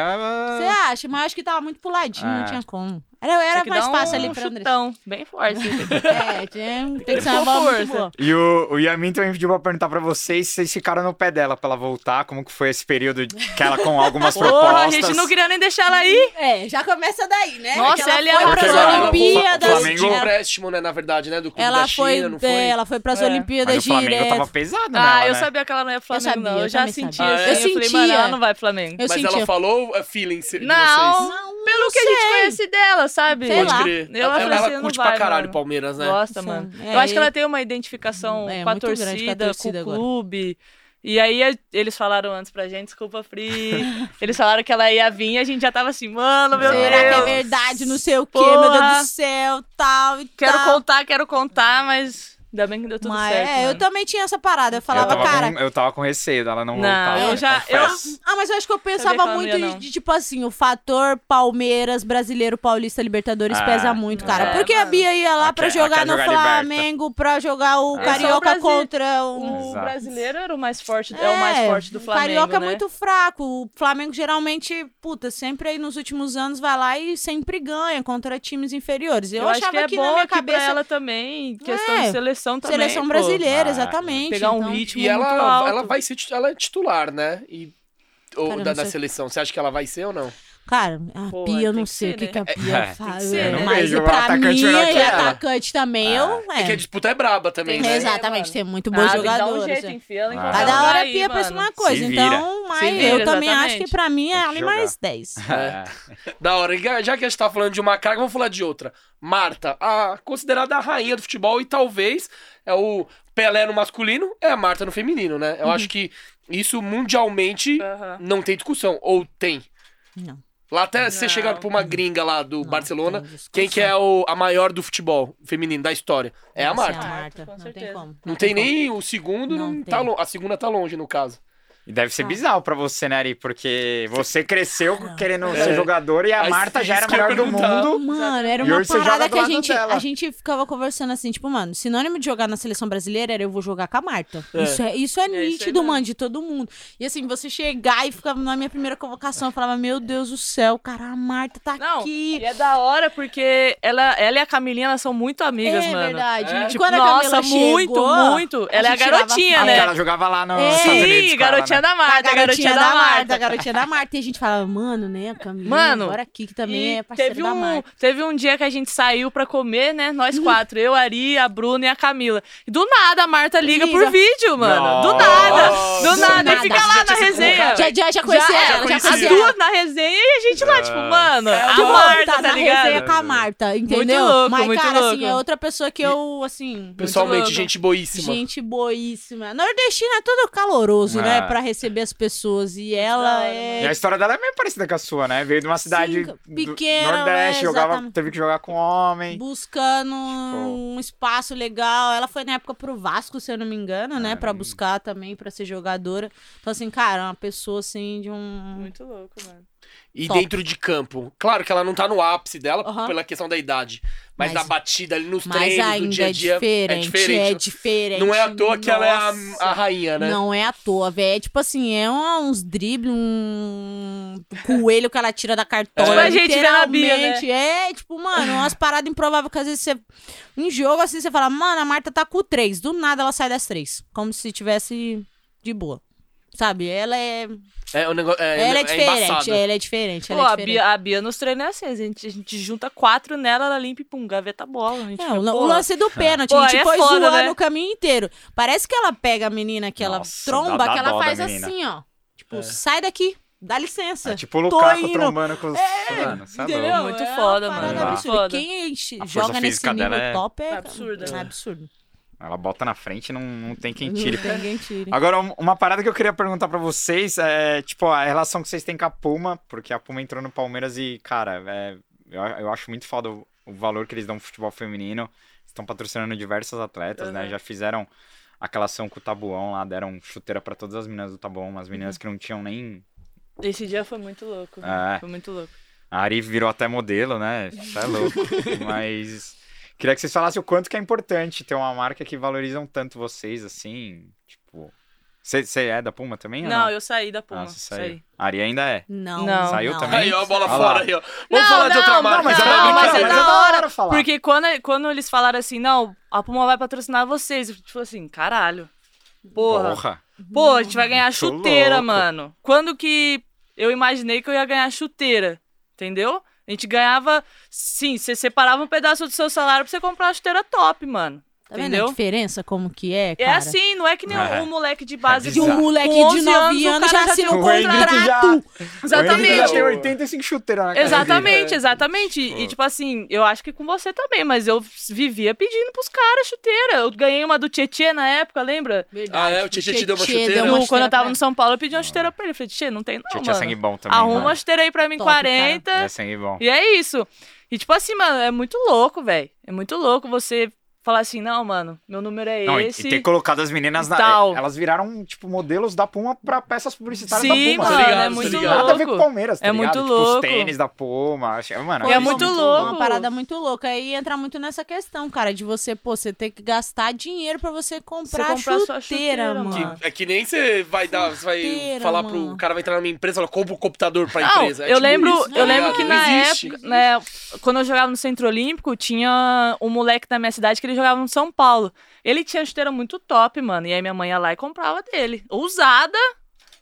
Speaker 4: Você acha? Mas acho que tava muito puladinho,
Speaker 2: Ah.
Speaker 4: não tinha como. Era, era
Speaker 3: Tinha
Speaker 4: mais
Speaker 3: dar
Speaker 4: fácil
Speaker 3: um
Speaker 4: ali pra Andressa.
Speaker 3: chutão, bem forte. (laughs)
Speaker 4: É, tem, tem que ser uma
Speaker 3: Com
Speaker 4: bola muito
Speaker 3: força.
Speaker 4: boa.
Speaker 2: E o, o Yamin também pediu pra perguntar pra vocês se vocês ficaram no pé dela pra ela voltar, como que foi esse período que ela com algumas (laughs)
Speaker 3: Porra,
Speaker 2: propostas.
Speaker 3: a gente não queria nem deixar ela ir.
Speaker 4: É, já começa daí, né?
Speaker 3: Nossa,
Speaker 4: Porque ela
Speaker 3: ela
Speaker 4: foi pras
Speaker 2: ela-
Speaker 4: Olimpíadas.
Speaker 2: o Flamengo-
Speaker 1: De
Speaker 4: ela-
Speaker 1: empréstimo, né, na verdade, né? Do clube
Speaker 4: Ela
Speaker 1: da
Speaker 4: foi,
Speaker 1: China, não foi?
Speaker 4: ela foi pras
Speaker 3: É.
Speaker 4: Olimpíadas
Speaker 2: Mas o Flamengo
Speaker 4: direto.
Speaker 2: tava pesado
Speaker 3: Ah,
Speaker 2: nela,
Speaker 3: eu
Speaker 2: né?
Speaker 3: sabia que ela não ia Flamengo,
Speaker 4: sabia,
Speaker 3: não. Eu
Speaker 4: eu
Speaker 3: já sentia.
Speaker 1: Eu
Speaker 3: eu falei,
Speaker 4: sentia.
Speaker 3: mano, ela não vai Flamengo.
Speaker 4: Eu
Speaker 1: Mas ela falou a feeling de
Speaker 3: Não,
Speaker 1: vocês.
Speaker 3: pelo que a gente conhece dela, sabe?
Speaker 4: Sei
Speaker 1: Pode
Speaker 4: lá.
Speaker 1: crer.
Speaker 3: Eu
Speaker 1: ela ela
Speaker 3: assim, não
Speaker 1: curte
Speaker 3: vai,
Speaker 1: pra caralho
Speaker 3: mano.
Speaker 1: Palmeiras, né?
Speaker 3: Gosta,
Speaker 4: Sim.
Speaker 3: mano.
Speaker 4: É,
Speaker 3: eu acho que ela tem uma identificação
Speaker 4: É,
Speaker 3: com, a
Speaker 4: grande com a
Speaker 3: torcida,
Speaker 4: torcida
Speaker 3: com o
Speaker 4: agora.
Speaker 3: clube. E aí eles falaram antes pra gente, desculpa, Free. (laughs) eles falaram que ela ia vir e a gente já tava assim, mano, meu
Speaker 4: Será que é
Speaker 3: Deus.
Speaker 4: verdade? Não sei o quê,
Speaker 3: Porra.
Speaker 4: meu Deus do céu, tal e
Speaker 3: Quero
Speaker 4: tal.
Speaker 3: contar, quero contar, mas ainda bem que deu tudo
Speaker 4: Mas
Speaker 3: certo.
Speaker 4: é, eu
Speaker 3: mano.
Speaker 4: também tinha essa parada. Eu falava,
Speaker 2: eu,
Speaker 4: cara.
Speaker 2: com, eu tava com receio dela não,
Speaker 3: Não,
Speaker 2: voltar.
Speaker 3: eu já-
Speaker 2: confesso.
Speaker 4: Ah, mas eu acho que eu pensava
Speaker 3: não
Speaker 4: muito de, de, tipo assim, o fator Palmeiras, Brasileiro, Paulista, Libertadores
Speaker 2: Ah,
Speaker 4: pesa muito, cara.
Speaker 3: é,
Speaker 4: Porque a
Speaker 3: mano.
Speaker 4: Bia ia lá pra
Speaker 2: quer- ela
Speaker 4: jogar no
Speaker 2: jogar liberta.
Speaker 4: Flamengo, pra jogar o
Speaker 2: É.
Speaker 4: Carioca
Speaker 3: o
Speaker 4: contra o.
Speaker 3: O brasileiro era o mais forte, é, o mais forte do
Speaker 4: o
Speaker 3: Flamengo,
Speaker 4: Carioca
Speaker 3: né?
Speaker 4: é muito fraco. O Flamengo geralmente, puta, sempre aí nos últimos anos vai lá e sempre ganha contra times inferiores. Eu,
Speaker 3: Eu, acho
Speaker 4: achava
Speaker 3: que é
Speaker 4: que
Speaker 3: bom
Speaker 4: na minha cabeça.
Speaker 3: ela também, questão
Speaker 4: É,
Speaker 3: de seleção também,
Speaker 4: Seleção
Speaker 3: pô.
Speaker 4: brasileira,
Speaker 2: Ah,
Speaker 4: exatamente.
Speaker 3: Pegar um
Speaker 4: então-
Speaker 3: ritmo
Speaker 1: E
Speaker 3: muito
Speaker 1: ela,
Speaker 3: alto.
Speaker 1: ela vai ser ela é titular, né? E, ou da, da seleção. Você acha que ela vai ser ou não?
Speaker 4: Cara, a
Speaker 3: Pô,
Speaker 4: Pia, eu
Speaker 3: tem
Speaker 4: não sei
Speaker 3: ser,
Speaker 4: o que,
Speaker 3: né?
Speaker 4: que a Pia
Speaker 1: É,
Speaker 4: faz.
Speaker 3: ser,
Speaker 4: é,
Speaker 3: né?
Speaker 4: Mas
Speaker 2: Vejo, o
Speaker 4: pra
Speaker 2: atacante
Speaker 4: mim, e atacante também, eu.
Speaker 1: É que a disputa é braba também, né?
Speaker 4: exatamente, tem muito bons
Speaker 3: Ah, tem dar um
Speaker 4: jogadores.
Speaker 3: jeito,
Speaker 4: é.
Speaker 3: enfia ela
Speaker 2: Ah.
Speaker 4: Cada hora a Pia pensa uma coisa, então, mas
Speaker 3: vira,
Speaker 4: eu também acho
Speaker 3: exatamente.
Speaker 4: que pra mim
Speaker 2: Tem
Speaker 4: é ali mais 10. (laughs)
Speaker 2: É.
Speaker 1: Da hora. E Já que a gente tá falando de uma craque, vamos falar de outra. Marta, a considerada a rainha do futebol e talvez é o Pelé no masculino, é a Marta no feminino, né? Eu acho que isso mundialmente
Speaker 3: Aham.
Speaker 1: não tem discussão. Ou tem?
Speaker 4: Não.
Speaker 1: Lá até você
Speaker 3: Não.
Speaker 1: chegar pra uma gringa lá do
Speaker 4: Não
Speaker 1: Barcelona, quem que é o, a maior do futebol feminino da história? É a Marta.
Speaker 4: É a
Speaker 3: Marta,
Speaker 4: não tem como.
Speaker 1: Não tem
Speaker 4: como.
Speaker 1: nem o segundo,
Speaker 4: Não
Speaker 1: não tá a segunda tá longe, no caso.
Speaker 2: E deve ser
Speaker 4: Ah.
Speaker 2: bizarro pra você, né, Ari? Porque você cresceu querendo
Speaker 1: É.
Speaker 2: ser jogador e a
Speaker 1: Aí,
Speaker 2: Marta já
Speaker 1: isso
Speaker 2: era a melhor do mundo.
Speaker 4: Mano, era uma parada que a gente,
Speaker 2: dela.
Speaker 4: a gente ficava conversando assim, tipo, mano, sinônimo de jogar na seleção brasileira era eu vou jogar com a Marta.
Speaker 1: É.
Speaker 4: Isso é, isso é
Speaker 3: isso aí
Speaker 4: nítido,
Speaker 3: mesmo.
Speaker 4: mano, de todo mundo. E assim, você chegar e ficar na minha primeira convocação, eu falava, meu Deus do céu, cara, a Marta tá
Speaker 3: Não,
Speaker 4: aqui.
Speaker 3: e é da hora porque ela, ela e a Camilinha elas são muito amigas,
Speaker 4: é
Speaker 3: mano.
Speaker 4: verdade.
Speaker 1: É.
Speaker 4: E
Speaker 3: Tipo,
Speaker 4: quando a
Speaker 3: nossa,
Speaker 4: Camila
Speaker 3: muito,
Speaker 4: chegou,
Speaker 3: muito. Ela é a garotinha, né?
Speaker 2: ela jogava lá nos
Speaker 4: É.
Speaker 2: Estados Unidos.
Speaker 3: Sim,
Speaker 2: com ela,
Speaker 3: garotinha da Marta,
Speaker 4: a garotinha da Marta, a garotinha da Marta. E a gente falava, mano, né, a Camila,
Speaker 3: Mano,
Speaker 4: agora aqui que também é parceira
Speaker 3: teve
Speaker 4: da
Speaker 3: um,
Speaker 4: Marta.
Speaker 3: teve um dia que a gente saiu pra comer, né? Nós quatro. Eu, a Ari, a Bruna e a Camila. E do nada a Marta liga,
Speaker 4: Liga.
Speaker 3: por vídeo, mano. Do
Speaker 2: Nossa.
Speaker 3: nada.
Speaker 1: Nossa.
Speaker 3: Do nada.
Speaker 4: nada.
Speaker 3: E fica lá na resenha.
Speaker 4: Já, já, já conhecia
Speaker 3: Já,
Speaker 4: ela, já
Speaker 1: conhecia.
Speaker 3: As duas na resenha e a gente lá, tipo, mano,
Speaker 1: É,
Speaker 3: a Marta,
Speaker 4: tá
Speaker 3: tá
Speaker 4: na resenha
Speaker 3: ligado?
Speaker 4: com a Marta, entendeu?
Speaker 3: louco,
Speaker 4: Mas,
Speaker 3: muito
Speaker 4: cara, assim,
Speaker 3: louco.
Speaker 4: é outra pessoa que eu, assim...
Speaker 1: Pessoalmente, gente boíssima.
Speaker 4: Gente boíssima. Nordestino é todo caloroso,
Speaker 2: É.
Speaker 4: né? Pra receber as pessoas. E ela é.
Speaker 2: E a história dela é meio parecida com a sua, né? Veio de uma cidade
Speaker 4: Sim,
Speaker 2: do
Speaker 4: pequena,
Speaker 2: Nordeste,
Speaker 4: é,
Speaker 2: jogava, teve que jogar com homem.
Speaker 4: Buscando um espaço legal. Ela foi na época pro Vasco, se eu não me engano, né? Pra buscar também, pra ser jogadora. Então, assim, cara, uma pessoa assim de um.
Speaker 3: Muito louco, mano.
Speaker 1: E
Speaker 4: Top.
Speaker 1: dentro de campo. Claro que ela não tá no ápice dela pela questão da idade. Mas,
Speaker 4: Mas-
Speaker 1: na batida ali nos
Speaker 4: Mas
Speaker 1: treinos,
Speaker 4: ainda
Speaker 1: do dia a
Speaker 4: é
Speaker 1: dia.
Speaker 4: diferente,
Speaker 1: é diferente.
Speaker 4: é diferente.
Speaker 1: Não é à toa que ela é a,
Speaker 4: Nossa.
Speaker 1: a rainha, né?
Speaker 4: Não é à toa, velho. É tipo assim, é um- uns dribles, um coelho que ela tira da cartola.
Speaker 3: Tipo a gente vê na Bia, né?
Speaker 4: É, tipo, mano, umas paradas improváveis que às vezes você. Em jogo, assim, você fala, mano, a Marta tá com três. Do nada ela sai das três. Como se tivesse de boa. Sabe? Ela é.
Speaker 1: É, o negócio, é,
Speaker 4: ela é,
Speaker 1: é
Speaker 4: diferente.
Speaker 1: embaçado.
Speaker 4: ela é diferente.
Speaker 3: Pô,
Speaker 4: Ela é
Speaker 3: a,
Speaker 4: diferente.
Speaker 3: Bia, a Bia nos treinos é assim, a gente, a gente junta quatro nela, ela limpa e pum, gaveta a bola. A gente
Speaker 4: É,
Speaker 3: fica,
Speaker 4: o, lance do pênalti,
Speaker 3: Pô,
Speaker 4: a gente
Speaker 3: é
Speaker 4: foi
Speaker 3: foda,
Speaker 4: zoando
Speaker 3: né?
Speaker 4: o caminho inteiro. Parece que ela pega a menina que ela
Speaker 2: Nossa,
Speaker 4: tromba,
Speaker 2: dá- dá
Speaker 4: que ela
Speaker 2: dó da
Speaker 4: faz
Speaker 2: menina.
Speaker 4: assim, ó. Tipo, sai daqui, dá licença.
Speaker 2: É tipo o
Speaker 4: Tô
Speaker 2: Lukaku
Speaker 4: indo.
Speaker 2: trombando com os... Mano, cê é
Speaker 4: Entendeu?
Speaker 2: louco.
Speaker 3: Muito
Speaker 4: É uma
Speaker 3: foda,
Speaker 4: parada
Speaker 3: mano.
Speaker 4: absurda.
Speaker 3: Foda.
Speaker 4: Quem
Speaker 2: A força
Speaker 4: joga nesse
Speaker 2: física
Speaker 4: nível
Speaker 2: dela é-
Speaker 4: top é,
Speaker 3: É absurda,
Speaker 4: É
Speaker 3: né?
Speaker 4: absurdo.
Speaker 2: Ela bota na frente e não, não tem quem
Speaker 4: Não
Speaker 2: tire.
Speaker 4: tem quem tire.
Speaker 2: Agora, um- uma parada que eu queria perguntar pra vocês é, tipo, a relação que vocês têm com a Puma, porque a Puma entrou no Palmeiras e, cara, é, eu, eu acho muito foda o, o valor que eles dão pro futebol feminino. Estão patrocinando diversos atletas, né?
Speaker 3: Uhum.
Speaker 2: Já fizeram aquela ação com o Tabuão lá, deram chuteira pra todas as meninas do Tabuão, umas meninas que não tinham nem...
Speaker 3: Esse dia foi muito louco.
Speaker 2: É.
Speaker 3: Foi muito louco.
Speaker 2: A Ari virou até modelo, né? Isso é louco. (laughs) Mas queria que vocês falassem o quanto que é importante ter uma marca que valorizam tanto vocês, assim, tipo... Você é da Puma também ou
Speaker 3: Não,
Speaker 2: não?
Speaker 3: eu saí da Puma.
Speaker 2: Ah, você
Speaker 3: saí.
Speaker 2: saiu. A Ari ainda é.
Speaker 4: Não,
Speaker 3: Não.
Speaker 2: Saiu também?
Speaker 1: Aí, ó, a bola
Speaker 2: Olha lá.
Speaker 1: fora aí, ó. Vamos
Speaker 3: Não,
Speaker 1: falar de outra
Speaker 3: não,
Speaker 1: marca.
Speaker 3: não, mas
Speaker 1: Tá
Speaker 3: é-
Speaker 1: bom,
Speaker 3: mas
Speaker 1: tá
Speaker 3: é da hora,
Speaker 2: falar.
Speaker 3: Porque quando, quando eles falaram assim, não, a Puma vai patrocinar vocês, eu tipo assim, caralho. Porra.
Speaker 2: Porra.
Speaker 3: Pô, a gente vai ganhar chuteira,
Speaker 2: louco.
Speaker 3: mano. Quando que eu imaginei que eu ia ganhar chuteira? Entendeu? A gente ganhava. Sim, você separava um pedaço do seu salário pra você comprar uma chuteira top, mano.
Speaker 4: Tá vendo a
Speaker 3: Entendeu?
Speaker 4: diferença como que é,
Speaker 3: É
Speaker 4: cara?
Speaker 3: assim, não é que nem
Speaker 2: É.
Speaker 3: um moleque de base
Speaker 2: É
Speaker 4: De um moleque de
Speaker 3: 11
Speaker 4: 9
Speaker 3: anos, cara
Speaker 4: já
Speaker 3: já
Speaker 4: assinou
Speaker 3: tem
Speaker 4: um
Speaker 2: já-
Speaker 4: contrato.
Speaker 2: Já
Speaker 3: Exatamente.
Speaker 2: tem 85 chuteiras na cara
Speaker 3: Exatamente,
Speaker 2: dele.
Speaker 3: exatamente. E,
Speaker 2: Pô.
Speaker 3: tipo assim, eu acho que com você também, mas eu vivia pedindo pros caras chuteira. Eu ganhei uma do Tietê na época, lembra?
Speaker 1: Ah, é? O Tietê te deu uma
Speaker 4: Tietê
Speaker 1: chuteira?
Speaker 4: deu
Speaker 3: No-
Speaker 4: uma
Speaker 3: quando eu
Speaker 4: chuteira
Speaker 3: tava no São Paulo, eu pedi uma chuteira pra ele. Eu falei, Tietê, não tem não,
Speaker 2: Tinha,
Speaker 3: mano.
Speaker 2: tinha sangue bom também.
Speaker 3: Arruma
Speaker 2: mano.
Speaker 3: uma chuteira aí pra mim,
Speaker 4: Top,
Speaker 3: 40.
Speaker 2: É sangue bom.
Speaker 3: E é isso. E tipo assim, mano, é muito louco, velho. É muito louco você falar assim, não, mano, meu número é
Speaker 2: Não,
Speaker 3: esse.
Speaker 2: e ter colocado as meninas na.
Speaker 3: Tal.
Speaker 2: Elas viraram, tipo, modelos da Puma pra peças publicitárias
Speaker 3: Sim,
Speaker 2: da Puma.
Speaker 3: mano,
Speaker 2: tá
Speaker 1: ligado,
Speaker 3: é muito
Speaker 1: ligado.
Speaker 2: Nada a ver com o
Speaker 3: louco.
Speaker 2: Palmeiras, tá
Speaker 3: É
Speaker 2: ligado?
Speaker 3: muito
Speaker 2: Tipo, os
Speaker 3: louco.
Speaker 2: tênis da Puma. Mano,
Speaker 3: é
Speaker 2: isso
Speaker 3: muito
Speaker 4: Uma
Speaker 3: louco.
Speaker 4: parada muito louca. Aí entra muito nessa questão, cara, de você, pô, você ter que gastar dinheiro pra você comprar,
Speaker 3: comprar sua
Speaker 4: chuteira,
Speaker 3: chuteira,
Speaker 4: mano.
Speaker 1: Que- é que nem você vai dar, você vai
Speaker 4: Chuteira,
Speaker 1: falar
Speaker 4: mano.
Speaker 1: pro cara vai entrar na minha empresa, fala, compra um computador pra
Speaker 3: Não,
Speaker 1: empresa. É
Speaker 3: eu
Speaker 1: tipo
Speaker 3: lembro,
Speaker 1: isso, tá
Speaker 3: eu lembro
Speaker 1: ligado?
Speaker 3: que
Speaker 1: Não
Speaker 3: na
Speaker 1: existe.
Speaker 3: época, né, quando eu jogava no Centro Olímpico, tinha um moleque da minha cidade que ele jogava no São Paulo. Ele tinha chuteira muito top, mano. E aí minha mãe ia lá e comprava dele. Usada,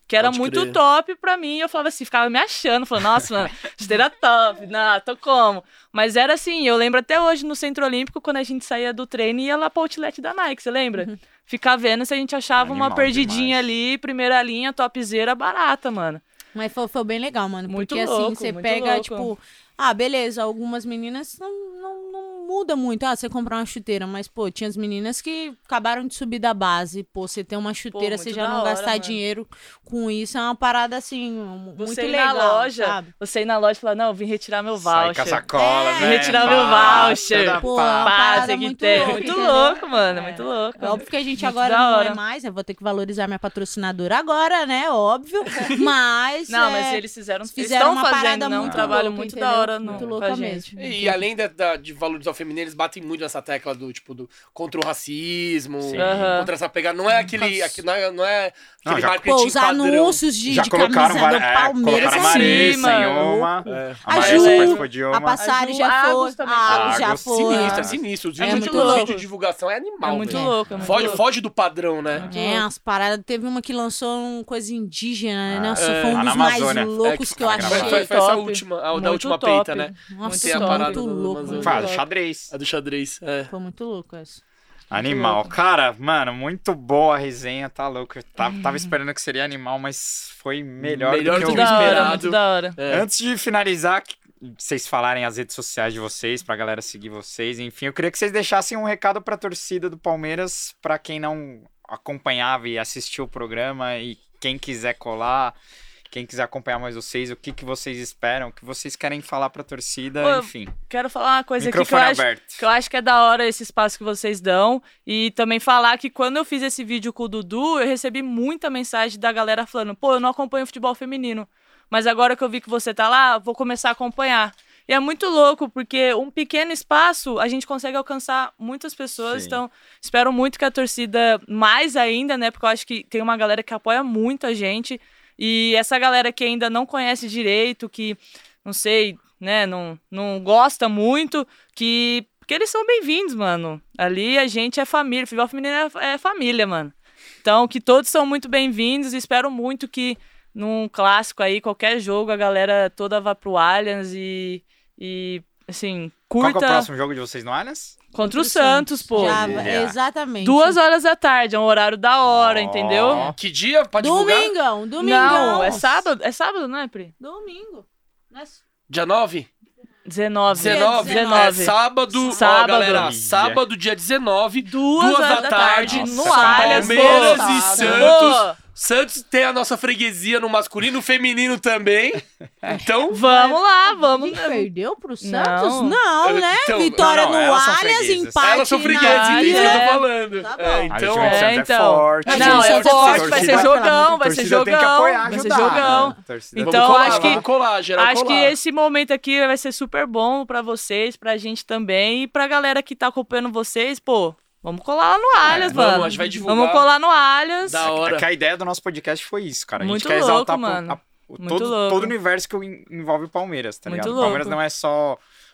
Speaker 3: que era
Speaker 1: Pode
Speaker 3: muito
Speaker 1: crer.
Speaker 3: top pra mim. E eu falava assim, ficava me achando, falando, nossa, mano, chuteira top, não, tô como? Mas era assim, eu lembro até hoje no Centro Olímpico, quando a gente saía do treino e ia lá pro outlet da Nike, você lembra?
Speaker 4: Uhum.
Speaker 3: Ficar vendo se a gente achava uma
Speaker 2: Animal
Speaker 3: perdidinha
Speaker 2: demais.
Speaker 3: ali, primeira linha, topzera, barata, mano.
Speaker 4: Mas foi, foi bem legal, mano.
Speaker 3: Muito
Speaker 4: porque assim,
Speaker 3: louco,
Speaker 4: você
Speaker 3: muito
Speaker 4: pega,
Speaker 3: louco.
Speaker 4: tipo, ah, beleza, algumas meninas não, não, não muda muito. Ah, você comprar uma chuteira, mas, pô, tinha as meninas que acabaram de subir da base. Pô, você ter uma chuteira,
Speaker 3: muito
Speaker 4: você já não
Speaker 3: hora,
Speaker 4: gastar
Speaker 3: mano.
Speaker 4: dinheiro com isso, é uma parada assim, muito
Speaker 3: Você ir
Speaker 4: legal.
Speaker 3: na loja,
Speaker 4: sabe?
Speaker 3: você ir na loja e falar, não, eu vim retirar meu
Speaker 2: Sai
Speaker 3: voucher.
Speaker 2: com a sacola,
Speaker 4: É.
Speaker 2: né?
Speaker 3: Retirar meu voucher.
Speaker 4: Pô,
Speaker 2: pá.
Speaker 4: é uma
Speaker 3: Pá,
Speaker 4: parada
Speaker 3: tem que
Speaker 4: muito
Speaker 3: ter.
Speaker 4: louca,
Speaker 3: muito louco, mano,
Speaker 4: É.
Speaker 3: muito louco.
Speaker 4: É óbvio que a gente
Speaker 3: Muito
Speaker 4: agora não é mais, eu vou ter que valorizar minha patrocinadora agora, né? Óbvio. (laughs) Mas.
Speaker 3: Não,
Speaker 4: é,
Speaker 3: mas eles fizeram, eles
Speaker 4: fizeram
Speaker 3: estão
Speaker 4: uma
Speaker 3: fazendo
Speaker 4: parada
Speaker 3: né, um
Speaker 4: muito
Speaker 3: trabalho muito
Speaker 4: entendeu?
Speaker 3: da hora no,
Speaker 4: Muito
Speaker 3: com
Speaker 4: louca mesmo.
Speaker 1: E além de valorizar o feminino, eles batem muito nessa tecla do tipo do contra o racismo,
Speaker 2: Sim.
Speaker 1: Contra essa pegada. Não é aquele, aqui- não é, não é
Speaker 2: Não,
Speaker 1: aquele
Speaker 2: já-
Speaker 1: marketing
Speaker 4: Pô, os
Speaker 1: padrão.
Speaker 4: anúncios de,
Speaker 2: Já
Speaker 4: de
Speaker 2: colocaram
Speaker 4: camisa do
Speaker 2: é,
Speaker 4: Palmeiras
Speaker 3: é
Speaker 2: Marissa
Speaker 3: assim,
Speaker 2: uma.
Speaker 1: É.
Speaker 2: A
Speaker 4: A Ju, A
Speaker 2: uma.
Speaker 4: Passari já
Speaker 3: a
Speaker 4: foi. A Agus já foi.
Speaker 1: Sinistro, é sinistro. Os
Speaker 4: É
Speaker 1: vídeos
Speaker 4: muito louco.
Speaker 1: vídeos de divulgação é animal,
Speaker 3: É muito louco, é muito
Speaker 1: Foge,
Speaker 3: louco.
Speaker 1: foge do padrão, né?
Speaker 4: É, as paradas. Teve uma que lançou uma coisa indígena, né?
Speaker 2: Ah,
Speaker 4: Nossa,
Speaker 1: é.
Speaker 4: foi um dos mais loucos
Speaker 1: É,
Speaker 4: que eu
Speaker 2: Foi,
Speaker 4: achei.
Speaker 1: foi, essa última, a da última peita, né?
Speaker 4: Nossa, muito louco.
Speaker 2: Faz,
Speaker 4: louco.
Speaker 2: Xadrez.
Speaker 1: A do xadrez. É.
Speaker 4: Foi muito louco essa.
Speaker 2: Animal.
Speaker 3: louco.
Speaker 2: Cara, mano, muito boa a resenha, tá louco. Eu tava, tava esperando que seria animal, mas foi melhor,
Speaker 1: Melhor
Speaker 2: do que
Speaker 1: que
Speaker 2: eu
Speaker 3: Da hora,
Speaker 1: esperado.
Speaker 3: muito da hora.
Speaker 1: É.
Speaker 2: Antes de finalizar, vocês falarem as redes sociais de vocês, pra galera seguir vocês, enfim, eu queria que vocês deixassem um recado pra torcida do Palmeiras, pra quem não acompanhava e assistiu o programa e quem quiser colar, quem quiser acompanhar mais vocês, o que, que vocês esperam, o que vocês querem falar pra torcida,
Speaker 3: Pô,
Speaker 2: enfim.
Speaker 3: Quero falar uma coisa aqui que eu,
Speaker 2: Microfone
Speaker 3: acho,
Speaker 2: aberto.
Speaker 3: que eu acho que é da hora esse espaço que vocês dão. E também falar que quando eu fiz esse vídeo com o Dudu, eu recebi muita mensagem da galera falando: pô, eu não acompanho futebol feminino. Mas agora que eu vi que você tá lá, vou começar a acompanhar. E é muito louco, porque um pequeno espaço a gente consegue alcançar muitas pessoas.
Speaker 2: Sim.
Speaker 3: Então, espero muito que a torcida, mais ainda, né? Porque eu acho que tem uma galera que apoia muito a gente. E essa galera que ainda não conhece direito, que, não sei, né, não, não gosta muito, que. Porque eles são bem-vindos, mano. Ali a gente é família. Futebol feminino é, é família, mano. Então, que todos são muito bem-vindos. e Espero muito que num clássico aí, qualquer jogo, a galera toda vá pro Allianz e. E, assim,
Speaker 2: Qual
Speaker 3: curta
Speaker 2: que é o próximo jogo de vocês no Allianz?
Speaker 3: Contra o Santos, pô.
Speaker 4: Já. Exatamente.
Speaker 3: Duas horas da tarde, é um horário da hora, entendeu?
Speaker 1: Que dia? Pode divulgar?
Speaker 4: Domingão, domingão.
Speaker 3: Não, é sábado. É sábado, não é, Pri?
Speaker 4: Domingo. Não é-
Speaker 1: Dia 9?
Speaker 3: 19.
Speaker 1: 19?
Speaker 3: 19.
Speaker 1: É sábado, ó,
Speaker 3: Sábado.
Speaker 1: galera. Sábado, dia 19,
Speaker 3: Duas,
Speaker 1: duas
Speaker 3: horas
Speaker 1: da tarde,
Speaker 3: no
Speaker 2: Nossa,
Speaker 3: Allianz,
Speaker 1: Palmeiras
Speaker 3: pô.
Speaker 1: e
Speaker 3: Pô,
Speaker 1: Santos. Tem a nossa freguesia no masculino, no feminino também. Então,
Speaker 3: Vamos lá,
Speaker 4: A
Speaker 3: vamos.
Speaker 4: gente perdeu pro Santos?
Speaker 3: Não.
Speaker 4: Não,
Speaker 1: Eu-
Speaker 4: né?
Speaker 1: então,
Speaker 4: Vitória
Speaker 2: não, não,
Speaker 4: no Allianz,
Speaker 2: freguesas.
Speaker 4: empate
Speaker 1: elas são
Speaker 3: Ilha.
Speaker 1: isso que eu
Speaker 3: É.
Speaker 1: tô falando.
Speaker 4: Tá bom.
Speaker 1: É,
Speaker 2: A
Speaker 1: então,
Speaker 2: gente
Speaker 3: É, então.
Speaker 2: é forte.
Speaker 4: Não,
Speaker 3: é
Speaker 4: Santos é
Speaker 3: forte, vai ser jogão, vai ser jogão. Vai ser jogão. Então,
Speaker 1: colar,
Speaker 3: acho que-
Speaker 1: colar,
Speaker 3: Acho que esse momento aqui vai ser super bom pra vocês, pra gente também e pra galera que tá acompanhando vocês, pô. Vamos colar lá no Allianz,
Speaker 1: vamos,
Speaker 3: mano.
Speaker 1: a gente vai divulgar.
Speaker 3: Vamos colar no Allianz.
Speaker 1: Da hora.
Speaker 2: É que a ideia do nosso podcast foi isso, cara. A
Speaker 3: Muito
Speaker 2: gente quer
Speaker 3: louco,
Speaker 2: exaltar
Speaker 3: mano.
Speaker 2: a- o-
Speaker 3: Muito
Speaker 2: todo,
Speaker 3: louco.
Speaker 2: todo o universo que en- envolve o Palmeiras, tá
Speaker 3: Muito
Speaker 2: ligado? O Palmeiras não é só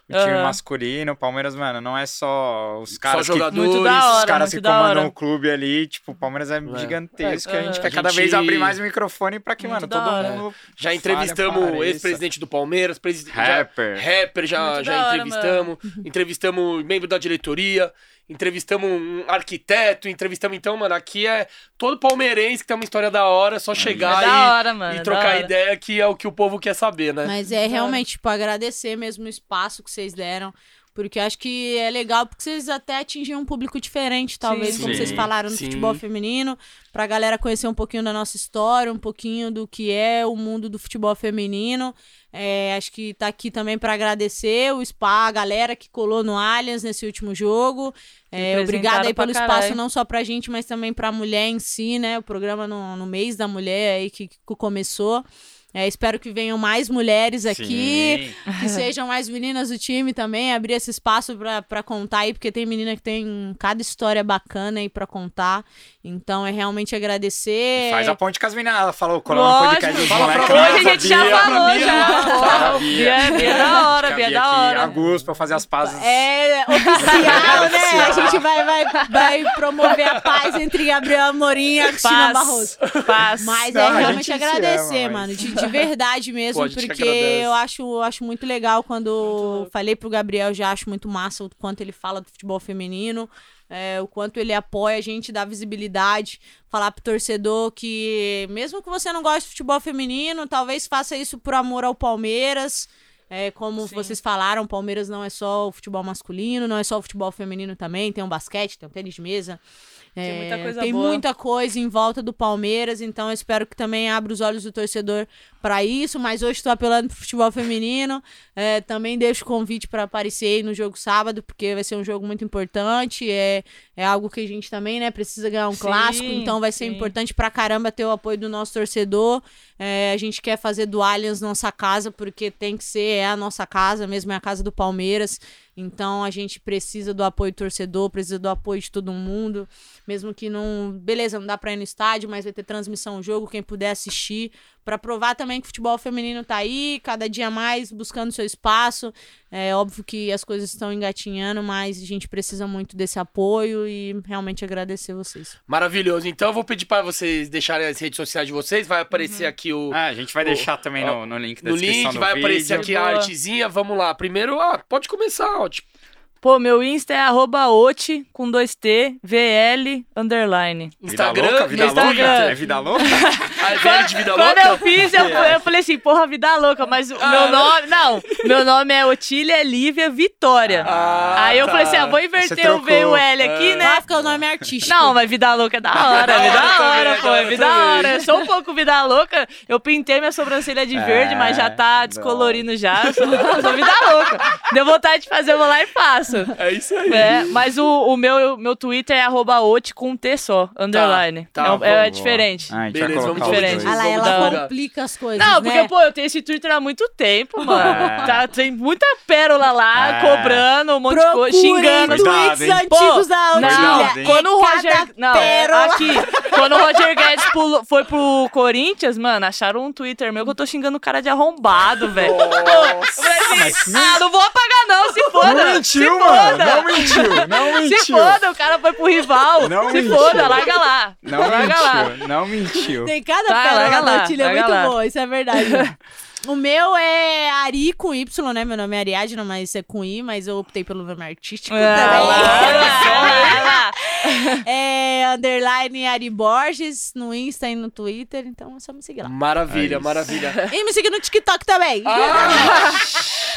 Speaker 2: o time
Speaker 3: Aham.
Speaker 2: masculino, o Palmeiras, mano, não é só os caras que
Speaker 1: jogadores.
Speaker 3: Muito da
Speaker 2: os
Speaker 3: hora,
Speaker 2: caras
Speaker 3: muito
Speaker 2: que
Speaker 3: da
Speaker 2: comandam
Speaker 3: hora.
Speaker 2: o clube ali, tipo, o Palmeiras é,
Speaker 1: É.
Speaker 2: gigantesco.
Speaker 3: É,
Speaker 2: a gente
Speaker 3: é.
Speaker 2: quer
Speaker 1: A
Speaker 2: cada
Speaker 1: gente-
Speaker 2: vez abrir mais o microfone pra que,
Speaker 3: Muito
Speaker 2: mano, todo
Speaker 3: hora.
Speaker 2: mundo.
Speaker 1: Já
Speaker 2: fale,
Speaker 1: entrevistamos o ex-presidente do Palmeiras, presidente
Speaker 2: Rapper.
Speaker 1: Já, rapper já,
Speaker 3: Muito
Speaker 1: já
Speaker 3: hora,
Speaker 1: entrevistamos. Entrevistamos membro da diretoria, entrevistamos um arquiteto, entrevistamos então, mano, aqui é todo palmeirense que tem uma história da hora, é só chegar
Speaker 3: É
Speaker 1: e,
Speaker 3: hora, mano.
Speaker 1: e
Speaker 3: é
Speaker 1: trocar ideia que é o que o povo quer saber, né?
Speaker 4: Mas é realmente, tipo, agradecer mesmo o espaço que vocês deram. Porque acho que é legal, porque vocês até atingem um público diferente, talvez,
Speaker 3: Sim.
Speaker 4: como vocês
Speaker 2: Sim,
Speaker 4: falaram no
Speaker 1: sim.
Speaker 4: futebol feminino, pra galera conhecer um pouquinho da nossa história, um pouquinho do que é o mundo do futebol feminino. É, acho que tá aqui também pra agradecer o spa, a galera que colou no Allianz nesse último jogo. É, obrigada aí pelo
Speaker 3: caralho.
Speaker 4: espaço, não só pra gente, mas também pra mulher em si, né? O programa no, no mês da mulher aí que, que começou. É, espero que venham mais mulheres aqui,
Speaker 2: Sim.
Speaker 4: que sejam mais meninas do time também, abrir esse espaço pra contar aí, porque tem menina que tem cada história bacana aí pra contar. Então é realmente agradecer.
Speaker 2: Faz a ponte com as meninas. Ela falou, colou no podcast dos moleques.
Speaker 3: Hoje a gente já falou, já. Bia, Bia é da hora, Bia é da hora.
Speaker 2: Augusto, pra fazer as pazes.
Speaker 4: É oficial, né? A gente vai, vai, vai promover a paz entre Gabriel Amorim e Cristina Barroso.
Speaker 3: Paz.
Speaker 4: Mas
Speaker 2: Não,
Speaker 4: é
Speaker 2: a
Speaker 4: realmente agradecer,
Speaker 2: ama, mas-
Speaker 4: mano. De, de verdade mesmo,
Speaker 1: Pô, a
Speaker 4: porque eu acho, eu acho muito legal quando falei pro Gabriel, já acho muito massa o quanto ele fala do futebol feminino. É, o quanto ele apoia a gente, dá visibilidade, falar pro torcedor que, mesmo que você não goste de futebol feminino, talvez faça isso por amor ao Palmeiras. É, como
Speaker 3: Sim.
Speaker 4: vocês falaram, o Palmeiras não é só o futebol masculino, não é só o futebol feminino também, tem um basquete, tem um tênis de mesa.
Speaker 3: Tem muita
Speaker 4: É,
Speaker 3: coisa
Speaker 4: tem muita coisa em volta do Palmeiras, então eu espero que também abra os olhos do torcedor para isso. Mas hoje estou apelando pro futebol feminino. É, também deixo o convite para aparecer aí no jogo sábado, porque vai ser um jogo muito importante. É, é algo que a gente também né, precisa ganhar um
Speaker 3: Sim,
Speaker 4: clássico, então vai ser
Speaker 3: sim.
Speaker 4: importante pra caramba ter o apoio do nosso torcedor. É, a gente quer fazer do Allianz nossa casa, porque tem que ser, é a nossa casa mesmo, é a casa do Palmeiras. Então a gente precisa do apoio do torcedor, precisa do apoio de todo mundo. Mesmo que não. Beleza, não dá pra ir no estádio, mas vai ter transmissão jogo, quem puder assistir. Pra provar também que o futebol feminino tá aí, cada dia mais buscando seu espaço. É óbvio que as coisas estão engatinhando, mas a gente precisa muito desse apoio e realmente agradecer vocês.
Speaker 1: Maravilhoso. Então eu vou pedir pra vocês deixarem as redes sociais de vocês. Vai aparecer aqui o.
Speaker 2: Ah, a gente vai deixar também no, no link da
Speaker 1: No
Speaker 2: descrição
Speaker 1: link,
Speaker 2: do
Speaker 1: vai
Speaker 2: vídeo.
Speaker 1: aparecer aqui a artezinha. Vamos lá. Primeiro, ah, pode começar, ó. Tipo,
Speaker 3: Pô, meu Insta é arroba oti com dois T, VL, underline.
Speaker 2: Vida
Speaker 1: Instagram,
Speaker 2: louca, vida
Speaker 1: no
Speaker 2: louca.
Speaker 3: Instagram.
Speaker 2: É vida louca? (laughs)
Speaker 1: a velha de vida
Speaker 3: Quando
Speaker 1: louca.
Speaker 3: eu fiz, eu, eu falei assim, porra, vida louca, mas o meu nome. Não, meu nome é Otília Lívia Vitória.
Speaker 1: Ah,
Speaker 3: Aí eu
Speaker 1: tá.
Speaker 3: falei assim, ah, vou inverter o. V e o L aqui, né?
Speaker 4: Ah, porque o nome é artístico.
Speaker 3: Não, mas vida louca é da (laughs) hora, é
Speaker 1: Da hora
Speaker 3: pô,
Speaker 1: hora
Speaker 3: é vida hora. Eu sou um pouco vida louca. Eu pintei minha sobrancelha de verde, mas já tá
Speaker 2: É,
Speaker 3: descolorindo já. Eu sou, eu (laughs) sou vida louca. Deu vontade de fazer, eu vou lá e faço.
Speaker 1: É isso aí.
Speaker 3: É, mas o, o meu, meu Twitter é arroba oti com um T só, underline.
Speaker 1: tá,
Speaker 3: é, um- é
Speaker 1: vamos,
Speaker 3: diferente.
Speaker 2: Ah,
Speaker 1: Beleza, vamos
Speaker 3: diferente.
Speaker 4: Ah lá, ela
Speaker 1: dar-
Speaker 4: complica as coisas.
Speaker 3: Não,
Speaker 4: né?
Speaker 3: porque, pô, eu tenho esse Twitter há muito tempo, mano.
Speaker 2: É.
Speaker 3: Tá, tem muita pérola lá,
Speaker 2: É.
Speaker 3: cobrando um monte de coisa,
Speaker 4: Procurem
Speaker 3: xingando.
Speaker 4: Tweets
Speaker 2: hein?
Speaker 4: antigos da
Speaker 3: Não,
Speaker 2: hein?
Speaker 3: quando o
Speaker 4: É
Speaker 3: Roger. Não,
Speaker 4: pérola.
Speaker 3: aqui. Quando o Roger Guedes pulou- foi pro Corinthians, mano, acharam um Twitter meu que eu tô xingando o cara de arrombado, velho. Eu falei assim, ah, não vou apagar, não, se foda.
Speaker 2: Não mentiu.
Speaker 3: Foda.
Speaker 2: Não mentiu. Não (laughs) mentiu.
Speaker 3: Se foda, o cara foi pro rival.
Speaker 2: Não
Speaker 3: se
Speaker 2: mentiu.
Speaker 3: foda, larga lá.
Speaker 2: Não
Speaker 3: larga lá.
Speaker 2: mentiu. Não mentiu.
Speaker 4: Tem cada
Speaker 3: Tá,
Speaker 4: pérola da
Speaker 3: larga
Speaker 4: muito
Speaker 3: lá.
Speaker 4: boa, isso é verdade. (laughs) O meu é Ari com Y, né? Meu nome é Ariadna, mas é com I, mas eu optei pelo nome artístico
Speaker 3: Ah,
Speaker 4: também. (laughs)
Speaker 3: lá, lá, lá. (laughs)
Speaker 4: É underline Ari Borges no Insta e no Twitter, então é só me seguir lá.
Speaker 1: Maravilha,
Speaker 2: É
Speaker 1: maravilha.
Speaker 4: E me seguir no TikTok também.
Speaker 1: Ah, (laughs)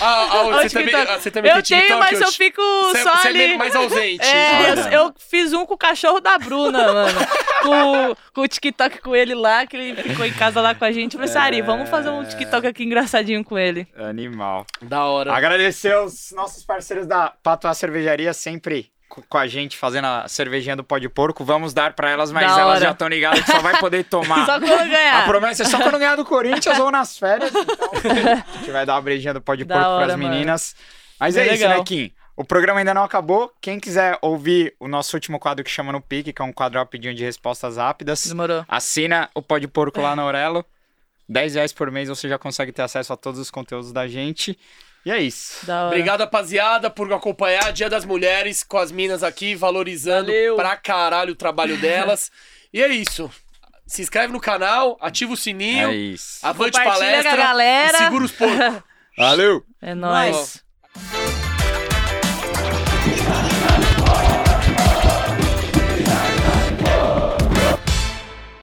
Speaker 1: ah, ah, você,
Speaker 3: o
Speaker 1: também,
Speaker 3: TikTok.
Speaker 1: ah, você também
Speaker 3: Eu
Speaker 1: tem
Speaker 3: tenho,
Speaker 1: TikTok?
Speaker 3: mas eu
Speaker 1: te-
Speaker 3: fico
Speaker 1: Você-
Speaker 3: só
Speaker 1: você é
Speaker 3: ali.
Speaker 1: meio mais ausente.
Speaker 3: É,
Speaker 2: Olha.
Speaker 3: eu, eu fiz um com o cachorro da Bruna, mano. com, com o TikTok com ele lá, que ele ficou em casa lá com a gente. Eu falei, Sari, vamos fazer um TikTok aqui engraçadinho com ele.
Speaker 2: Animal.
Speaker 1: Da hora.
Speaker 2: Agradecer os nossos parceiros da Patois Cervejaria, sempre com a gente fazendo a cervejinha do pó de porco. Vamos dar pra elas, mas
Speaker 3: Da
Speaker 2: elas
Speaker 3: hora.
Speaker 2: já estão ligadas que só vai poder (laughs) tomar.
Speaker 3: Só quando
Speaker 2: A
Speaker 3: ganhar.
Speaker 2: promessa é só quando ganhar do Corinthians ou nas férias. Então, (laughs) a gente vai dar uma brejinha do pó de
Speaker 3: Da
Speaker 2: porco pras
Speaker 3: mano.
Speaker 2: meninas. Mas
Speaker 3: Bem
Speaker 2: é isso,
Speaker 3: legal.
Speaker 2: né, Kim? O programa ainda não acabou. Quem quiser ouvir o nosso último quadro que chama No Pique, que é um quadro rapidinho de respostas rápidas,
Speaker 3: Demorou.
Speaker 2: assina o Pó de Porco lá na Aurelo. 10 reais por mês você já consegue ter acesso a todos os conteúdos da gente. E é isso.
Speaker 3: Da hora.
Speaker 1: Obrigado, rapaziada, por acompanhar Dia das Mulheres com as minas aqui, valorizando
Speaker 3: Valeu.
Speaker 1: pra caralho o trabalho delas. (laughs) e é isso. Se inscreve no canal, ativa o sininho,
Speaker 2: É isso.
Speaker 1: avante palestra
Speaker 3: com a galera.
Speaker 1: e segura os porcos. (laughs)
Speaker 2: Valeu!
Speaker 3: É nóis.